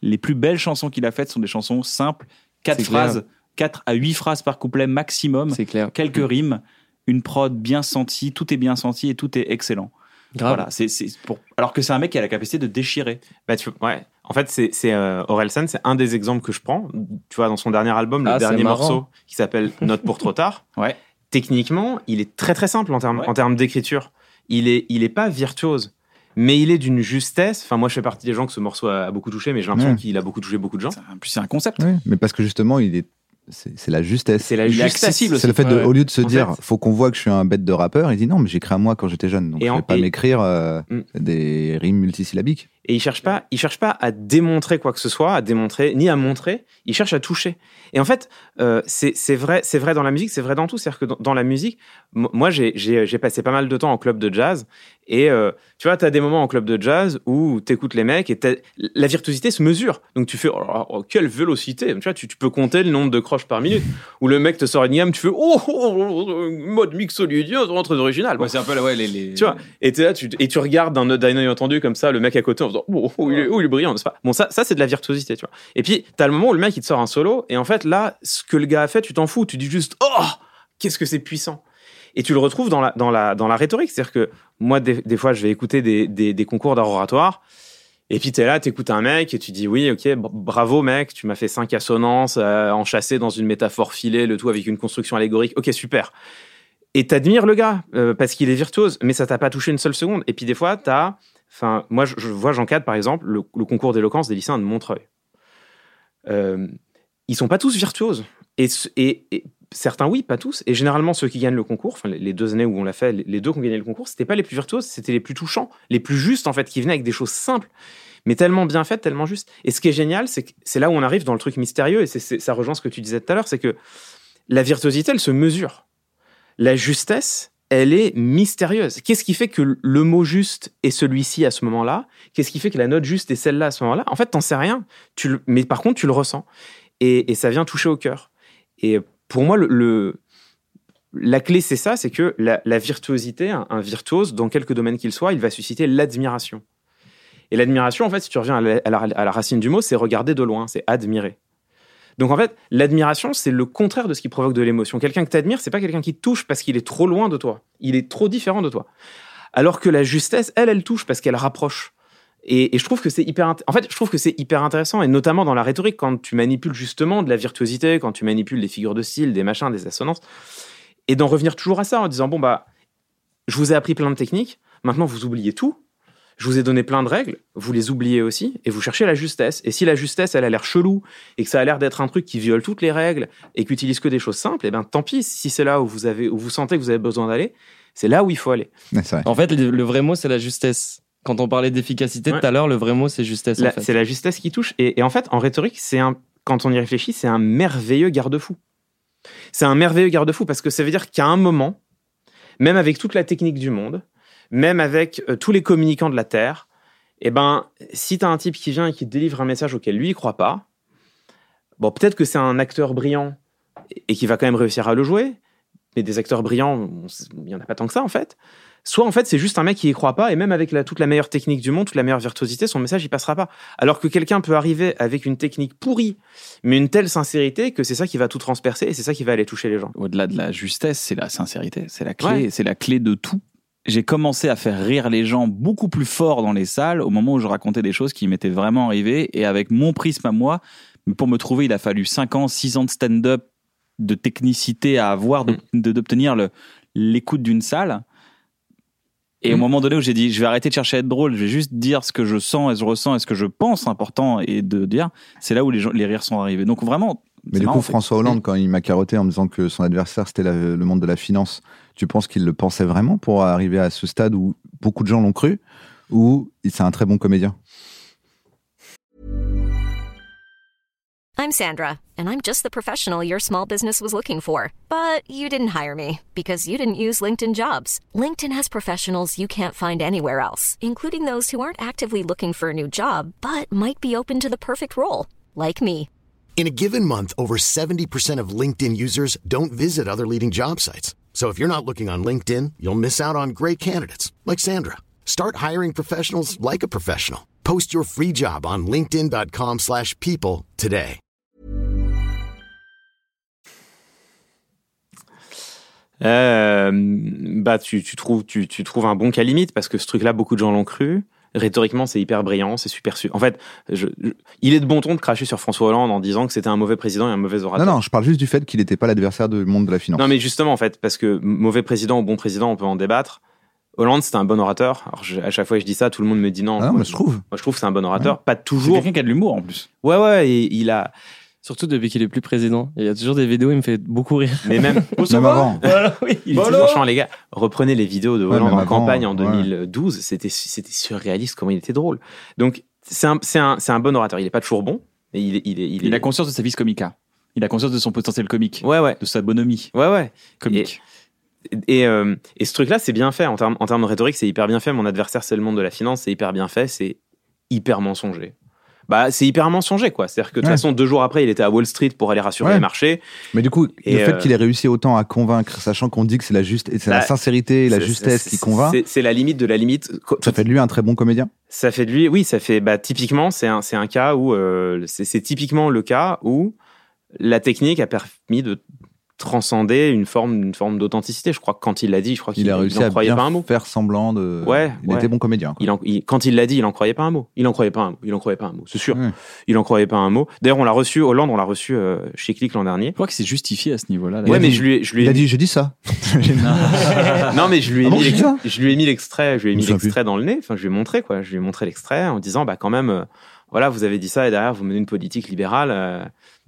E: Les plus belles chansons qu'il a faites sont des chansons simples, quatre
F: clair.
E: phrases, 4 à 8 phrases par couplet maximum,
F: C'est clair.
E: quelques rimes. une prod bien sentie, tout est bien senti et tout est excellent.
F: Grave.
E: Voilà, c'est c'est pour alors que c'est un mec qui a la capacité de déchirer.
H: Bah, tu, ouais. En fait, c'est, c'est euh, Orelsan, c'est un des exemples que je prends. Tu vois, dans son dernier album, le
F: Ah,
H: dernier morceau, qui s'appelle Note pour trop tard.
E: Ouais.
H: Techniquement, il est très très simple en termes,
F: Ouais.
H: en termes d'écriture. Il est, il est pas virtuose, mais il est d'une justesse. Enfin, moi, je fais partie des gens que ce morceau a, beaucoup touché, mais j'ai l'impression
G: Ouais.
H: qu'il a beaucoup touché beaucoup de gens.
E: En plus, c'est un concept.
G: Oui, mais parce que justement, il est, c'est c'est la justesse.
H: C'est la justesse.
G: C'est le fait de, au lieu de se
H: En
G: dire,
H: fait-
G: faut qu'on voit que je suis un bête de rappeur, il dit non, mais j'écris à moi quand j'étais jeune, donc
H: Et
G: je
H: en-
G: vais pas
H: et-
G: m'écrire euh,
H: Mm.
G: des rimes multisyllabiques.
H: Et il cherche pas, il cherche pas à démontrer quoi que ce soit, à démontrer ni à montrer. Il cherche à toucher. Et en fait, euh, c'est vrai, c'est vrai dans la musique, c'est vrai dans tout. C'est-à-dire que dans, dans la musique, mo- moi j'ai passé pas mal de temps en club de jazz. Et euh, tu vois, t'as des moments en club de jazz où t'écoutes les mecs et la virtuosité se mesure. Donc tu fais oh, oh, quelle vélocité. Tu vois, tu, tu peux compter le nombre de croches par minute. Ou le mec te sort une gamme, tu fais oh, oh, oh, mode mixolydien, c'est vraiment très original. Bon,
E: c'est un peu ouais, les, les-
H: tu vois, et là, tu, et tu regardes d'un d'un œil entendu comme ça le mec à côté en faisant oh, oh, il, est, oh, il est brillant, n'est-ce pas? Bon, ça, ça c'est de la virtuosité, tu vois. Et puis, t'as le moment où le mec il te sort un solo, et en fait, là, ce que le gars a fait, tu t'en fous, tu dis juste oh, qu'est-ce que c'est puissant Et tu le retrouves dans la, dans la, dans la rhétorique, c'est-à-dire que moi, des, des fois, je vais écouter des, des, des concours d'art oratoire. Et puis t'es là, t'écoutes un mec et tu dis oui, ok, bravo mec, tu m'as fait cinq assonances, euh, enchâssées dans une métaphore filée, le tout avec une construction allégorique. Ok, super et t'admires le gars euh, parce qu'il est virtuose, mais ça t'a pas touché une seule seconde. Et puis des fois, t'as, enfin, moi je, vois j'encadre par exemple le, concours d'éloquence des lycéens de Montreuil. Euh, ils sont pas tous virtuoses et, ce- et, et certains oui, pas tous. Et généralement ceux qui gagnent le concours, les- deux années où on l'a fait, les- deux qui ont gagné le concours, c'était pas les plus virtuoses, c'était les plus touchants, les plus justes en fait, qui venaient avec des choses simples. Mais tellement bien faites, tellement justes. Et ce qui est génial, c'est que c'est là où on arrive dans le truc mystérieux, et ça rejoint ce que tu disais tout à l'heure, c'est que la virtuosité, elle se mesure la justesse, elle est mystérieuse. Qu'est-ce qui fait que le mot juste est celui-ci à ce moment-là? Qu'est-ce qui fait que la note juste est celle-là à ce moment-là? En fait, t'en sais rien. Tu le- Mais par contre, tu le ressens. Et, ça vient toucher au cœur. Et pour moi, la clé, c'est ça, c'est que la, virtuosité, un, virtuose, dans quelque domaine qu'il soit, il va susciter l'admiration. Et l'admiration, en fait, si tu reviens à la racine du mot, c'est regarder de loin, c'est admirer. Donc en fait, l'admiration, c'est le contraire de ce qui provoque de l'émotion. Quelqu'un que tu admires, c'est pas quelqu'un qui te touche parce qu'il est trop loin de toi. Il est trop différent de toi. Alors que la justesse, elle, elle touche parce qu'elle rapproche. Et, et je trouve que c'est hyper, en fait, je trouve que c'est hyper intéressant, et notamment dans la rhétorique, quand tu manipules justement de la virtuosité, quand tu manipules des figures de style, des machins, des assonances, et d'en revenir toujours à ça en disant bon bah, je vous ai appris plein de techniques, maintenant vous oubliez tout, je vous ai donné plein de règles, vous les oubliez aussi, et vous cherchez la justesse. Et si la justesse, elle a l'air chelou, et que ça a l'air d'être un truc qui viole toutes les règles, et qui utilise que des choses simples, et ben tant pis, si c'est là où vous, avez, où vous sentez que vous avez besoin d'aller, c'est là où il faut aller.
G: Vrai.
F: En fait, le, vrai mot, c'est la justesse. Quand on parlait d'efficacité
H: Ouais.
F: tout à l'heure, le vrai mot, c'est justesse. en
H: La-
F: fait.
H: C'est la justesse qui touche. Et, et en fait, en rhétorique, c'est un, quand on y réfléchit, c'est un merveilleux garde-fou. C'est un merveilleux garde-fou parce que ça veut dire qu'à un moment, même avec toute la technique du monde, même avec euh, tous les communicants de la Terre, eh ben, si tu as un type qui vient et qui te délivre un message auquel lui, il croit pas, bon, peut-être que c'est un acteur brillant et qui va quand même réussir à le jouer, mais des acteurs brillants, il y en a pas tant que ça, en fait. Soit, en fait, c'est juste un mec qui y croit pas, et même avec la- toute la meilleure technique du monde, toute la meilleure virtuosité, son message, il passera pas. Alors que quelqu'un peut arriver avec une technique pourrie, mais une telle sincérité que c'est ça qui va tout transpercer, et c'est ça qui va aller toucher les gens.
E: Au-delà de la justesse, c'est la sincérité, c'est la clé,
H: Ouais.
E: c'est la clé de tout. J'ai commencé à faire rire les gens beaucoup plus fort dans les salles au moment où je racontais des choses qui m'étaient vraiment arrivées et avec mon prisme à moi. Mais pour me trouver, il a fallu 5 ans, 6 ans de stand-up, de technicité à avoir, de- de- d'obtenir l'écoute d'une salle. Et au
H: Mm.
E: moment donné où j'ai dit, je vais arrêter de chercher à être drôle, je vais juste dire ce que je sens et je ressens et ce que je pense important et de dire, c'est là où les, gens, les rires sont arrivés. Donc vraiment.
G: Mais du
E: marrant,
G: coup, François Hollande, quand il m'a carotté en me disant que son adversaire, c'était le monde de la finance, tu penses qu'il le pensait vraiment pour arriver à ce stade où beaucoup de gens l'ont cru Ou c'est un très bon comédien
I: I'm Sandra, and I'm just the professional your small business was looking for. But you didn't hire me because you didn't use LinkedIn jobs. LinkedIn has professionals you can't find anywhere else, including those who aren't actively looking for a new job but might be open to the perfect role, like me.
J: In a given month, over 70% of LinkedIn users don't visit other leading job sites. So if you're not looking on LinkedIn, you'll miss out on great candidates like Sandra. Start hiring professionals like a professional. Post your free job on linkedin.com/people today.
H: Euh, bah, tu, tu trouves, tu, tu trouves un bon cas limite parce que ce truc-là, beaucoup de gens l'ont cru. Rhétoriquement, c'est hyper brillant, c'est super. su- En fait, je, je- il est de bon ton de cracher sur François Hollande en disant que c'était un mauvais président et un mauvais orateur.
G: Non, non, je parle juste du fait qu'il n'était pas l'adversaire du monde de la finance.
H: Non, mais justement, en fait, parce que mauvais président ou bon président, on peut en débattre. Hollande, c'était un bon orateur. Alors, je- à chaque fois que je dis ça, tout le monde me dit non.
G: Ah non,
H: Moi,
G: mais je trouve.
H: Moi, je trouve que c'est un bon orateur. Pas
E: C'est
H: toujours.
E: quelqu'un qui a de l'humour en plus.
H: Ouais, ouais, et il a.
F: Surtout depuis qu'il est plus président. Il y a toujours des vidéos, il me fait beaucoup rire.
H: Mais même.
G: Même avant.
F: Voilà, oui.
H: Il est franchement, les gars, reprenez les vidéos de Hollande en
G: avant,
H: campagne en
G: ouais.
H: 2012. C'était, c'était surréaliste comment il était drôle. Donc, c'est un, c'est un, c'est un bon orateur. Il est pas toujours bon, mais il est, il est, il
E: Il
H: est-
E: a conscience de sa vis comica. Il a conscience de son potentiel comique,
H: Ouais, ouais,
E: de sa bonhomie
H: ouais, ouais.
E: comique.
H: Et, euh, et ce truc-là, c'est bien fait. En termes, en termes de rhétorique, c'est hyper bien fait. Mon adversaire, c'est le monde de la finance, c'est hyper bien fait. C'est hyper mensonger. Bah, c'est hyper mensonger, quoi. C'est-à-dire que de toute
G: Ouais.
H: façon, deux jours après, il était à Wall Street pour aller rassurer
G: Ouais.
H: les marchés.
G: Mais du coup,
H: Et,
G: le fait
H: euh,
G: qu'il ait réussi autant à convaincre, sachant qu'on dit que c'est la juste, et c'est la
H: Bah,
G: sincérité et la justesse qui convainc,
H: C'est, la limite de la limite.
G: ça fait de lui un très bon comédien.
H: Ça fait de lui, oui, ça fait, bah, typiquement, c'est un, c'est un cas où, euh, c'est, c'est typiquement le cas où la technique a permis de transcender une forme, une forme d'authenticité. Je crois que quand il l'a dit, je crois qu'il
G: Il a réussi
H: il
G: à
H: croyait
G: bien
H: pas un mot.
G: faire semblant de.
H: Ouais,
G: il
H: ouais.
G: était bon comédien. quoi.
H: Il en- il- quand il l'a dit, il en croyait pas un mot. Il en croyait pas un mot. Il en croyait pas un mot. C'est sûr.
G: Ouais.
H: Il en croyait pas un mot. D'ailleurs, on l'a reçu, Hollande, on l'a reçu euh, chez Click l'an dernier.
E: Je crois que c'est justifié à ce niveau-là.
H: Ouais,
G: a
H: mais
G: dit-
H: je lui ai, je lui ai
G: Il a dit, j'ai dit ça.
H: non, mais je lui ai
G: Ah bon,
H: mis, je lui ai mis l'extrait, je lui ai mis l'extrait dans le nez. Enfin, je lui ai montré quoi. Je lui ai montré l'extrait en disant, bah quand même, euh, voilà, vous avez dit ça et derrière vous menez une politique libérale.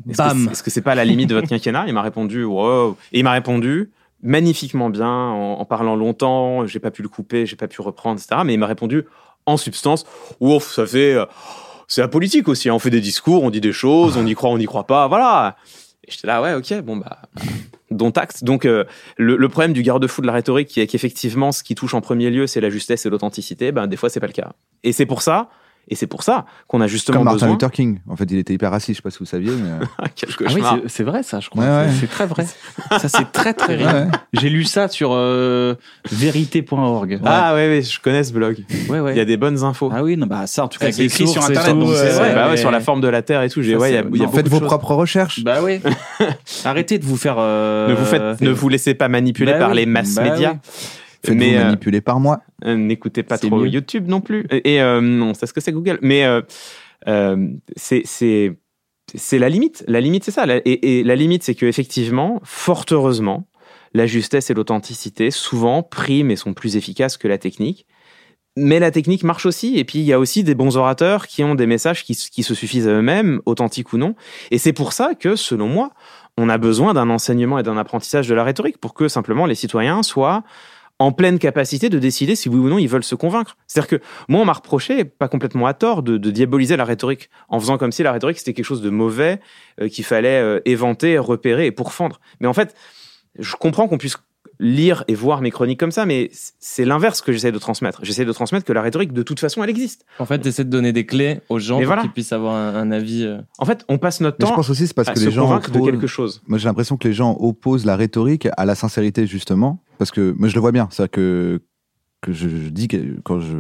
H: Est-ce que Est-ce que c'est pas la limite de votre quinquennat? Il m'a répondu, wow. Et il m'a répondu magnifiquement bien, en, en parlant longtemps. J'ai pas pu le couper, j'ai pas pu reprendre, etc. Mais il m'a répondu en substance, ouf, ça fait, euh, c'est la politique aussi. hein. On fait des discours, on dit des choses, on y croit, on n'y croit pas, voilà. Et j'étais là, ouais, ok, bon bah dont acte. Donc euh, le, le problème du garde-fou de la rhétorique, qui est qu'effectivement, ce qui touche en premier lieu, c'est la justesse et l'authenticité. Ben des fois, c'est pas le cas. Et c'est pour ça, et c'est pour ça qu'on a justement
G: Comme Martin
H: besoin.
G: Luther King. En fait, il était hyper raciste, je sais pas si vous saviez. Mais...
H: Quel
E: Ah oui,
H: cauchemar.
E: c'est- c'est vrai ça, je crois.
G: Ouais, ouais.
E: C'est- très vrai. ça, c'est très très vrai.
G: ouais.
E: J'ai lu ça sur euh, vérité.org.
H: ah ouais, ouais, je connais ce blog.
E: ouais, ouais.
H: Il y a des bonnes infos.
E: Ah oui, non, bah ça en tout cas, c'est écrit sur internet.
F: tout,
E: donc
F: ouais,
E: vrai,
H: bah
E: mais-
H: sur la forme de la Terre et tout. J'ai, ouais, il y a, a
G: Faites
H: de
G: vos
H: choses.
G: propres recherches.
E: Bah oui. Arrêtez de vous faire. euh,
H: Ne vous faites, ne vous laissez pas manipuler
E: bah
H: par
E: oui,
H: les masses
E: bah
H: médias.
G: Faites-vous
H: Mais euh,
G: manipuler par moi.
H: Euh, N'écoutez pas
E: C'est
H: trop
E: mieux.
H: YouTube non plus. Et, et, euh, non, c'est ce que c'est Google. Mais euh, c'est c'est c'est la limite. La limite, c'est ça. Et, et la limite, c'est que effectivement, fort heureusement, la justesse et l'authenticité souvent priment et sont plus efficaces que la technique. Mais la technique marche aussi. Et puis, il y a aussi des bons orateurs qui ont des messages qui, qui se suffisent à eux-mêmes, authentiques ou non. Et c'est pour ça que, selon moi, on a besoin d'un enseignement et d'un apprentissage de la rhétorique pour que simplement les citoyens soient en pleine capacité de décider si oui ou non ils veulent se convaincre. C'est-à-dire que moi, on m'a reproché, pas complètement à tort, de, diaboliser la rhétorique en faisant comme si la rhétorique c'était quelque chose de mauvais euh, qu'il fallait euh, éventer, repérer et pourfendre. Mais en fait, je comprends qu'on puisse lire et voir mes chroniques comme ça, mais c'est l'inverse que j'essaie de transmettre. J'essaie de transmettre que la rhétorique, de toute façon, elle existe.
F: En fait, t'essaies de donner des clés aux gens
H: Mais
F: pour
H: voilà.
F: qu'ils puissent avoir un, un avis. euh.
H: En fait, on passe notre
G: Mais je
H: temps
G: pense aussi c'est parce
H: à
G: que les gens
H: convaincre de
G: opposent-
H: quelque chose.
G: Moi, j'ai l'impression que les gens opposent la rhétorique à la sincérité, justement. Parce que moi, je le vois bien. C'est-à-dire que, que je, je dis que quand je,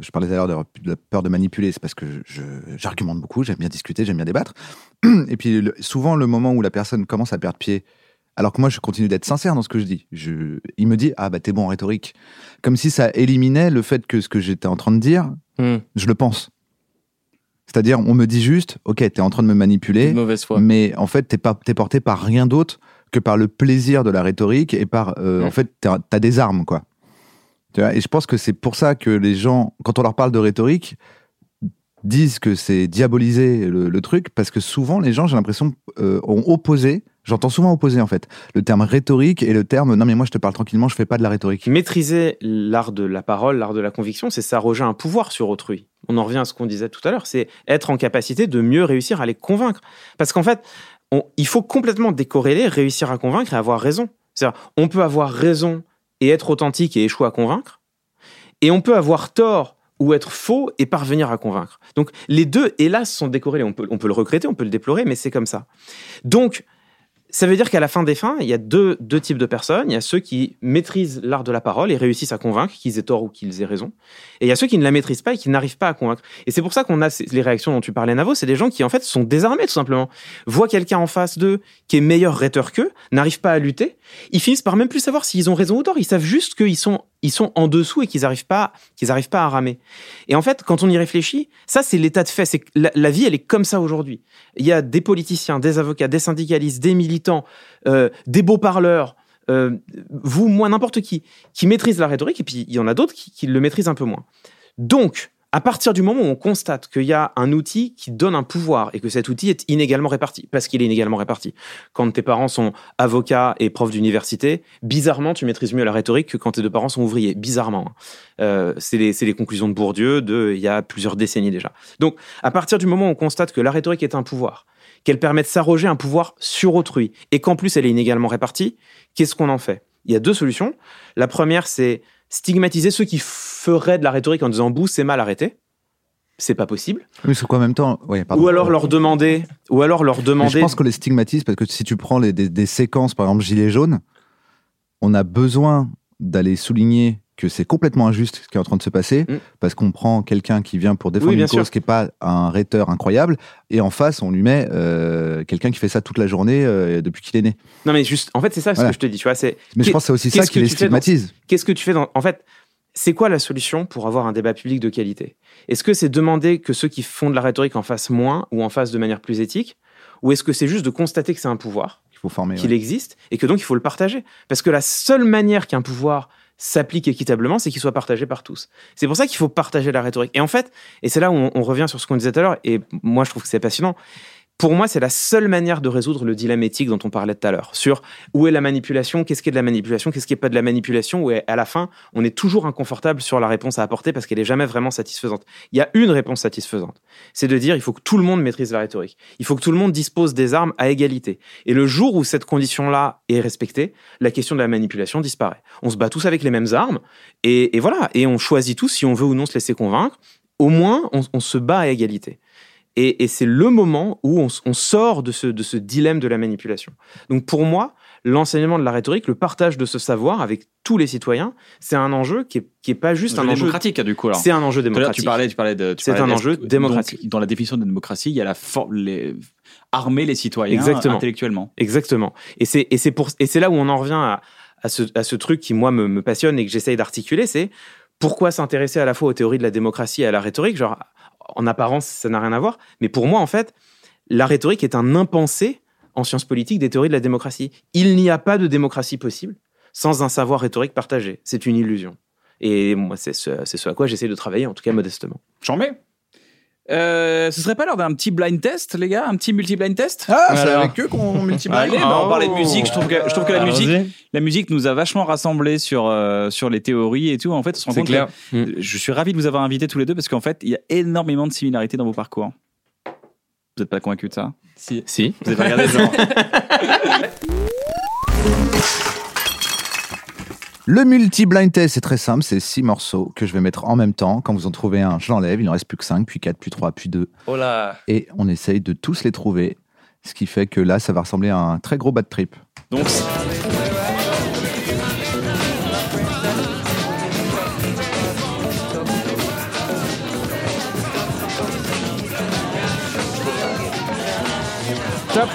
G: je parlais d'ailleurs de de la peur de manipuler, c'est parce que je- j'argumente beaucoup, j'aime bien discuter, j'aime bien débattre. Et puis, le- souvent, le moment où la personne commence à perdre pied, alors que moi, je continue d'être sincère dans ce que je dis, je, il me dit Ah, bah, t'es bon en rhétorique. Comme si ça éliminait le fait que ce que j'étais en train de dire,
F: Hmm.
G: je le pense. C'est-à-dire, on me dit juste Ok, t'es en train de me manipuler.
F: Mauvaise foi.
G: Mais en fait, t'es pas, t'es porté par rien d'autre que par le plaisir de la rhétorique et par, euh,
F: Ouais.
G: en fait, t'as, t'as des armes, quoi. Tu vois et je pense que c'est pour ça que les gens, quand on leur parle de rhétorique, disent que c'est diaboliser le, le truc, parce que souvent, les gens, j'ai l'impression, euh, ont opposé, j'entends souvent opposer, en fait, le terme rhétorique et le terme, non mais moi je te parle tranquillement, je fais pas de la rhétorique.
H: Maîtriser l'art de la parole, l'art de la conviction, c'est s'arroger un pouvoir sur autrui. On en revient à ce qu'on disait tout à l'heure, c'est être en capacité de mieux réussir à les convaincre. Parce qu'en fait, il faut complètement décorréler réussir à convaincre et avoir raison. C'est-à-dire, on peut avoir raison et être authentique et échouer à convaincre, et on peut avoir tort ou être faux et parvenir à convaincre. Donc les deux, hélas, sont décorrélés. On peut, on peut le regretter, on peut le déplorer, mais c'est comme ça. Donc, ça veut dire qu'à la fin des fins, il y a deux, deux types de personnes. Il y a ceux qui maîtrisent l'art de la parole et réussissent à convaincre, qu'ils aient tort ou qu'ils aient raison. Et il y a ceux qui ne la maîtrisent pas et qui n'arrivent pas à convaincre. Et c'est pour ça qu'on a les réactions dont tu parlais, Navo. C'est des gens qui, en fait, sont désarmés, tout simplement. Voient quelqu'un en face d'eux qui est meilleur rhéteur qu'eux, n'arrivent pas à lutter. Ils finissent par même plus savoir s'ils ont raison ou tort. Ils savent juste qu'ils sont, ils sont en dessous et qu'ils n'arrivent pas, qu'ils arrivent pas à ramer. Et en fait, quand on y réfléchit, ça, c'est l'état de fait. C'est la, la vie, elle est comme ça aujourd'hui. Il y a des politiciens, des avocats, des syndicalistes, des militants, euh, des beaux parleurs, euh, vous, moi, n'importe qui, qui maîtrise la rhétorique, et puis il y en a d'autres qui, qui le maîtrisent un peu moins. Donc, à partir du moment où on constate qu'il y a un outil qui donne un pouvoir et que cet outil est inégalement réparti, parce qu'il est inégalement réparti. Quand tes parents sont avocats et profs d'université, bizarrement, tu maîtrises mieux la rhétorique que quand tes deux parents sont ouvriers. Bizarrement. hein. Euh, c'est les, les conclusions de Bourdieu de il y a plusieurs décennies déjà. Donc, à partir du moment où on constate que la rhétorique est un pouvoir, qu'elle permet de s'arroger un pouvoir sur autrui, et qu'en plus elle est inégalement répartie, qu'est-ce qu'on en fait? Il y a deux solutions. La première, c'est stigmatiser ceux qui feraient de la rhétorique en disant bouh, c'est mal arrêté. C'est pas possible.
G: Oui, c'est quoi en même temps ouais.
H: Ou alors leur demander, ou alors leur
G: Mais
H: demander.
G: je pense qu'on les stigmatise parce que si tu prends les- des, des séquences, par exemple Gilet jaune, on a besoin d'aller souligner que c'est complètement injuste ce qui est en train de se passer
H: Mm.
G: parce qu'on prend quelqu'un qui vient pour défendre
H: Oui,
G: une cause
H: sûr.
G: qui n'est pas un rhéteur incroyable et en face on lui met euh, quelqu'un qui fait ça toute la journée euh, depuis qu'il est né.
H: Non mais juste, en fait, c'est ça ce que je te dis. Tu vois, c'est.
G: Mais je pense c'est aussi ça qui les
H: dans-
G: stigmatise.
H: Qu'est-ce que tu fais dans. En fait, c'est quoi la solution pour avoir un débat public de qualité? Est-ce que c'est demander que ceux qui font de la rhétorique en fassent moins ou en fassent de manière plus éthique? Ou est-ce que c'est juste de constater que c'est un pouvoir,
G: Il faut former.
H: qu'il
G: ouais.
H: existe et que donc il faut le partager? Parce que la seule manière qu'un pouvoir s'applique équitablement, c'est qu'il soit partagé par tous. C'est pour ça qu'il faut partager la rhétorique. Et en fait, et c'est là où on, on revient sur ce qu'on disait tout à l'heure, et moi je trouve que c'est passionnant, pour moi, c'est la seule manière de résoudre le dilemme éthique dont on parlait tout à l'heure, sur où est la manipulation, qu'est-ce qui est de la manipulation, qu'est-ce qui est pas de la manipulation, où à la fin, on est toujours inconfortable sur la réponse à apporter parce qu'elle est jamais vraiment satisfaisante. Il y a une réponse satisfaisante, c'est de dire il faut que tout le monde maîtrise la rhétorique, il faut que tout le monde dispose des armes à égalité. Et le jour où cette condition-là est respectée, la question de la manipulation disparaît. On se bat tous avec les mêmes armes, et, voilà, et on choisit tous si on veut ou non se laisser convaincre. Au moins, on se bat à égalité. Et, et c'est le moment où on, sort de ce, de ce dilemme de la manipulation. Donc pour moi, l'enseignement de la rhétorique, le partage de ce savoir avec tous les citoyens, c'est un enjeu qui est, qui est pas juste un enjeu
E: démocratique, du coup.
H: C'est un enjeu démocratique.
E: Tu parlais, tu parlais de.
H: C'est un enjeu
E: donc,
H: démocratique.
E: dans la définition de démocratie, il y a la for- les, armer les citoyens
H: Exactement.
E: intellectuellement.
H: Exactement. Et c'est et c'est pour et c'est là où on en revient à, à ce à ce truc qui moi me, me passionne et que j'essaye d'articuler, c'est pourquoi s'intéresser à la fois aux théories de la démocratie et à la rhétorique? Genre en apparence ça n'a rien à voir, mais pour moi en fait la rhétorique est un impensé en sciences politiques des théories de la démocratie. Il n'y a pas de démocratie possible sans un savoir rhétorique partagé. C'est une illusion. Et moi c'est ce, à quoi j'essaie de travailler en tout cas modestement.
E: J'en mets. Euh, ce serait pas l'heure d'un petit blind test, les gars? Un petit multi-blind test?
G: Ah, c'est
F: Alors.
G: avec eux qu'on multiplie.
E: Allez, bah, on parlait de musique. Je trouve que, je trouve que la
F: Allons-y.
E: musique, la musique nous a vachement rassemblés sur euh, sur les théories et tout. En fait, on se rend
F: C'est
E: compte
F: clair.
E: que- je suis ravi de vous avoir invités tous les deux parce qu'en fait, il y a énormément de similarités dans vos parcours. Vous n'êtes pas convaincu de ça?
F: Si.
H: Si.
E: Vous avez regardé genre
G: Le multi-blind test, c'est très simple, c'est six morceaux que je vais mettre en même temps. Quand vous en trouvez un, je l'enlève, il en reste plus que 5, puis 4, puis 3, puis 2.
F: Oh là.
G: Et on essaye de tous les trouver. Ce qui fait que là, ça va ressembler à un très gros bad trip.
E: Donc, top.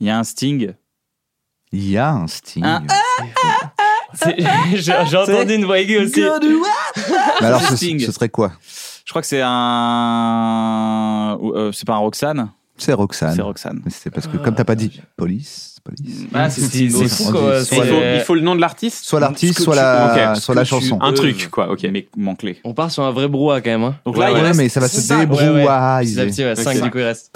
E: Il y a un Sting.
G: Il y a un Sting.
E: Un-
F: j'ai entendu une voix aiguë aussi.
G: Mais alors, ce, serait quoi
E: Je crois que c'est un. euh, c'est pas un Roxane.
G: C'est Roxane.
E: C'est Roxane.
G: Mais C'est parce que, comme t'as pas dit police, police.
E: Ah,
F: C'est c'est fou quoi.
G: Il
F: c'est-
H: faut, il faut le nom de l'artiste
G: Soit l'artiste, soit la, soit la chanson.
H: Un
E: Euh,
H: truc, quoi, ok.
E: Mais manque-les.
F: On part sur un vrai brouhaha quand même. Hein.
E: Donc là, il
G: ouais,
E: reste
G: mais ça va se
F: cinq. Ouais, ouais.
G: débrouillaiser.
F: Petit à petit, ouais, 5
H: Ok.
F: du coup il reste.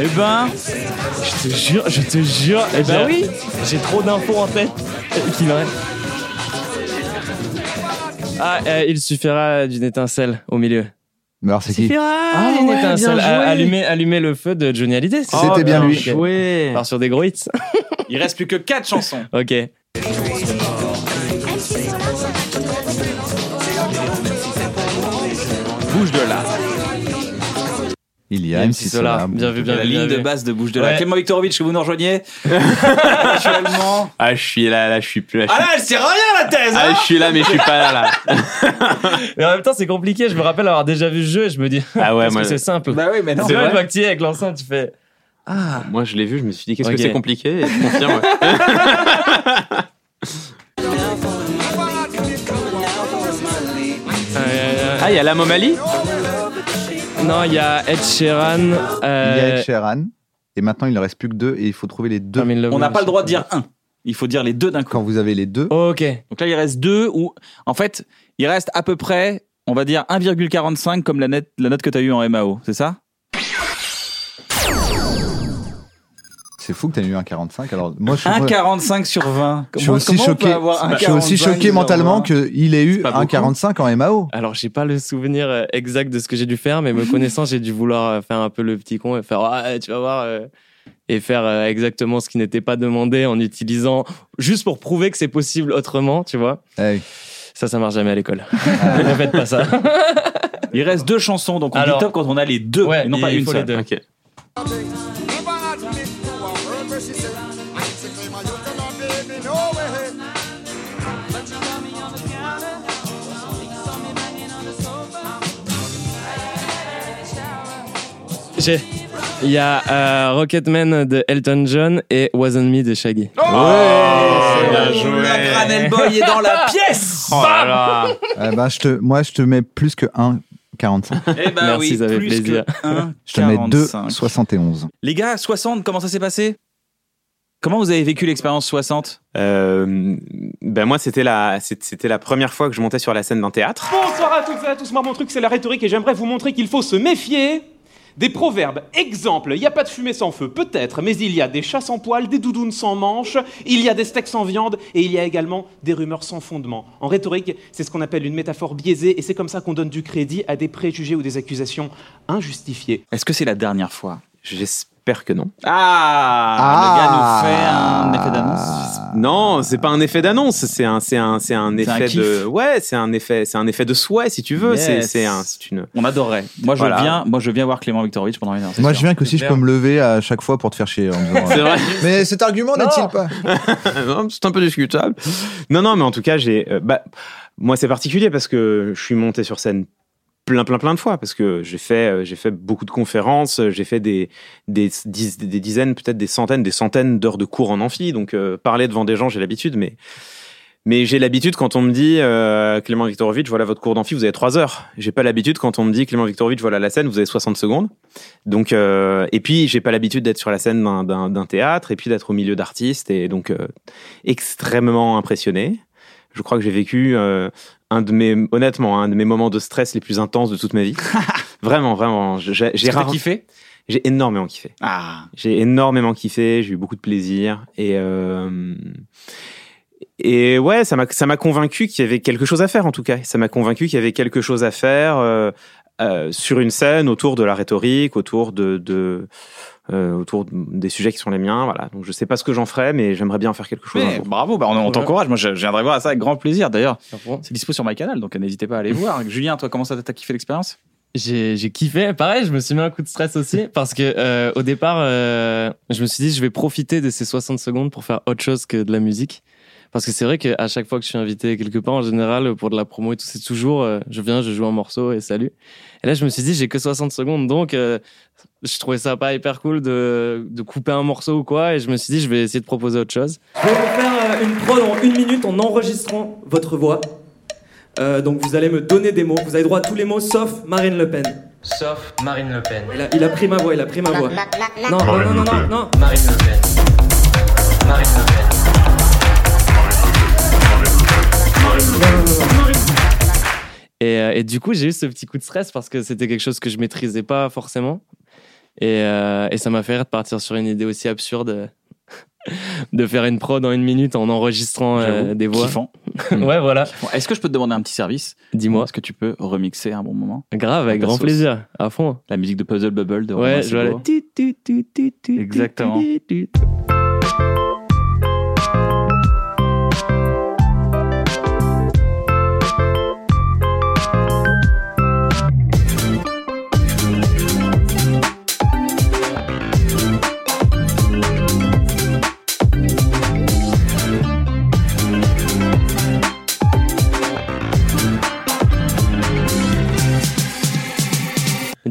E: Eh ben,
F: Je te jure, je te jure. Eh
E: ben oui.
F: J'ai trop d'infos en tête. Qu'il. Ah, euh, il suffira d'une étincelle au milieu.
G: Mais alors, c'est qui
F: Ah, une étincelle. À- Allumer, allumer le feu de Johnny Hallyday. c'est ça
G: C'était bien lui.
H: Joué.
F: On part sur des gros hits.
E: il reste plus que 4 chansons.
F: ok.
G: Il y a
F: MC Solar. Bien vu, bien
E: La
F: vu.
E: ligne
F: bien
E: de base de Bouge de.
F: Ouais.
E: Clément Viktorovitch, que vous nous rejoignez actuellement.
H: Ah, je suis là, là, je suis plus là. je
E: Ah
H: suis-
E: là, elle sait rien la thèse
H: Ah,
E: hein
H: je suis là, mais je suis pas là, là.
F: Mais en même temps, c'est compliqué. Je me rappelle avoir déjà vu ce jeu et je me dis.
H: Ah ouais,
F: Parce que c'est simple.
E: Bah oui, mais non.
F: C'est vrai, que tu es avec l'enceinte, tu fais.
E: Ah,
H: moi, je l'ai vu, je me suis dit, qu'est-ce que c'est compliqué? Et je confirme. Ah, il y a la Momali
F: Non, il y a Ed Sheeran.
G: Il y a
F: Euh,
G: Ed Sheeran. Et maintenant, il ne reste plus que deux et il faut trouver les deux.
F: Love
E: on n'a pas le droit de dire un. Il faut dire les deux d'un coup.
G: Quand vous avez les deux,
F: Ok.
E: Donc là, il reste deux ou en fait, il reste à peu près, on va dire 1,45 comme la, net- la note que tu as eue en MAO, c'est ça?
G: C'est fou que tu aies eu un 45. Alors, moi, je suis,
E: 1,45 sur 20.
G: je suis aussi choqué. Je suis aussi
E: 1,45
G: choqué mentalement
E: 20?
G: qu'il ait eu un
E: beaucoup.
G: 45 en MAO.
F: Alors, j'ai pas le souvenir euh, exact de ce que j'ai dû faire, mais me connaissant, j'ai dû vouloir euh, faire un peu le petit con et faire ah, tu vas voir euh, et faire exactement ce qui n'était pas demandé en utilisant juste pour prouver que c'est possible autrement, tu vois. Ça, ça marche jamais à l'école. ne faites pas ça.
E: Il reste deux chansons, donc on
F: Alors-
E: dit top quand on a les deux,
F: Ouais,
E: et non pas
F: il
E: une
F: faut les
E: seule.
F: deux. J'ai. Il y a euh, Rocketman de Elton John et Wasn't Me de Shaggy.
H: bien joué.
E: La Granel Boy est dans la pièce
H: Oh là là.
G: eh ben, je te, moi, je te mets plus que 1 45.
E: Eh ben
F: Merci,
E: oui,
F: ça fait plaisir.
E: que 1,
G: Je te mets 2 71.
E: Les gars, 60, comment ça s'est passé? Comment vous avez vécu l'expérience 60
H: Euh, ben moi, c'était la, c'était la première fois que je montais sur la scène d'un théâtre.
K: Bonsoir à toutes et à tous, moi mon truc c'est la rhétorique et j'aimerais vous montrer qu'il faut se méfier des proverbes. Exemple, il n'y a pas de fumée sans feu, peut-être, mais il y a des chats sans poils, des doudounes sans manches, il y a des steaks sans viande et il y a également des rumeurs sans fondement. En rhétorique, c'est ce qu'on appelle une métaphore biaisée et c'est comme ça qu'on donne du crédit à des préjugés ou des accusations injustifiées.
E: Est-ce que c'est la dernière fois?
H: J'espère que non.
E: Ah, Le gars nous fait un effet d'annonce.
H: Non, c'est pas un effet d'annonce, c'est un, c'est un, c'est un effet de, ouais, c'est un effet, c'est un effet de souhait si tu veux. C'est,
E: Yes.
H: c'est un, c'est une.
E: On adorerait. Moi, je
H: Voilà.
E: viens, moi, je viens voir Clément Viktorovitch pendant une heure.
G: Moi,
E: sûr.
G: je viens que si je peux me lever à chaque fois pour te faire chier. en disant,
H: C'est vrai.
G: Mais cet argument n'est-il pas?
H: Non, c'est un peu discutable. Non, non, mais en tout cas, j'ai, euh, bah, moi, c'est particulier parce que je suis monté sur scène plein, plein, plein de fois parce que j'ai fait, euh, j'ai fait beaucoup de conférences, euh, j'ai fait des, des, des dizaines, peut-être des centaines, des centaines d'heures de cours en amphi. Donc, euh, parler devant des gens, j'ai l'habitude, mais, mais j'ai l'habitude quand on me dit euh, Clément Viktorovitch, voilà votre cours d'amphi, vous avez trois heures. J'ai pas l'habitude quand on me dit Clément Viktorovitch, voilà la scène, vous avez 60 secondes. Donc, euh, et puis j'ai pas l'habitude d'être sur la scène d'un théâtre et puis d'être au milieu d'artistes et donc euh, extrêmement impressionné. Je crois que j'ai vécu euh, un de mes, honnêtement, un de mes moments de stress les plus intenses de toute ma vie. vraiment, vraiment. J'ai
E: Est-ce
H: j'ai
E: que t'as
H: rare-
E: kiffé?
H: J'ai énormément kiffé.
E: Ah,
H: J'ai énormément kiffé, j'ai eu beaucoup de plaisir et euh, et ouais, ça m'a ça m'a convaincu qu'il y avait quelque chose à faire en tout cas. Ça m'a convaincu qu'il y avait quelque chose à faire euh, euh, sur une scène autour de la rhétorique, autour de, de euh, autour des sujets qui sont les miens. Voilà. Donc je sais pas ce que j'en ferai, mais j'aimerais bien faire quelque chose. un
E: mais
H: jour.
E: bravo, bah, on, on t'encourage. Moi, je, je viendrai voir ça avec grand plaisir. D'ailleurs, c'est dispo sur my canal, donc n'hésitez pas à aller voir. Julien, toi, comment ça t'as kiffé l'expérience?
F: J'ai j'ai kiffé. Pareil, je me suis mis un coup de stress aussi parce que euh, au départ, euh, je me suis dit je vais profiter de ces 60 secondes pour faire autre chose que de la musique. Parce que c'est vrai qu'à chaque fois que je suis invité quelque part, en général, pour de la promo et tout, c'est toujours euh, je viens, je joue un morceau et salut. Et là, je me suis dit j'ai que 60 secondes, donc euh, je trouvais ça pas hyper cool de, de couper un morceau ou quoi. Et je me suis dit je vais essayer de proposer autre chose.
L: Je vais vous faire euh, une prod en une minute en enregistrant votre voix. Euh, donc vous allez me donner des mots. Vous avez droit à tous les mots sauf Marine Le Pen.
M: Sauf Marine Le Pen.
L: Il a, il a pris ma voix, il a pris ma voix. Non, non, non, non, non, non.
M: Marine Le Pen. Marine Le Pen.
F: Et, euh, et du coup, j'ai eu ce petit coup de stress parce que c'était quelque chose que je maîtrisais pas forcément. Et, euh, et ça m'a fait rire de partir sur une idée aussi absurde euh, de faire une prod en une minute en enregistrant euh, des voix.
E: kiffant.
F: ouais, voilà.
E: Est-ce que je peux te demander un petit service?
F: Dis-moi.
E: Est-ce que tu peux remixer un bon moment?
F: Grave, avec grand
E: sauce.
F: plaisir, à fond.
E: La musique de Puzzle Bubble de
F: Ouais, je tu,
E: Exactement.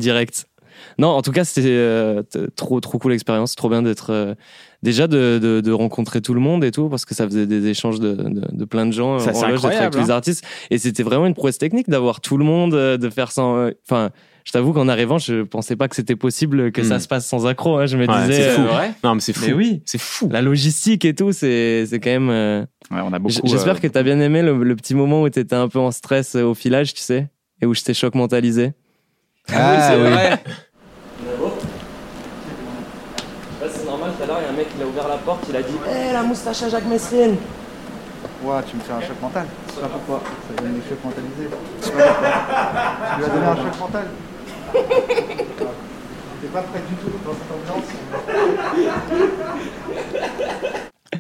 F: Direct. Non, en tout cas, c'était euh, trop, trop cool expérience. Trop bien d'être. euh, déjà de, de, de rencontrer tout le monde et tout, parce que ça faisait des échanges de, de, de plein de gens.
E: Ça, c'est
F: d'être avec
E: incroyable,
F: les
E: hein.
F: artistes. Et c'était vraiment une prouesse technique d'avoir tout le monde, euh, de faire euh, Enfin, je t'avoue qu'en arrivant, je pensais pas que c'était possible que ça
H: Hmm.
F: se passe sans accro. hein. Je me
H: Ouais,
F: disais.
H: c'est fou.
F: euh,
E: Ouais.
H: Non, mais c'est fou.
F: Mais oui.
H: C'est fou.
F: La logistique et tout, c'est c'est quand même. euh,
E: Ouais, on a beaucoup.
F: J'espère
E: euh,
F: que t'as bien aimé le, le petit moment où t'étais un peu en stress au filage, tu sais, et où je t'ai choc mentalisé.
G: Ah oui.
F: c'est normal, tout à l'heure, il y a un mec qui a ouvert la porte, il a dit Hé, la moustache à Jacques Messrine
G: Ouais, tu me fais un choc mental. Je sais pas pourquoi. Ça donne des chocs mentalisés. Je sais pas pourquoi. Tu lui as donné un choc mental. T'es pas prêt du tout dans cette ambiance.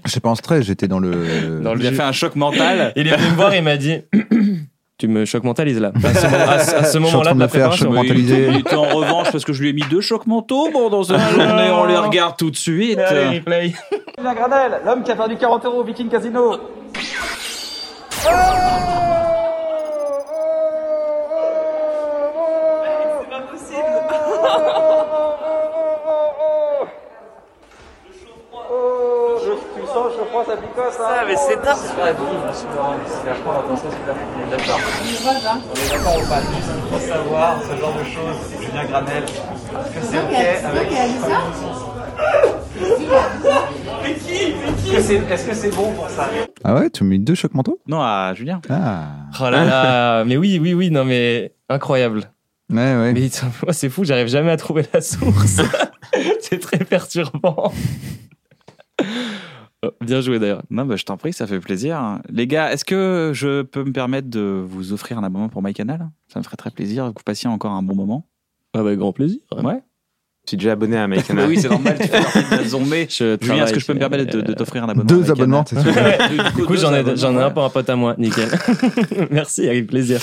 G: J'étais pas en stress, j'étais dans le.
F: Dans le
E: Il a fait un choc mental.
F: Il est venu me voir, il m'a dit Tu me choc mentalises là. À ce, à ce- à ce
G: Je suis en
F: moment-là
G: train
F: de
G: de
F: la
G: faire
F: préparation.
G: choc mentaliser.
E: Il était en revanche parce que je lui ai mis deux chocs mentaux. Bon, dans un journée, on les regarde tout de suite.
F: Allez, replay.
L: Julien Granel, l'homme qui a perdu 40 euros au Viking Casino. Tu picosse, hein mais c'est top C'est la c'est vachement intense, c'est On est d'accord. On est d'accord, on va juste pour savoir ce genre de choses. Julien Granel, est-ce que c'est ok avec... Est-ce que c'est est-ce que c'est bon pour ça
G: Ah ouais, tu m'as mis deux chocs mentaux?
E: Non, à Julien.
G: Ah.
F: Oh là là, mais oui, oui, oui, non mais incroyable.
G: Ouais, ouais.
F: Mais moi, c'est fou, j'arrive jamais à trouver la source. c'est très perturbant. Bien joué d'ailleurs.
E: Non, bah, je t'en prie, ça fait plaisir. Les gars, est-ce que je peux me permettre de vous offrir un abonnement pour MyCanal? Ça me ferait très plaisir que vous passiez encore un bon moment.
F: Ah bah, grand plaisir.
E: Ouais.
H: Je suis déjà abonné à MyCanal.
E: oui, c'est normal, tu fais partie de la zombie. Julien, est-ce que je peux me permettre de, de t'offrir un abonnement
G: Deux abonnements, c'est sûr.
F: Du coup, j'en ai,
E: abonnements,
F: j'en ai un pour un pote à moi, nickel. Merci, avec plaisir.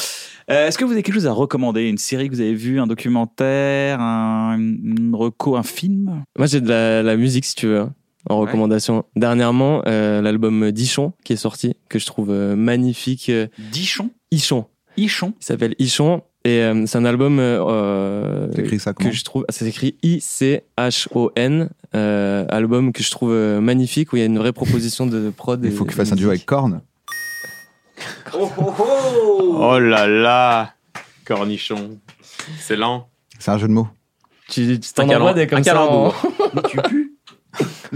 E: Euh, Est-ce que vous avez quelque chose à recommander? Une série que vous avez vue, un documentaire, un, une reco, un film?
F: Moi, j'ai de la, la musique, si tu veux, en recommandation. Dernièrement, euh, l'album Dichon, qui est sorti, que je trouve euh, magnifique. euh,
E: Dichon
F: Ichon.
E: Ichon
F: Il s'appelle Ichon. Et euh, c'est un album euh,
G: ça
F: que je trouve. C'est écrit I-C-H-O-N. euh, album que je trouve magnifique, où il y a une vraie proposition de prod.
G: Il faut qu'il fasse un duo avec. Korn.
H: Oh là là Cornichon. Excellent.
G: C'est un jeu de mots.
F: Tu t'en envoies des comme
H: un
F: ça. en-
H: calembour.
E: Tu pues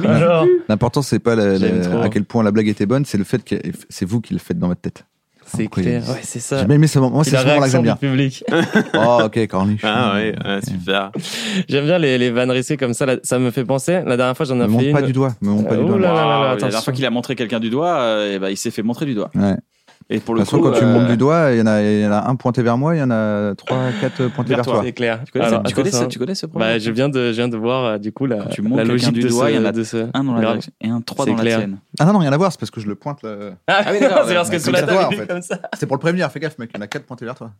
F: Alors,
G: L'important, c'est pas la- la- à quel point la blague était bonne, c'est le fait que c'est vous qui le faites dans votre tête.
F: c'est clair. Ouais, c'est ça.
G: J'ai bien aimé ce moment. Moi, c'est
F: la
G: ce moment-là que j'aime bien.
F: public.
G: Oh, ok, Corniche.
H: Ah ouais, ouais, super.
F: J'aime bien les, les vannes risquées comme ça. là, ça me fait penser. La dernière fois, j'en ai
G: Me
F: fait
G: montre
F: une.
G: pas du doigt. Me montre pas
F: Euh,
G: du doigt.
F: là là
E: La dernière fois qu'il a montré quelqu'un du doigt, euh, eh ben, il s'est fait montrer du doigt.
G: Ouais.
E: Et pour
G: De
E: le
G: toute façon,
E: coup,
G: quand tu me
E: euh,
G: du doigt, il y, en a, il y en a un pointé vers moi, il y en a trois, quatre pointés
E: Vers
G: vers
E: toi.
G: toi.
F: C'est clair.
E: Tu connais,
F: Alors,
E: tu, connais ce, tu connais ce problème
F: Bah, je viens de, je viens de voir euh, du coup la,
E: tu
F: la logique
E: du
F: de
E: doigt, il y en a
F: de ce.
E: un dans la
F: grave.
E: direction et un trois dans
F: clair.
E: la tienne.
G: Ah non, non, rien à voir, c'est parce que je le pointe. le-
F: Ah,
E: oui, d'accord,
F: c'est parce que sous la
G: ça,
F: table, comme ça.
G: C'était pour le prévenir, fais gaffe, mec, il y en a quatre pointés vers toi.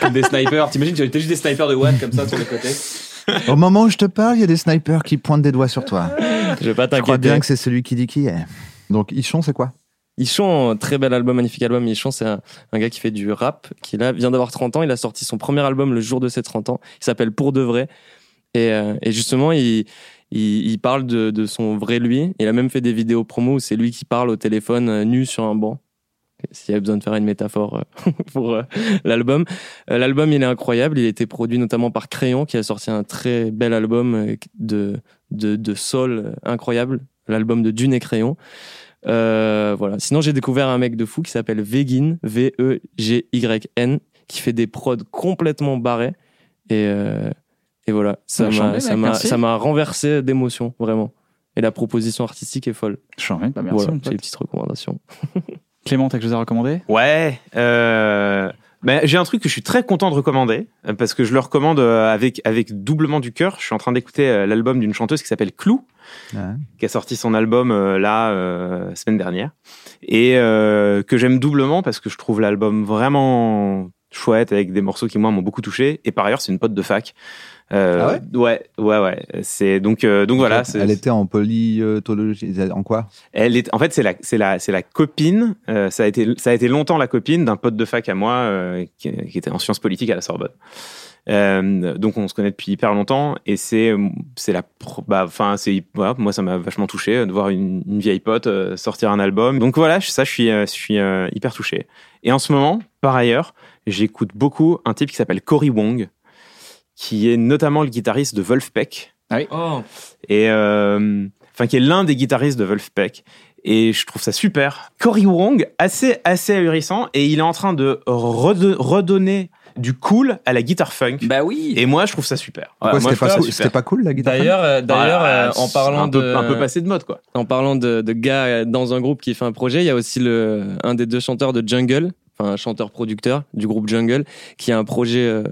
E: Comme des snipers. T'imagines, tu as juste des snipers de Watt comme ça sur les côtés.
G: Au moment où je te parle, il y a des snipers qui pointent des doigts sur toi.
F: Je vais pas
G: Je crois
F: t'inquiéter.
G: bien que c'est celui qui dit qui est. Donc, Ichon, c'est quoi?
F: Ichon, très bel album, magnifique album. Ichon, c'est un, gars qui fait du rap, qui là vient d'avoir 30 ans. Il a sorti son premier album le jour de ses 30 ans. Il s'appelle Pour de vrai. Et, euh, justement, il, parle de, son vrai lui. Il a même fait des vidéos promo où c'est lui qui parle au téléphone euh, nu sur un banc. S'il y avait besoin de faire une métaphore euh, pour l'album. L'album, il est incroyable. Il a été produit notamment par Crayon, qui a sorti un très bel album de, de, de soul incroyable. L'album de Dune et Crayon. Euh, voilà. Sinon, j'ai découvert un mec de fou qui s'appelle Vegin, V-E-G-Y-N, qui fait des prods complètement barrés. Et, euh, et voilà, ça m'a,
E: chambé,
F: ça
E: mec,
F: m'a,
E: merci.
F: ça m'a renversé d'émotion, vraiment. Et la proposition artistique est folle.
E: Chambé, bah merci.
F: voilà, c'est les petites recommandations.
E: Clément, t'as quelque chose à recommander?
H: Ouais. Euh... ben, j'ai un truc que je suis très content de recommander euh, parce que je le recommande avec avec doublement du cœur. Je suis en train d'écouter l'album d'une chanteuse qui s'appelle Clou,
G: Ouais.
H: qui a sorti son album euh, là euh, semaine dernière et euh, que j'aime doublement parce que je trouve l'album vraiment chouette avec des morceaux qui moi m'ont beaucoup touché. Et par ailleurs, c'est une pote de fac. Euh,
G: Ah
H: ouais? Ouais, ouais, C'est donc euh, donc voilà.
G: Elle était en polytologie. En quoi?
H: Elle est, en fait, c'est la, c'est la, c'est la copine. euh, ça a été, ça a été longtemps la copine d'un pote de fac à moi qui, qui était en sciences politiques à la Sorbonne. Euh, donc on se connaît depuis hyper longtemps et c'est, c'est la, bah, enfin c'est, voilà, moi ça m'a vachement touché de voir une, une vieille pote euh, sortir un album. Donc voilà, ça je suis, euh, je suis hyper touché. Et en ce moment, par ailleurs, j'écoute beaucoup un type qui s'appelle Cory Wong, qui est notamment le guitariste de Wolfpack
F: Oh,
H: et euh, enfin qui est l'un des guitaristes de Wolfpack et je trouve ça super. Cory Wong assez assez ahurissant et il est en train de redo- redonner du cool à la guitare funk.
E: Bah oui.
H: Et moi je trouve ça super.
G: Pourquoi
H: Ouais, moi,
G: c'était pas, cool-
H: super.
G: c'était pas cool la guitare
F: D'ailleurs, euh, d'ailleurs,
H: Ah,
F: euh, en parlant
H: un peu,
F: de,
H: un peu passé de mode quoi.
F: en parlant de, de gars euh, dans un groupe qui fait un projet, il y a aussi le, un des deux chanteurs de Jungle, enfin un chanteur-producteur du groupe Jungle, qui a un projet euh,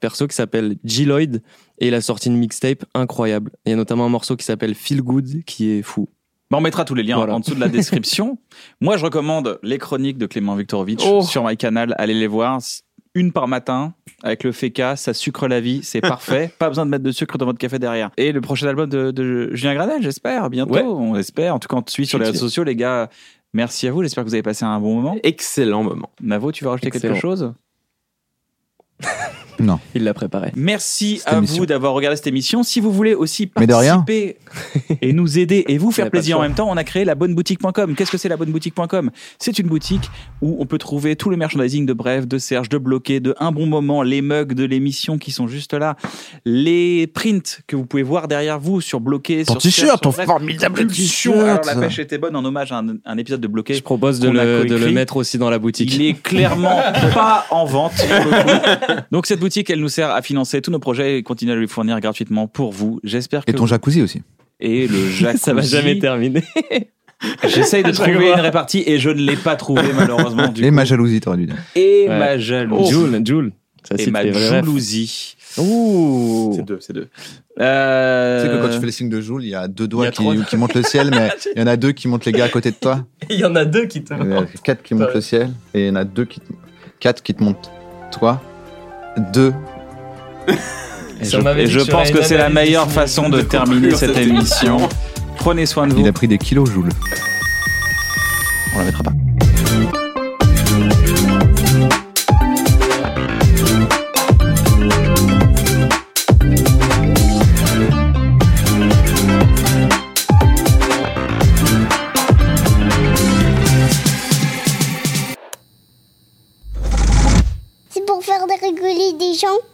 F: perso qui s'appelle G. Lloyd et il a sorti une mixtape incroyable. Il y a notamment un morceau qui s'appelle Feel Good qui est fou.
E: Bah, on mettra tous les liens
F: Voilà.
E: en dessous de la description. Moi, je recommande les chroniques de Clément Viktorovitch
F: Oh.
E: sur MyCanal. Allez les voir. Une par matin avec le féca, ça sucre la vie, c'est parfait. Pas besoin de mettre de sucre dans votre café derrière. Et le prochain album de, de Julien Granel, j'espère, bientôt.
H: Ouais.
E: On espère. En tout cas, on te suit sur les réseaux sociaux, les gars. Merci à vous. J'espère que vous avez passé un bon moment.
H: Excellent moment.
E: Navo, tu veux rajouter quelque chose?
G: Non.
F: Il l'a préparé.
E: Merci
G: Cette
E: à
G: émission.
E: vous d'avoir regardé cette émission. Si vous voulez aussi participer et nous aider et vous faire plaisir en même temps, on a créé la bonne boutique.com. Qu'est-ce que c'est la bonne boutique.com C'est une boutique où on peut trouver tout le merchandising de Bref, de Serge, de Bloqué, de Un Bon Moment, les mugs de l'émission qui sont juste là, les prints que vous pouvez voir derrière vous sur Bloqué,
G: Ton
E: sur
G: t-shirt, ton
E: Bref.
G: formidable t-shirt.
E: Alors la pêche était bonne en hommage à un, un épisode de Bloqué.
F: Je propose de le, de le
E: coécrit.
F: mettre aussi dans la boutique.
E: Il est clairement pas en vente. Donc cette boutique, elle nous sert à financer tous nos projets et continuer à les fournir gratuitement pour vous. J'espère que
G: Et ton jacuzzi aussi.
E: et le jacuzzi.
F: Ça va jamais terminer.
E: J'essaye de trouver une répartie et je ne l'ai pas trouvé malheureusement. Du
G: Et
E: coup.
G: ma jalousie, t'aurais dû dire.
E: et
F: Ouais.
E: ma jalousie.
F: Joule, Joule. Ça
E: et ma
F: les
E: jalousie.
F: Ouh.
E: C'est deux, c'est deux. Euh...
G: Tu sais que quand tu fais le signe de Joule, il y a deux
F: Il
G: doigts
F: a
G: qui,
F: trois.
G: qui montent le ciel, mais il y en a deux qui montent les gars à côté de toi.
F: Il y en a deux qui te.
G: Il y en a quatre qui montent le ciel, et il y en a deux qui te... quatre qui te montent toi. Deux.
E: Et
F: Ça
E: je, et pense que c'est la meilleure façon
F: de
E: de terminer cette
F: cette
E: émission. Prenez soin de vous.
G: Il a pris des kilos Joule.
E: On la mettra pas.
N: Rigoler des gens?